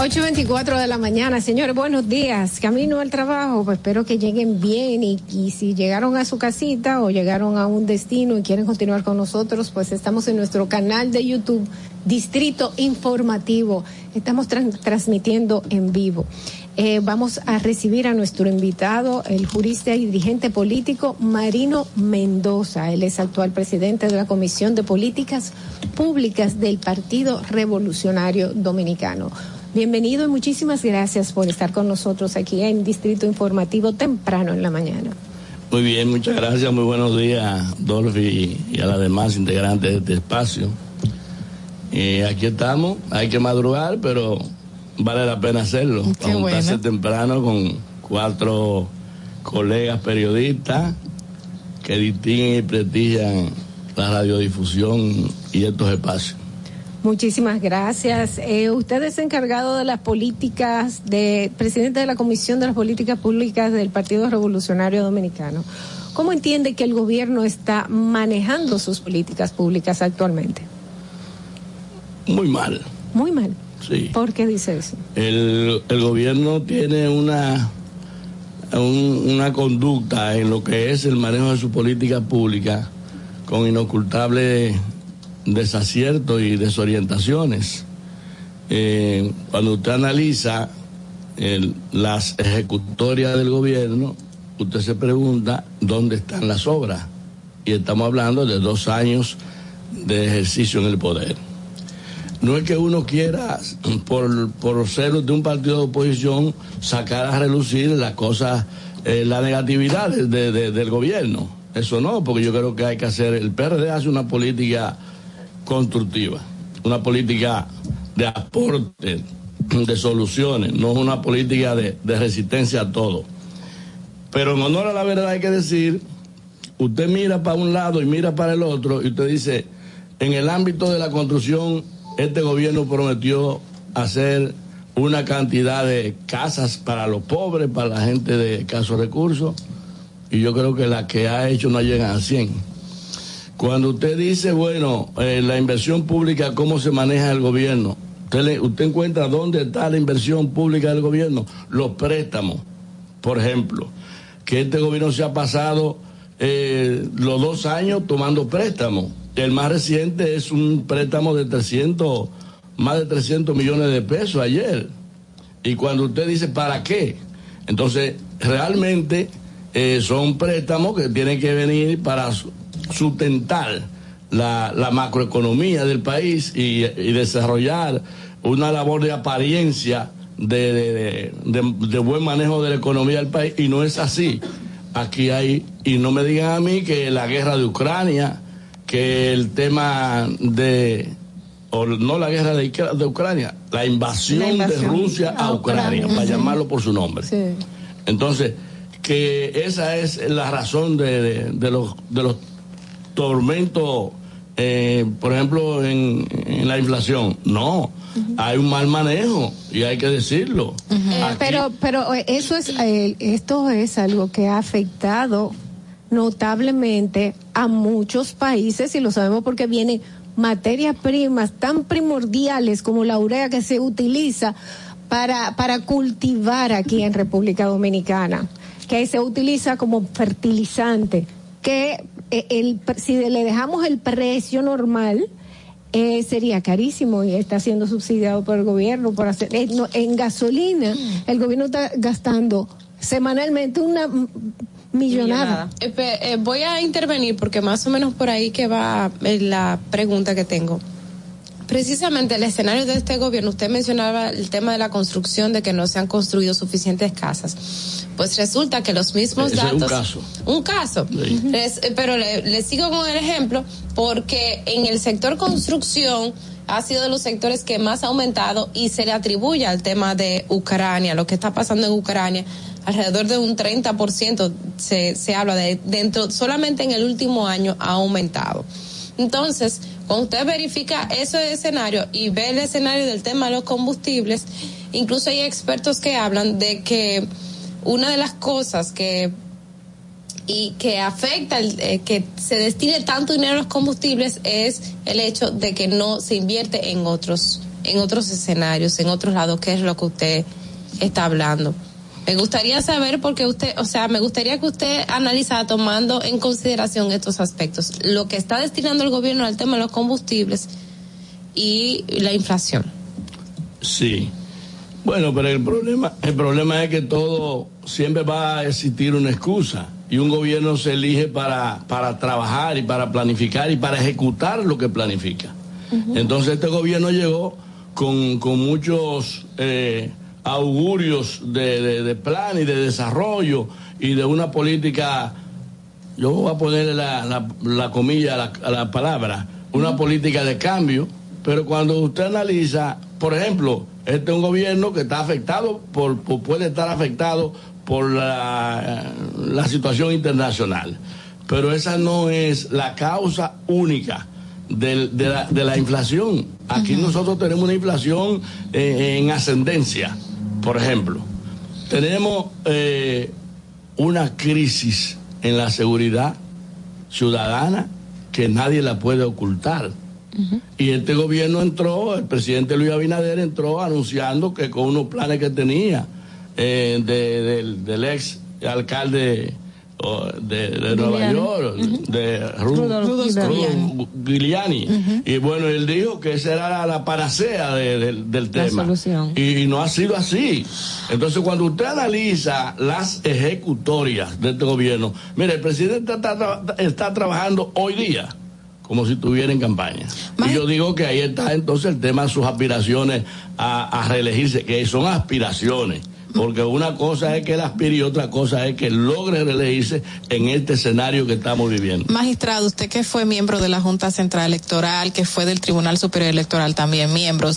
8.24 de la mañana, señores, buenos días. Camino al trabajo, pues espero que lleguen bien y, y, si llegaron a su casita o llegaron a un destino y quieren continuar con nosotros, pues estamos en nuestro canal de YouTube Distrito Informativo. Estamos transmitiendo en vivo. Eh, vamos a recibir a nuestro invitado, el jurista y dirigente político Marino Mendoza. Él es actual presidente de la Comisión de Políticas Públicas del Partido Revolucionario Dominicano. Bienvenido y muchísimas gracias por estar con nosotros aquí en Distrito Informativo temprano en la mañana. Muy bien, muchas gracias, muy buenos días, Dolphy y a las demás integrantes de este espacio. Y aquí estamos, hay que madrugar, pero vale la pena hacerlo. Qué Juntarse temprano con cuatro colegas periodistas que distinguen y prestigian la radiodifusión y estos espacios. Muchísimas gracias. Eh, usted es encargado de las políticas, de presidente de la Comisión de las Políticas Públicas del Partido Revolucionario Dominicano. ¿Cómo entiende que el gobierno está manejando sus políticas públicas actualmente? Muy mal. Muy mal. Sí. ¿Por qué dice eso? El, el gobierno tiene una, una conducta en lo que es el manejo de su política pública con inocultable desaciertos y desorientaciones. Eh, cuando usted analiza las ejecutorias del gobierno, usted se pregunta dónde están las obras. Y estamos hablando de dos años de ejercicio en el poder. No es que uno quiera, por, por ser de un partido de oposición, sacar a relucir las cosas, eh, la negatividad del gobierno. Eso no, porque yo creo que hay que hacer, el PRD hace una política constructiva, una política de aporte, de soluciones, no una política de, resistencia a todo. Pero en honor a la verdad hay que decir, usted mira para un lado y mira para el otro y usted dice, en el ámbito de la construcción, este gobierno prometió hacer una cantidad de casas para los pobres, para la gente de escasos recursos, y yo creo que las que ha hecho no llegan a 100. Cuando usted dice, bueno, eh, la inversión pública, ¿cómo se maneja el gobierno? Usted, encuentra dónde está la inversión pública del gobierno. Los préstamos, por ejemplo. Que este gobierno se ha pasado eh, los dos años tomando préstamos. El más reciente es un préstamo de 300, más de 300 millones de pesos ayer. Y cuando usted dice, ¿para qué? Entonces, realmente eh, son préstamos que tienen que venir para sustentar la, macroeconomía del país y, desarrollar una labor de apariencia de, buen manejo de la economía del país y no es así. Aquí hay, y no me digan a mí que la guerra de Ucrania, que el tema de, o no la guerra de, de Ucrania, la invasión, de Rusia a, Ucrania, para llamarlo por su nombre. Entonces, que esa es la razón de, los, de los tormento, eh, por ejemplo, en, la inflación. No, hay un mal manejo y hay que decirlo. Pero, pero eh, eso es, esto es algo que ha afectado notablemente a muchos países y lo sabemos porque vienen materias primas tan primordiales como la urea que se utiliza para, para cultivar aquí en República Dominicana, que se utiliza como fertilizante, que el, si le dejamos el precio normal, eh, sería carísimo y está siendo subsidiado por el gobierno por hacer eh, en gasolina el gobierno está gastando semanalmente una millonada, voy a intervenir porque más o menos por ahí que va la pregunta que tengo precisamente el escenario de este gobierno, usted mencionaba el tema de la construcción, de que no se han construido suficientes casas. Pues resulta que los mismos datos. un caso. Un caso. pero le, sigo con el ejemplo, porque en el sector construcción ha sido de los sectores que más ha aumentado y se le atribuye al tema de Ucrania, lo que está pasando en Ucrania. Alrededor de un 30% se, se habla de dentro, solamente en el último año ha aumentado. Entonces, cuando usted verifica ese escenario y ve el escenario del tema de los combustibles, incluso hay expertos que hablan de que una de las cosas que y que afecta eh, que se destine tanto dinero a los combustibles es el hecho de que no se invierte en otros en otros escenarios, en otros lados, que es lo que usted está hablando. Me gustaría saber porque usted, o sea, me gustaría que usted analizara tomando en consideración estos aspectos, lo que está destinando el gobierno al tema de los combustibles y la inflación. Sí. Bueno, pero el problema, el problema es que todo siempre va a existir una excusa y un gobierno se elige para, para trabajar y para planificar y para ejecutar lo que planifica. Entonces este gobierno llegó con, muchos eh, augurios de, plan y de desarrollo y de una política, yo voy a ponerle la, comilla a la, palabra, una política de cambio, pero cuando usted analiza, por ejemplo, este es un gobierno que está afectado, por, puede estar afectado por la, la situación internacional, pero esa no es la causa única de, la, de, la, inflación. Aquí nosotros tenemos una inflación eh, en ascendencia, por ejemplo. Tenemos eh, una crisis en la seguridad ciudadana que nadie la puede ocultar. Y este gobierno entró, el presidente Luis Abinader entró anunciando que con unos planes que tenía eh, del ex alcalde de, Nueva York, de Rudolf Giuliani. Y bueno, él dijo que esa era la, panacea del tema. Y, no ha sido así. Entonces, cuando usted analiza las ejecutorias de este gobierno, mire, el presidente está, trabajando hoy día como si estuviera en campaña. Y yo digo que ahí está entonces el tema de sus aspiraciones a, a reelegirse, que son aspiraciones porque una cosa es que él aspire y otra cosa es que logre reelegirse en este escenario que estamos viviendo. Magistrado, usted que fue miembro de la Junta Central Electoral, que fue del Tribunal Superior Electoral también miembro, o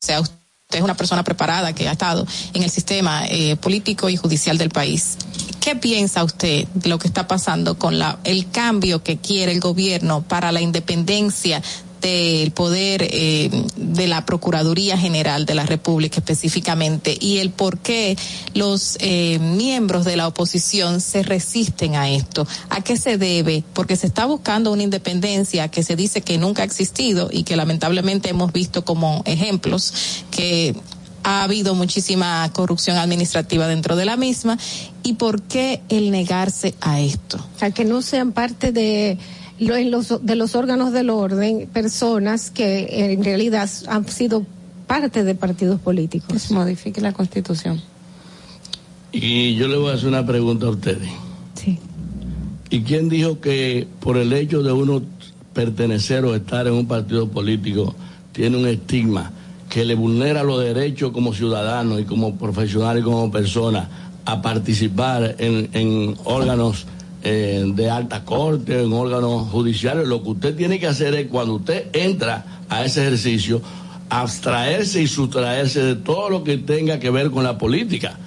sea, usted es una persona preparada que ha estado en el sistema eh, político y judicial del país. ¿Qué piensa usted de lo que está pasando con el cambio que quiere el gobierno para la independencia del poder eh, de la Procuraduría General de la República específicamente y el por qué los eh, miembros de la oposición se resisten a esto. ¿A qué se debe? Porque se está buscando una independencia que se dice que nunca ha existido y que lamentablemente hemos visto como ejemplos que ha habido muchísima corrupción administrativa dentro de la misma y por qué el negarse a esto. A que no sean parte de los, de los órganos del orden personas que en realidad han sido parte de partidos políticos. modifique la constitución. Y yo le voy a hacer una pregunta a ustedes. Sí. ¿Y quién dijo que por el hecho de uno pertenecer o estar en un partido político tiene un estigma que le vulnera los derechos como ciudadano y como profesional y como persona a participar en, en órganos eh, de alta corte, en órganos judiciales, lo que usted tiene que hacer es cuando usted entra a ese ejercicio, abstraerse y sustraerse de todo lo que tenga que ver con la política.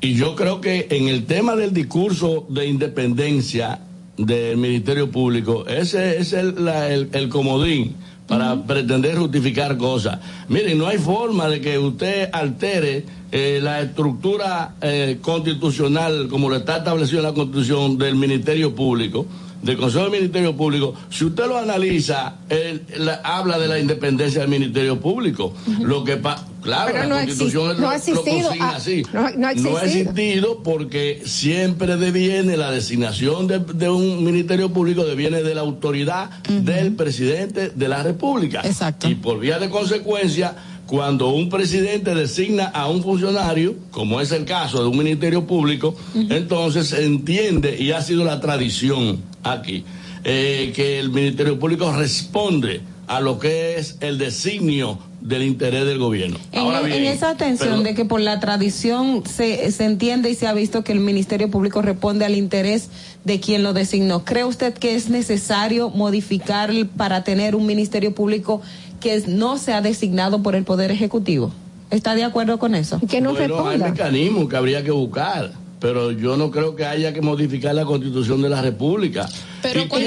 Y yo creo que en el tema del discurso de independencia del Ministerio Público, ese es el, el, comodín para pretender justificar cosas. Miren, no hay forma de que usted altere eh, la estructura eh, constitucional, como lo está establecido en la Constitución del Ministerio Público, del Consejo del Ministerio Público, si usted lo analiza, él, habla de la independencia del Ministerio Público. Lo que claro, la Constitución no ha existido, ah, así. No, ha existido porque siempre deviene la designación de, un Ministerio Público, deviene de la autoridad del presidente de la República. Exacto. Y por vía de consecuencia, cuando un presidente designa a un funcionario, como es el caso de un ministerio público, entonces se entiende, y ha sido la tradición aquí, eh, que el ministerio público responde a lo que es el designio del interés del gobierno. En, esa atención de que por la tradición se, se entiende y se ha visto que el Ministerio Público responde al interés de quien lo designó, ¿cree usted que es necesario modificar para tener un Ministerio Público que no se ha designado por el Poder Ejecutivo. ¿Está de acuerdo con eso? Que no bueno, hay mecanismos que habría que buscar pero yo no creo que haya que modificar la constitución de la república. Pero ¿cuál,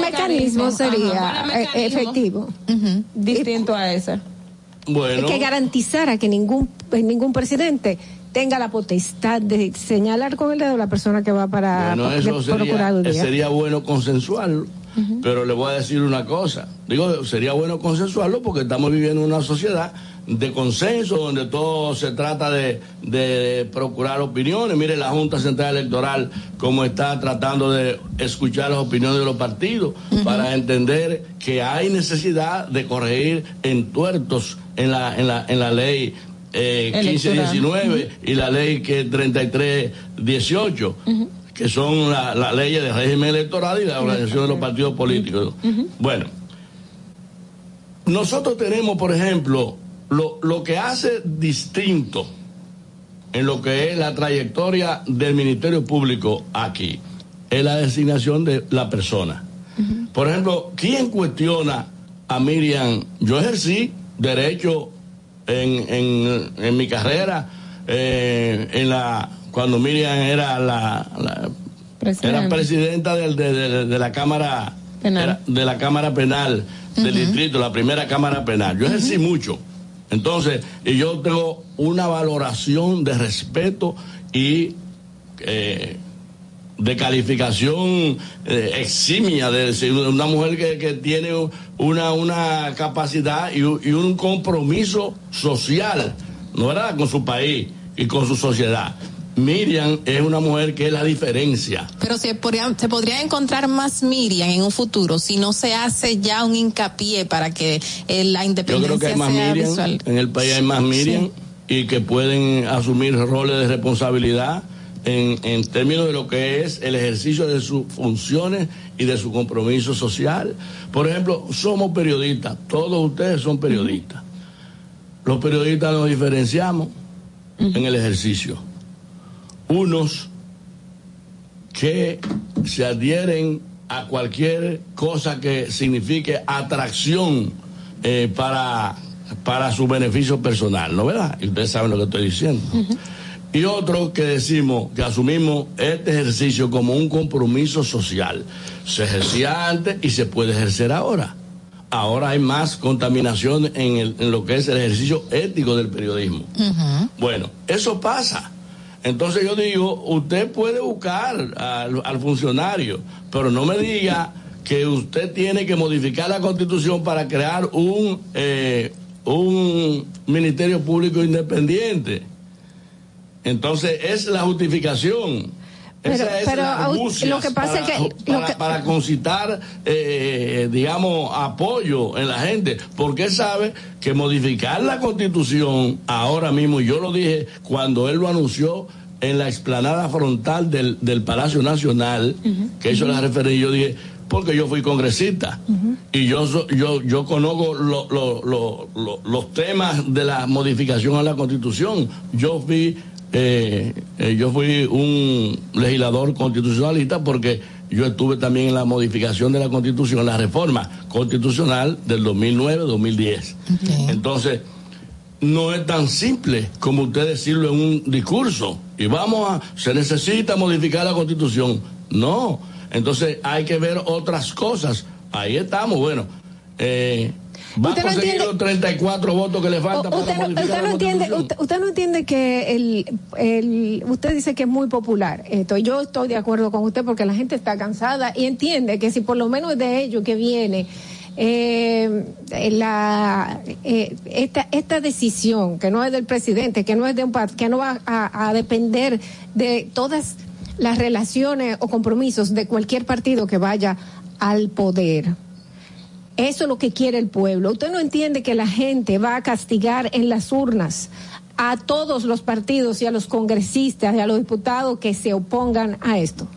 mecanismo sería eh, efectivo? Distinto a ese. Bueno. que garantizara que ningún, ningún presidente tenga la potestad de señalar con el dedo a la persona que va para bueno, eso sería, sería bueno consensuarlo pero le voy a decir una cosa. Digo, sería bueno consensuarlo porque estamos viviendo en una sociedad de consenso donde todo se trata de, de procurar opiniones. Mire la Junta Central Electoral cómo está tratando de escuchar las opiniones de los partidos para entender que hay necesidad de corregir entuertos en la, en la, en la ley eh, 1519 y la ley que 3318 que son las la leyes de régimen electoral y la organización de los partidos políticos. Bueno, nosotros tenemos, por ejemplo, lo, lo que hace distinto en lo que es la trayectoria del Ministerio Público aquí, es la designación de la persona. Por ejemplo, ¿quién cuestiona a Miriam? Yo ejercí derecho en, en, en mi carrera, eh, en la cuando Miriam era la, la era presidenta de, de, de, la cámara Penal. de la cámara penal del distrito, la primera cámara penal. Yo ejercí mucho. Entonces, y yo tengo una valoración de respeto y eh, de calificación eh, eximia de, de una mujer que, que tiene una, una capacidad y, y, un compromiso social, ¿no verdad?, con su país y con su sociedad. Miriam es una mujer que es la diferencia. Pero se podría, se podría encontrar más Miriam en un futuro si no se hace ya un hincapié para que eh, la independencia Yo creo que hay más sea Miriam, visual. en el país hay más Miriam Sí. y que pueden asumir roles de responsabilidad en, en términos de lo que es el ejercicio de sus funciones y de su compromiso social. Por ejemplo, somos periodistas, todos ustedes son periodistas. Los periodistas nos diferenciamos en el ejercicio. Unos que se adhieren a cualquier cosa que signifique atracción eh, para, para su beneficio personal, ¿no verdad? Y ustedes saben lo que estoy diciendo. Y otros que decimos que asumimos este ejercicio como un compromiso social. Se ejercía antes y se puede ejercer ahora. Ahora hay más contaminación en, el- en lo que es el ejercicio ético del periodismo. Bueno, eso pasa. Entonces yo digo, usted puede buscar al, funcionario, pero no me diga que usted tiene que modificar la constitución para crear un, eh, un ministerio público independiente. Entonces es la justificación. Pero- Esa es pero, la lo que pasa para, es que- para, que- para concitar, eh, digamos, apoyo en la gente, porque él sabe que modificar la constitución ahora mismo, y yo lo dije cuando él lo anunció en la explanada frontal del, del Palacio Nacional, que hizo la referencia, yo dije, porque yo fui congresista. Y yo yo yo conozco lo- lo- lo- los temas de la modificación a la constitución. Yo fui eh, eh, yo fui un legislador constitucionalista porque yo estuve también en la modificación de la constitución, la reforma constitucional del 2009-2010. Entonces, no es tan simple como usted decirlo en un discurso. Y vamos a, se necesita modificar la constitución. No. Entonces hay que ver otras cosas. Ahí estamos. Bueno, eh, va a Usted no conseguir entiende- los 34 votos que le faltan O- para usted, no, usted no entiende, usted, usted no entiende que el, el, usted dice que es muy popular esto. Yo estoy de acuerdo con usted porque la gente está cansada y entiende que si por lo menos de ello que viene eh, la, eh, esta, esta decisión que no es del presidente, que no es de un que no va a, a depender de todas las relaciones o compromisos de cualquier partido que vaya al poder. Eso es lo que quiere el pueblo. Usted no entiende que la gente va a castigar en las urnas a todos los partidos y a los congresistas y a los diputados que se opongan a esto.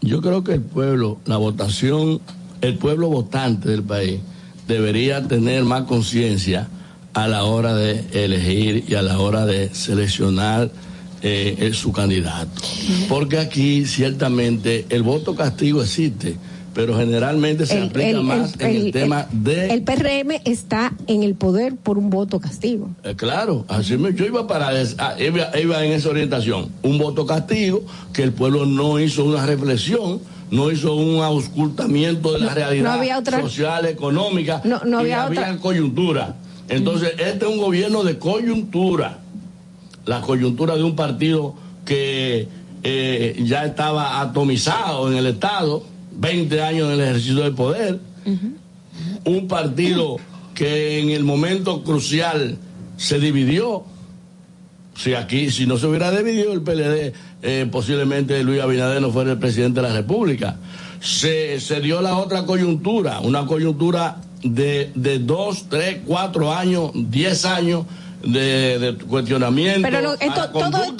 Yo creo que el pueblo, la votación, el pueblo votante del país debería tener más conciencia a la hora de elegir y a la hora de seleccionar eh, eh, su candidato. Porque aquí ciertamente el voto castigo existe, pero generalmente se El- aplica el- más el- en el, tema de... El PRM está en el poder por un voto castigo. Eh, claro, así me- yo iba para ah, iba, iba en esa orientación. Un voto castigo que el pueblo no hizo una reflexión, no hizo un auscultamiento de la realidad no había otra- social, económica, No- no y había otra- coyuntura. Entonces, este es un gobierno de coyuntura, la coyuntura de un partido que eh, ya estaba atomizado en el Estado, 20 años en el ejercicio del poder, un partido que en el momento crucial se dividió. Si aquí, si no se hubiera dividido el PLD, eh, posiblemente Luis Abinader no fuera el presidente de la República. Se, se dio la otra coyuntura, una coyuntura de, de dos, tres, cuatro años, diez años de, de cuestionamiento. Pero no, esto,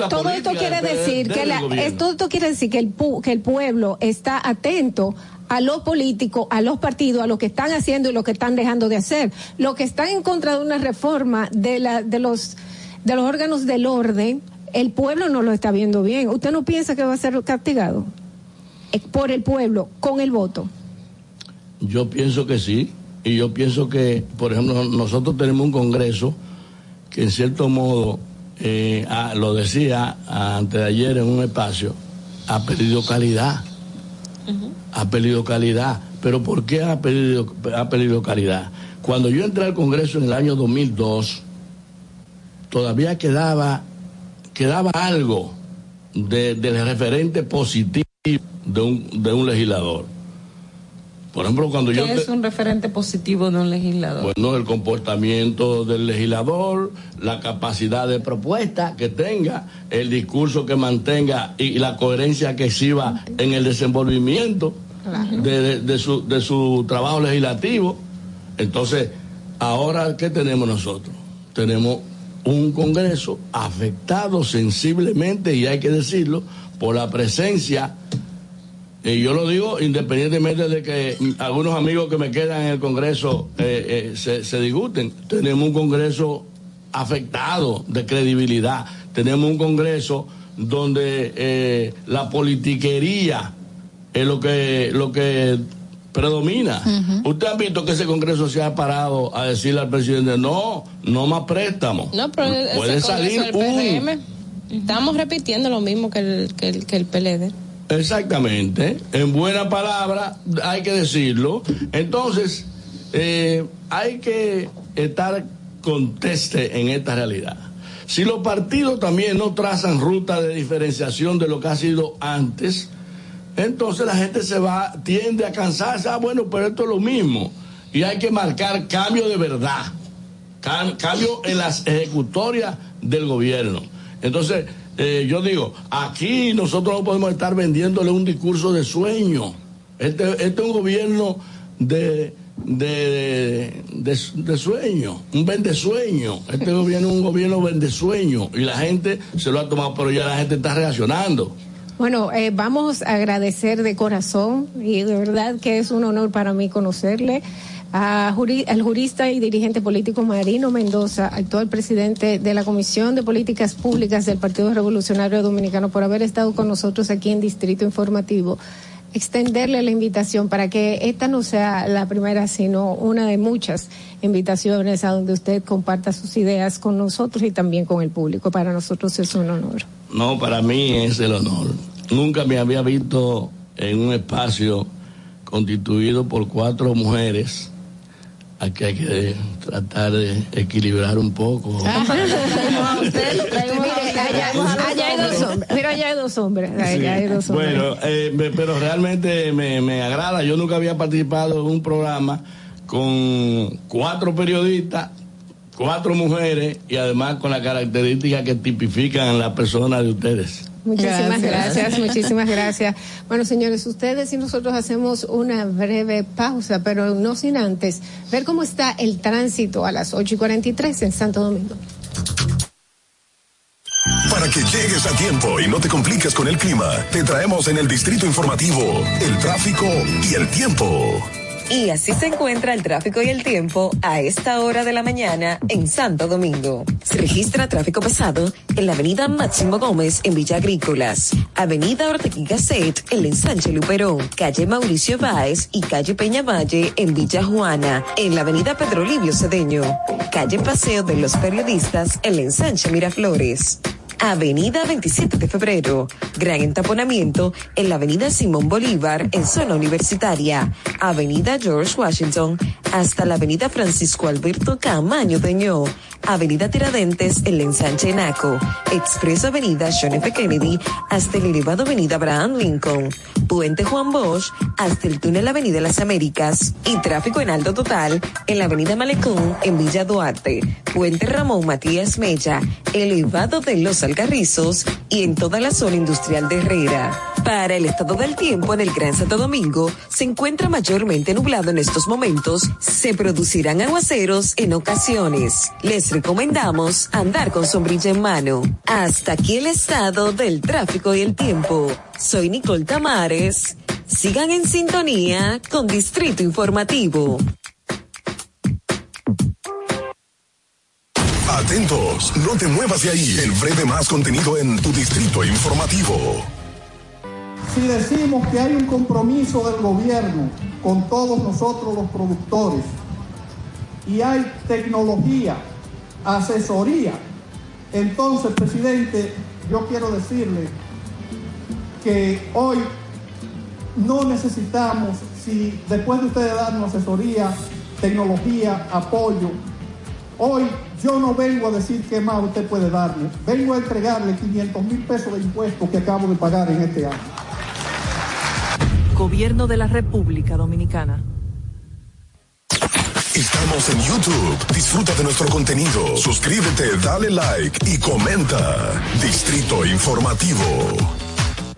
todo, esto quiere de- decir que la, esto, esto quiere decir que el pu- que el pueblo está atento a los políticos, a los partidos, a lo que están haciendo y lo que están dejando de hacer. Lo que están en contra de una reforma de la de los de los órganos del orden, el pueblo no lo está viendo bien. ¿Usted no piensa que va a ser castigado Eh, por el pueblo con el voto? Yo pienso que sí. Y yo pienso que, por ejemplo, nosotros tenemos un Congreso que en cierto modo, eh, ah, lo decía antes de ayer en un espacio, ha perdido calidad. Ha perdido calidad. Pero ¿por qué ha perdido, ha perdido calidad? Cuando yo entré al Congreso en el año 2002, todavía quedaba, quedaba algo de- del referente positivo de un, de un legislador. Por ejemplo, cuando yo... ¿Qué te- es un referente positivo de un legislador? bueno, el comportamiento del legislador, la capacidad de propuesta que tenga, el discurso que mantenga y la coherencia que exhiba en el desenvolvimiento de, de- de su, de su trabajo legislativo. Entonces, ahora, ¿qué tenemos nosotros? Tenemos un Congreso afectado sensiblemente, y hay que decirlo, por la presencia y yo lo digo independientemente de que mm, algunos amigos que me quedan en el Congreso eh, eh, se, se disguten. Tenemos un Congreso afectado de credibilidad. Tenemos un Congreso donde eh, la politiquería es lo que, lo que predomina. Usted ha visto que ese Congreso se ha parado a decirle al presidente, no, no más préstamos. No, pero Puede salir un... Estamos repitiendo lo mismo que el, que el, que el PLD. Exactamente, en buena palabra hay que decirlo. Entonces, eh, hay que estar conteste en esta realidad. Si los partidos también no trazan ruta de diferenciación de lo que ha sido antes, entonces la gente se va, tiende a cansarse, ah, bueno, pero esto es lo mismo. Y hay que marcar cambio de verdad, cam- cambio en las ejecutorias del gobierno. Entonces, eh, yo digo, aquí nosotros no podemos estar vendiéndole un discurso de sueño. Este, este es un gobierno de, de, de, de sueño, un vendesueño. Este gobierno es un gobierno vendesueño y la gente se lo ha tomado, pero ya la gente está reaccionando. Bueno, eh, vamos a agradecer de corazón y de verdad que es un honor para mí conocerle a juri- al jurista y dirigente político Marino Mendoza, actual presidente de la Comisión de Políticas Públicas del Partido Revolucionario Dominicano, por haber estado con nosotros aquí en Distrito Informativo. Extenderle la invitación para que esta no sea la primera, sino una de muchas invitaciones a donde usted comparta sus ideas con nosotros y también con el público. Para nosotros es un honor. No, para mí es el honor. Nunca me había visto en un espacio constituido por cuatro mujeres. Aquí hay que tratar de equilibrar un poco. Allá, <laughs> allá hay dos hombres. Mira, allá hay dos hombres. Allá hay dos hombres. Bueno, eh, me- pero realmente me, me agrada. Yo nunca había participado en un programa con cuatro periodistas, cuatro mujeres y además con las características que tipifican la persona de ustedes. Muchísimas Gracias. gracias. muchísimas gracias. Bueno, señores, ustedes y nosotros hacemos una breve pausa, pero no sin antes ver cómo está el tránsito a las 8 y 43 en Santo Domingo. Para que llegues a tiempo y no te compliques con el clima, te traemos en el distrito informativo el tráfico y el tiempo. Y así se encuentra el tráfico y el tiempo a esta hora de la mañana en Santo Domingo. Se registra tráfico pesado en la avenida Máximo Gómez en Villa Agrícolas, avenida Ortega y Gasset en ensanche Luperón, calle Mauricio Báez y calle Peñavalle en Villa Juana, en la avenida Pedro Livio Cedeño, calle Paseo de los Periodistas en ensanche Miraflores. Avenida 27 de Febrero. Gran entaponamiento en la Avenida Simón Bolívar en zona universitaria. Avenida George Washington hasta la Avenida Francisco Alberto Camaño Peñó. Avenida Tiradentes, el ensanche Naco, Expreso Avenida John F. Kennedy, hasta el elevado Avenida Abraham Lincoln, Puente Juan Bosch, hasta el túnel Avenida Las Américas, y tráfico en alto total en la Avenida Malecón, en Villa Duarte, Puente Ramón Matías Mella, elevado de Los Alcarrizos, y en toda la zona industrial de Herrera. Para el estado del tiempo en el Gran Santo Domingo, se encuentra mayormente nublado en estos momentos, se producirán aguaceros en ocasiones. Les recomendamos andar con sombrilla en mano. Hasta aquí el estado del tráfico y el tiempo. Soy Nicole Tamares. Sigan en sintonía con Distrito Informativo. Atentos, no te muevas de ahí. El breve más contenido en tu Distrito Informativo. Si decimos que hay un compromiso del gobierno con todos nosotros los productores y hay tecnología, asesoría, entonces, presidente, yo quiero decirle que hoy no necesitamos, si después de ustedes darnos asesoría, tecnología, apoyo, hoy yo no vengo a decir qué más usted puede darle, vengo a entregarle 500 mil pesos de impuestos que acabo de pagar en este año. Gobierno de la República Dominicana. Estamos en YouTube. Disfruta de nuestro contenido. Suscríbete, dale like y comenta. Distrito Informativo.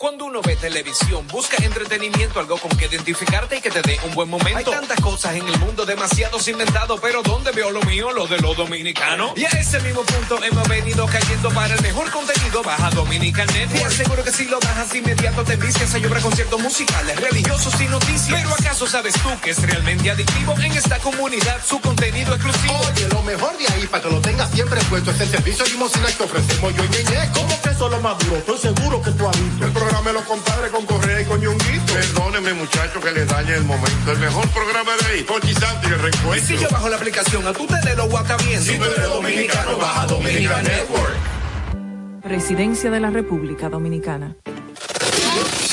Cuando uno ve televisión, busca entretenimiento, algo con que identificarte y que te dé un buen momento. Hay tantas cosas en el mundo, demasiados inventados, pero ¿dónde veo lo mío? Lo de los dominicanos. Y a ese mismo punto hemos venido cayendo para el mejor contenido. Baja Dominican Network. Te aseguro que si lo bajas inmediato te vistes a llorar conciertos musicales, religiosos y noticias. Pero ¿acaso sabes tú que es realmente adictivo en esta comunidad su contenido exclusivo? Oye, lo mejor de ahí para que lo tengas siempre puesto es el servicio limosina que ofrecemos yo y Ñeñe. ¿Cómo que eso es lo más duro? Estoy seguro que tú has visto. El programa de los compadres con Correa y con Ñonguito. Perdóneme, muchacho, que le dañe el momento. El mejor programa de ahí, Pochi Santo y el Y Pues si yo bajo la aplicación, a tú te de lo guacabiendo. Si tú eres dominicano, baja Dominican Network. Presidencia de la República Dominicana.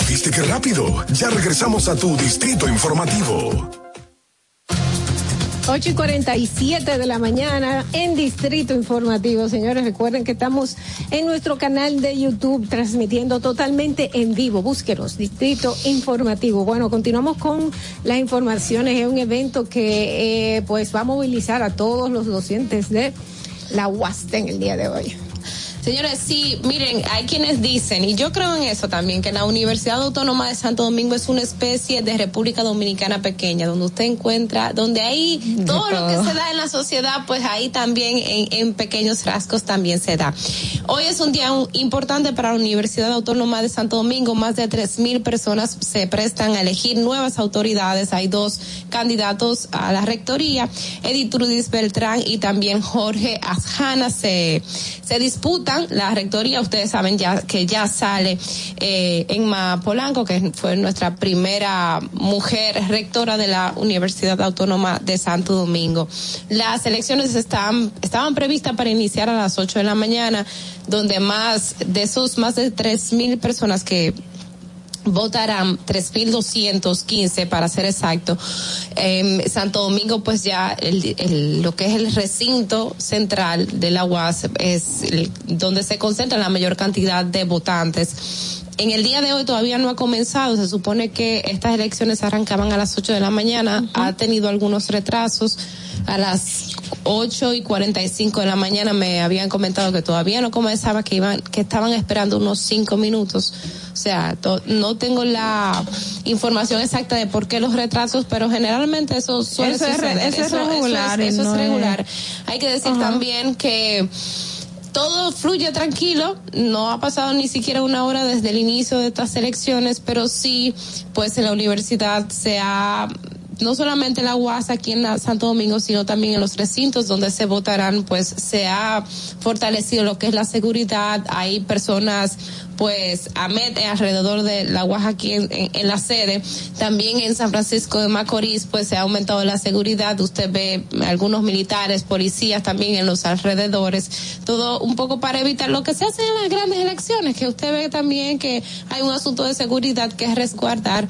¿Viste qué rápido? Ya regresamos a tu Distrito Informativo. 8 y 47 de la mañana en Distrito Informativo. Señores, recuerden que estamos en nuestro canal de YouTube transmitiendo totalmente en vivo. Búsquenos, Distrito Informativo. Bueno, continuamos con las informaciones. Es un evento que eh, pues va a movilizar a todos los docentes de la UAST en el día de hoy. Señores, sí, miren, hay quienes dicen, y yo creo en eso también, que la Universidad Autónoma de Santo Domingo es una especie de República Dominicana pequeña, donde usted encuentra, donde hay todo lo que se da en la sociedad, pues ahí también en, en pequeños rasgos también se da. Hoy es un día un- importante para la Universidad Autónoma de Santo Domingo, más de tres mil personas se prestan a elegir nuevas autoridades, hay dos candidatos a la rectoría, Edith Trudis Beltrán y también Jorge Asjana se, se disputan la rectoría, ustedes saben ya que ya sale eh, Emma Polanco, que fue nuestra primera mujer rectora de la Universidad Autónoma de Santo Domingo. Las elecciones están, estaban previstas para iniciar a las 8 de la mañana, donde más de esos más de tres mil personas que votarán 3.215 para ser exacto. En Santo Domingo, pues ya el, el- lo que es el recinto central de la UAS es el- donde se concentra la mayor cantidad de votantes. En el día de hoy todavía no ha comenzado, se supone que estas elecciones arrancaban a las 8 de la mañana, ha tenido algunos retrasos. A las 8 y 45 de la mañana me habían comentado que todavía no comenzaba, que iban, que estaban esperando unos 5 minutos. O sea, to- no tengo la información exacta de por qué los retrasos, pero generalmente eso suele Eso es eso regular Eso es, no es- regular. Hay que decir Ajá. también que todo fluye tranquilo, no ha pasado ni siquiera una hora desde el inicio de estas elecciones, pero sí, pues en la universidad se ha no solamente la UAS aquí en Santo Domingo, sino también en los recintos donde se votarán, pues se ha fortalecido lo que es la seguridad. Hay personas pues a met alrededor de la Oaxaca aquí en, la sede. También en San Francisco de Macorís pues se ha aumentado la seguridad. Usted ve algunos militares, policías también en los alrededores. Todo un poco para evitar lo que se hace en las grandes elecciones, que usted ve también que hay un asunto de seguridad que es resguardar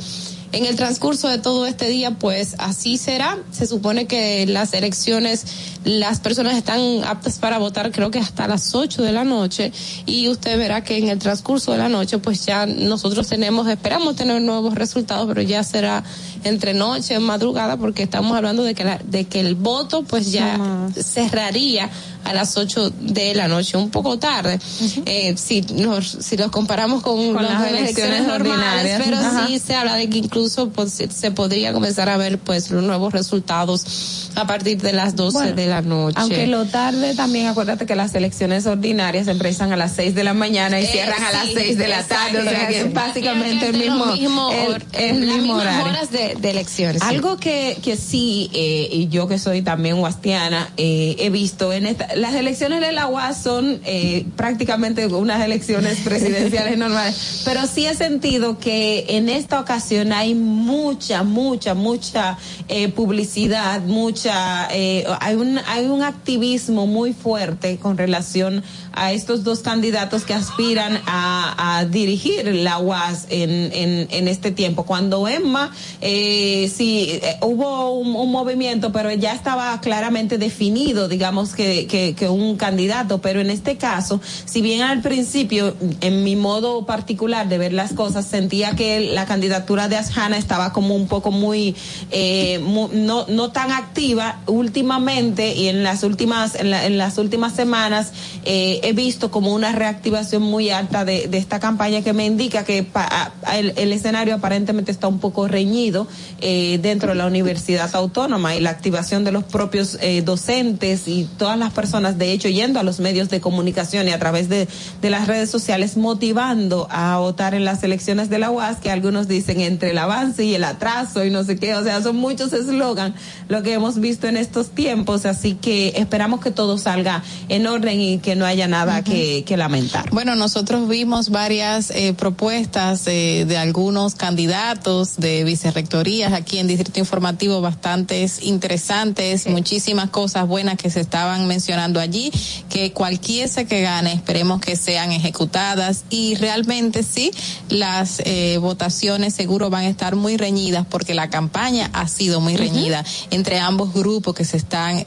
en el transcurso de todo este día, pues así será. Se supone que las elecciones, las personas están aptas para votar, creo que hasta las 8 de la noche, y usted verá que en el transcurso de la noche, pues ya nosotros tenemos, esperamos tener nuevos resultados, pero ya será entre noche, madrugada, porque estamos hablando de que, la, de que el voto, pues ya cerraría a las 8 de la noche, un poco tarde. eh, si, nos, si los comparamos con, las, elecciones, ordinarias, pero sí se habla de que incluso pues, se podría comenzar a ver pues los nuevos resultados a partir de las 12 de la noche. Aunque lo tarde también, acuérdate que las elecciones ordinarias empiezan a las 6 de la mañana y eh, cierran a las 6 de la tarde, o sea que es básicamente el mismo, el, el mismo horario. horas de, de elecciones. Algo que, que sí, eh, y yo que soy también huastiana, eh, he visto en esta, las elecciones de la UAS son eh, prácticamente unas elecciones <laughs> presidenciales normales, pero sí he sentido que en esta ocasión hay mucha, mucha, mucha eh, publicidad, mucha, eh, hay un hay un activismo muy fuerte con relación a estos dos candidatos que aspiran a, dirigir la UAS en, en, en, este tiempo. Cuando Emma, eh, sí, eh, hubo un, movimiento, pero ya estaba claramente definido, digamos, que, un candidato, pero en este caso, si bien al principio, en mi modo particular de ver las cosas, sentía que la candidatura de Ashana estaba como un poco muy, eh, muy no, no tan activa últimamente y en las últimas, en, la, en las últimas semanas, eh, he visto como una reactivación muy alta de, esta campaña que me indica que pa, el, escenario aparentemente está un poco reñido eh, dentro de la Universidad Autónoma y la activación de los propios eh, docentes y todas las personas, de hecho, yendo a los medios de comunicación y a través de, de las redes sociales, motivando a votar en las elecciones de la UAS, que algunos dicen entre el avance y el atraso y no sé qué, o sea, son muchos eslogan lo que hemos visto en estos tiempos, así que esperamos que todo salga en orden y que no haya nada nada uh -huh. que, que, lamentar. Bueno, nosotros vimos varias eh, propuestas eh, de algunos candidatos de vicerrectorías aquí en Distrito Informativo, bastantes interesantes, sí. muchísimas cosas buenas que se estaban mencionando allí, que cualquiera que gane, esperemos que sean ejecutadas y realmente sí, las eh, votaciones seguro van a estar muy reñidas porque la campaña ha sido muy reñida uh -huh. entre ambos grupos que se están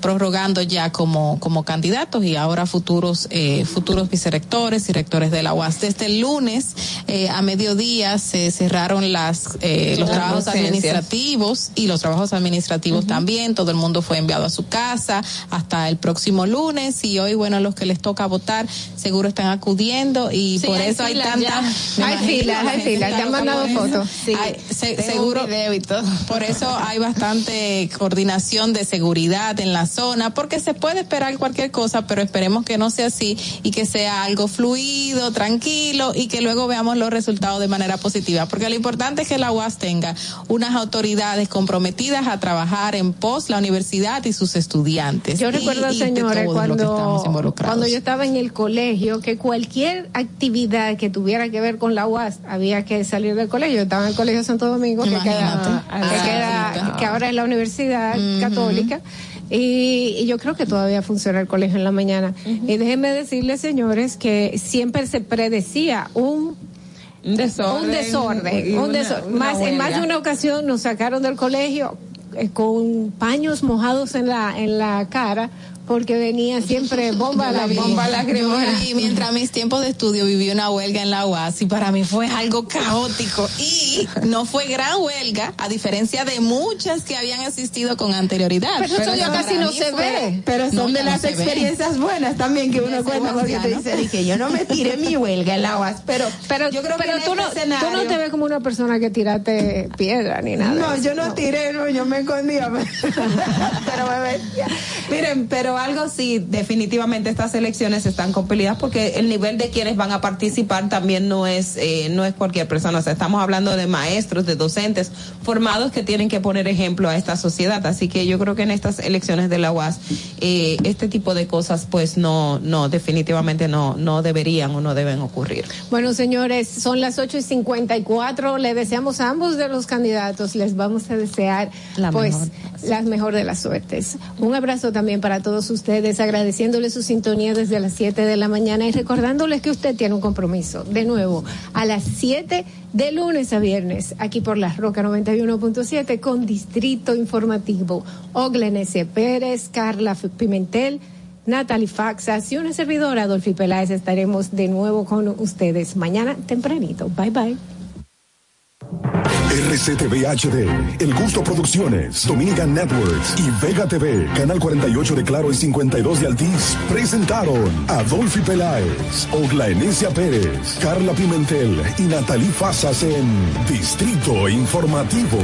prorrogando ya como, como candidatos y ahora futuros eh, futuros vicerrectores y rectores de la UAS. Desde el lunes eh, a mediodía se cerraron las eh, los trabajos administrativos y los trabajos administrativos uh -huh. también. Todo el mundo fue enviado a su casa hasta el próximo lunes y hoy bueno los que les toca votar seguro están acudiendo y sí, por eso hay tanta hay filas hay filas ya han mandado fotos sí, hay, se, seguro por eso hay bastante coordinación de seguridad en la zona porque se puede esperar cualquier cosa pero esperemos que no sea así y que sea algo fluido, tranquilo y que luego veamos los resultados de manera positiva. Porque lo importante es que la UAS tenga unas autoridades comprometidas a trabajar en pos la universidad y sus estudiantes. Yo recuerdo, y, señores, cuando, cuando yo estaba en el colegio, que cualquier actividad que tuviera que ver con la UAS había que salir del colegio. Yo estaba en el colegio Santo Domingo, que, queda, que, queda, que ahora es la Universidad uh -huh. Católica. Y, y, yo creo que todavía funciona el colegio en la mañana. Uh -huh. Y déjenme decirles, señores, que siempre se predecía un un desorden, un desorden, un desorden. Una, más, en más de una ocasión nos sacaron del colegio eh, con paños mojados en la en la cara porque venía siempre bomba la <laughs> bomba lacrimógena. Y mientras mis tiempos de estudio viví una huelga en la UAS y para mí fue algo caótico y no fue gran huelga a diferencia de muchas que habían asistido con anterioridad. Pero, pero eso ya casi no se fue, ve. Pero son no, de las experiencias ve. buenas también que uno cuenta porque te dice dije yo no me tiré mi huelga en la UAS, pero pero yo creo pero que tú, no, este escenario... tú no te ves como una persona que tiraste piedra ni nada. No, yo no, no, tiré, no, yo me escondía. <laughs> pero me miren, pero algo sí, definitivamente estas elecciones están compelidas porque el nivel de quienes van a participar también no es eh, no es cualquier persona. O sea, estamos hablando de maestros, de docentes formados que tienen que poner ejemplo a esta sociedad. Así que yo creo que en estas elecciones de la UAS eh, este tipo de cosas pues no no definitivamente no no deberían o no deben ocurrir. Bueno, señores, son las ocho y cincuenta y cuatro. Le deseamos a ambos de los candidatos, les vamos a desear la pues mejor. las mejor de las suertes. Un abrazo también para todos ustedes, agradeciéndoles su sintonía desde las 7 de la mañana y recordándoles que usted tiene un compromiso. De nuevo, a las 7 de lunes a viernes, aquí por la Roca 91.7 con Distrito Informativo. Oglen S. Pérez, Carla Pimentel. Natalie Faxas y una servidora, Adolfi Peláez, estaremos de nuevo con ustedes mañana tempranito. Bye bye. RCTV HD, El Gusto Producciones, Dominican Networks y Vega TV, Canal 48 de Claro y 52 de Altiz, presentaron Adolfi Peláez, Oglaenecia Pérez, Carla Pimentel y Natalie Fasas en Distrito Informativo.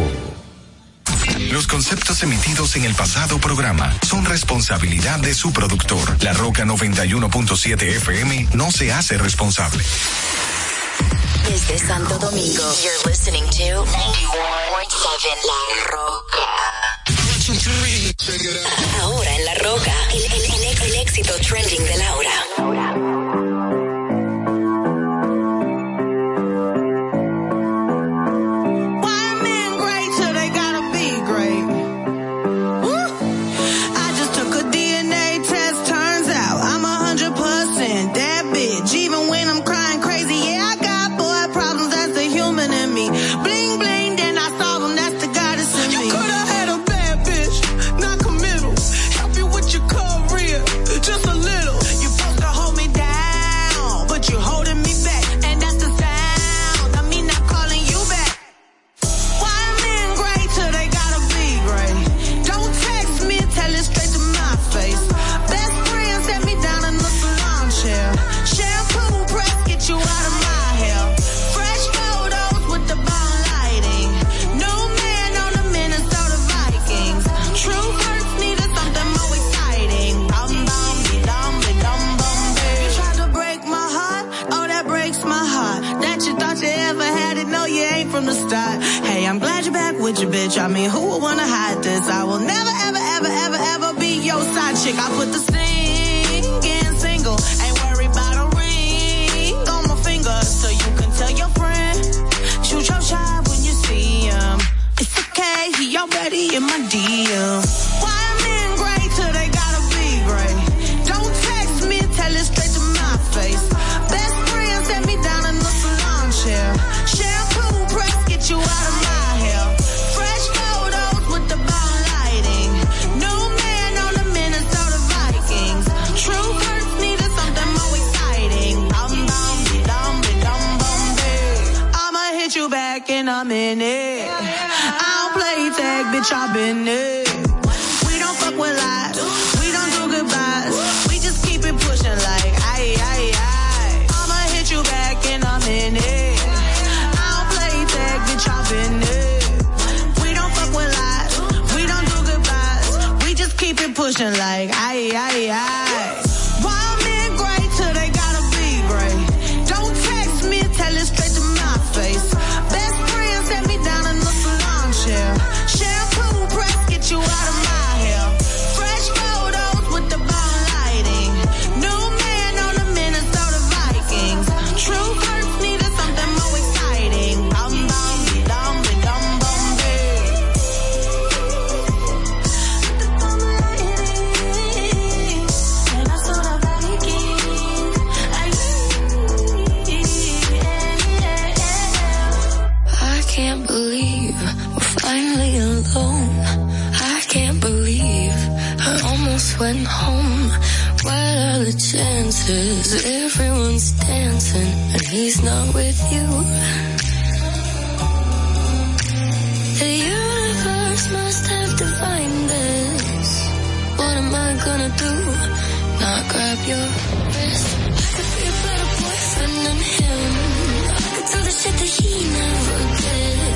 Los conceptos emitidos en el pasado programa son responsabilidad de su productor. La Roca 91.7 FM no se hace responsable. Desde Santo Domingo, you're listening to 91.7 La Roca. Ahora en La Roca, el, el, éxito trending de Laura. With you, bitch. I mean, who would wanna hide this? I will never, ever, ever, ever, ever be your side chick. I put the singing single. Ain't worried about a ring on my finger. So you can tell your friend, shoot your shot when you see him. It's okay, he already in my DM. Back in a minute. I don't play tag, bitch, I've been it. We don't fuck with lies. We don't do goodbyes. We just keep it pushing like aye aye aye. I'ma hit you back in a minute. I don't play tag, bitch, been it. We don't fuck with lies. We don't do goodbyes. We just keep it pushing like aye aye aye. He's not with you. The universe must have defined this. What am I gonna do? Not grab your wrist. I could be a better boyfriend than him. I could do the shit that he never did.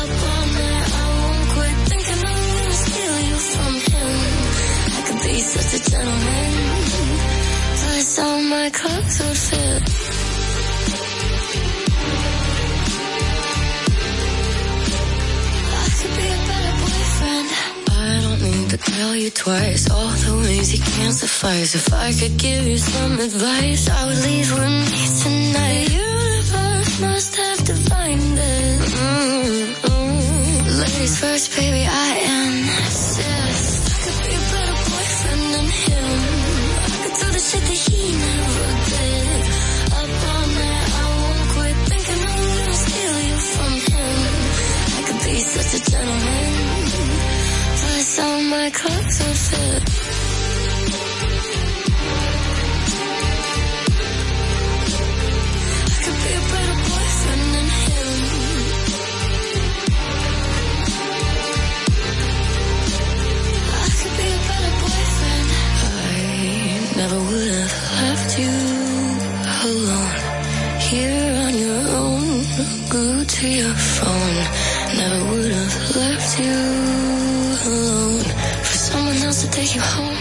Up all night, I won't quit thinking I'm gonna steal you from him. I could be such a gentleman. my clothes would fit. Tell you twice. All the ways you can't suffice. If I could give you some advice, I would leave with me tonight. The universe must have divined it. Mm-mm. Ladies first, baby, I. I could be a better boyfriend than him. I could do the shit that he never did. Up all night, I won't quit thinking I'm gonna steal you from him. I could be such a gentleman. All my clothes would fit. I could be a better boyfriend than him. I could be a better boyfriend. I never would have left you alone. Here on your own, to your phone. Never would have left you take you home.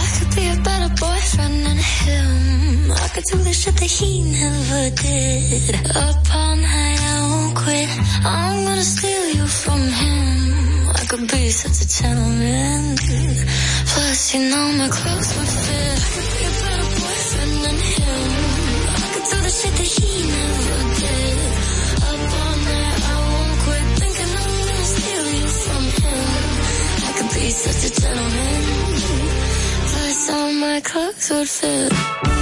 I could be a better boyfriend than him. I could do the shit that he never did. Up all night, I won't quit. I'm gonna steal you from him. I could be such a gentleman. Plus, you know my clothes would fit. I could be a better boyfriend than him. I could do the shit that he never did. I could such a gentleman. Plus, all my clothes would fit.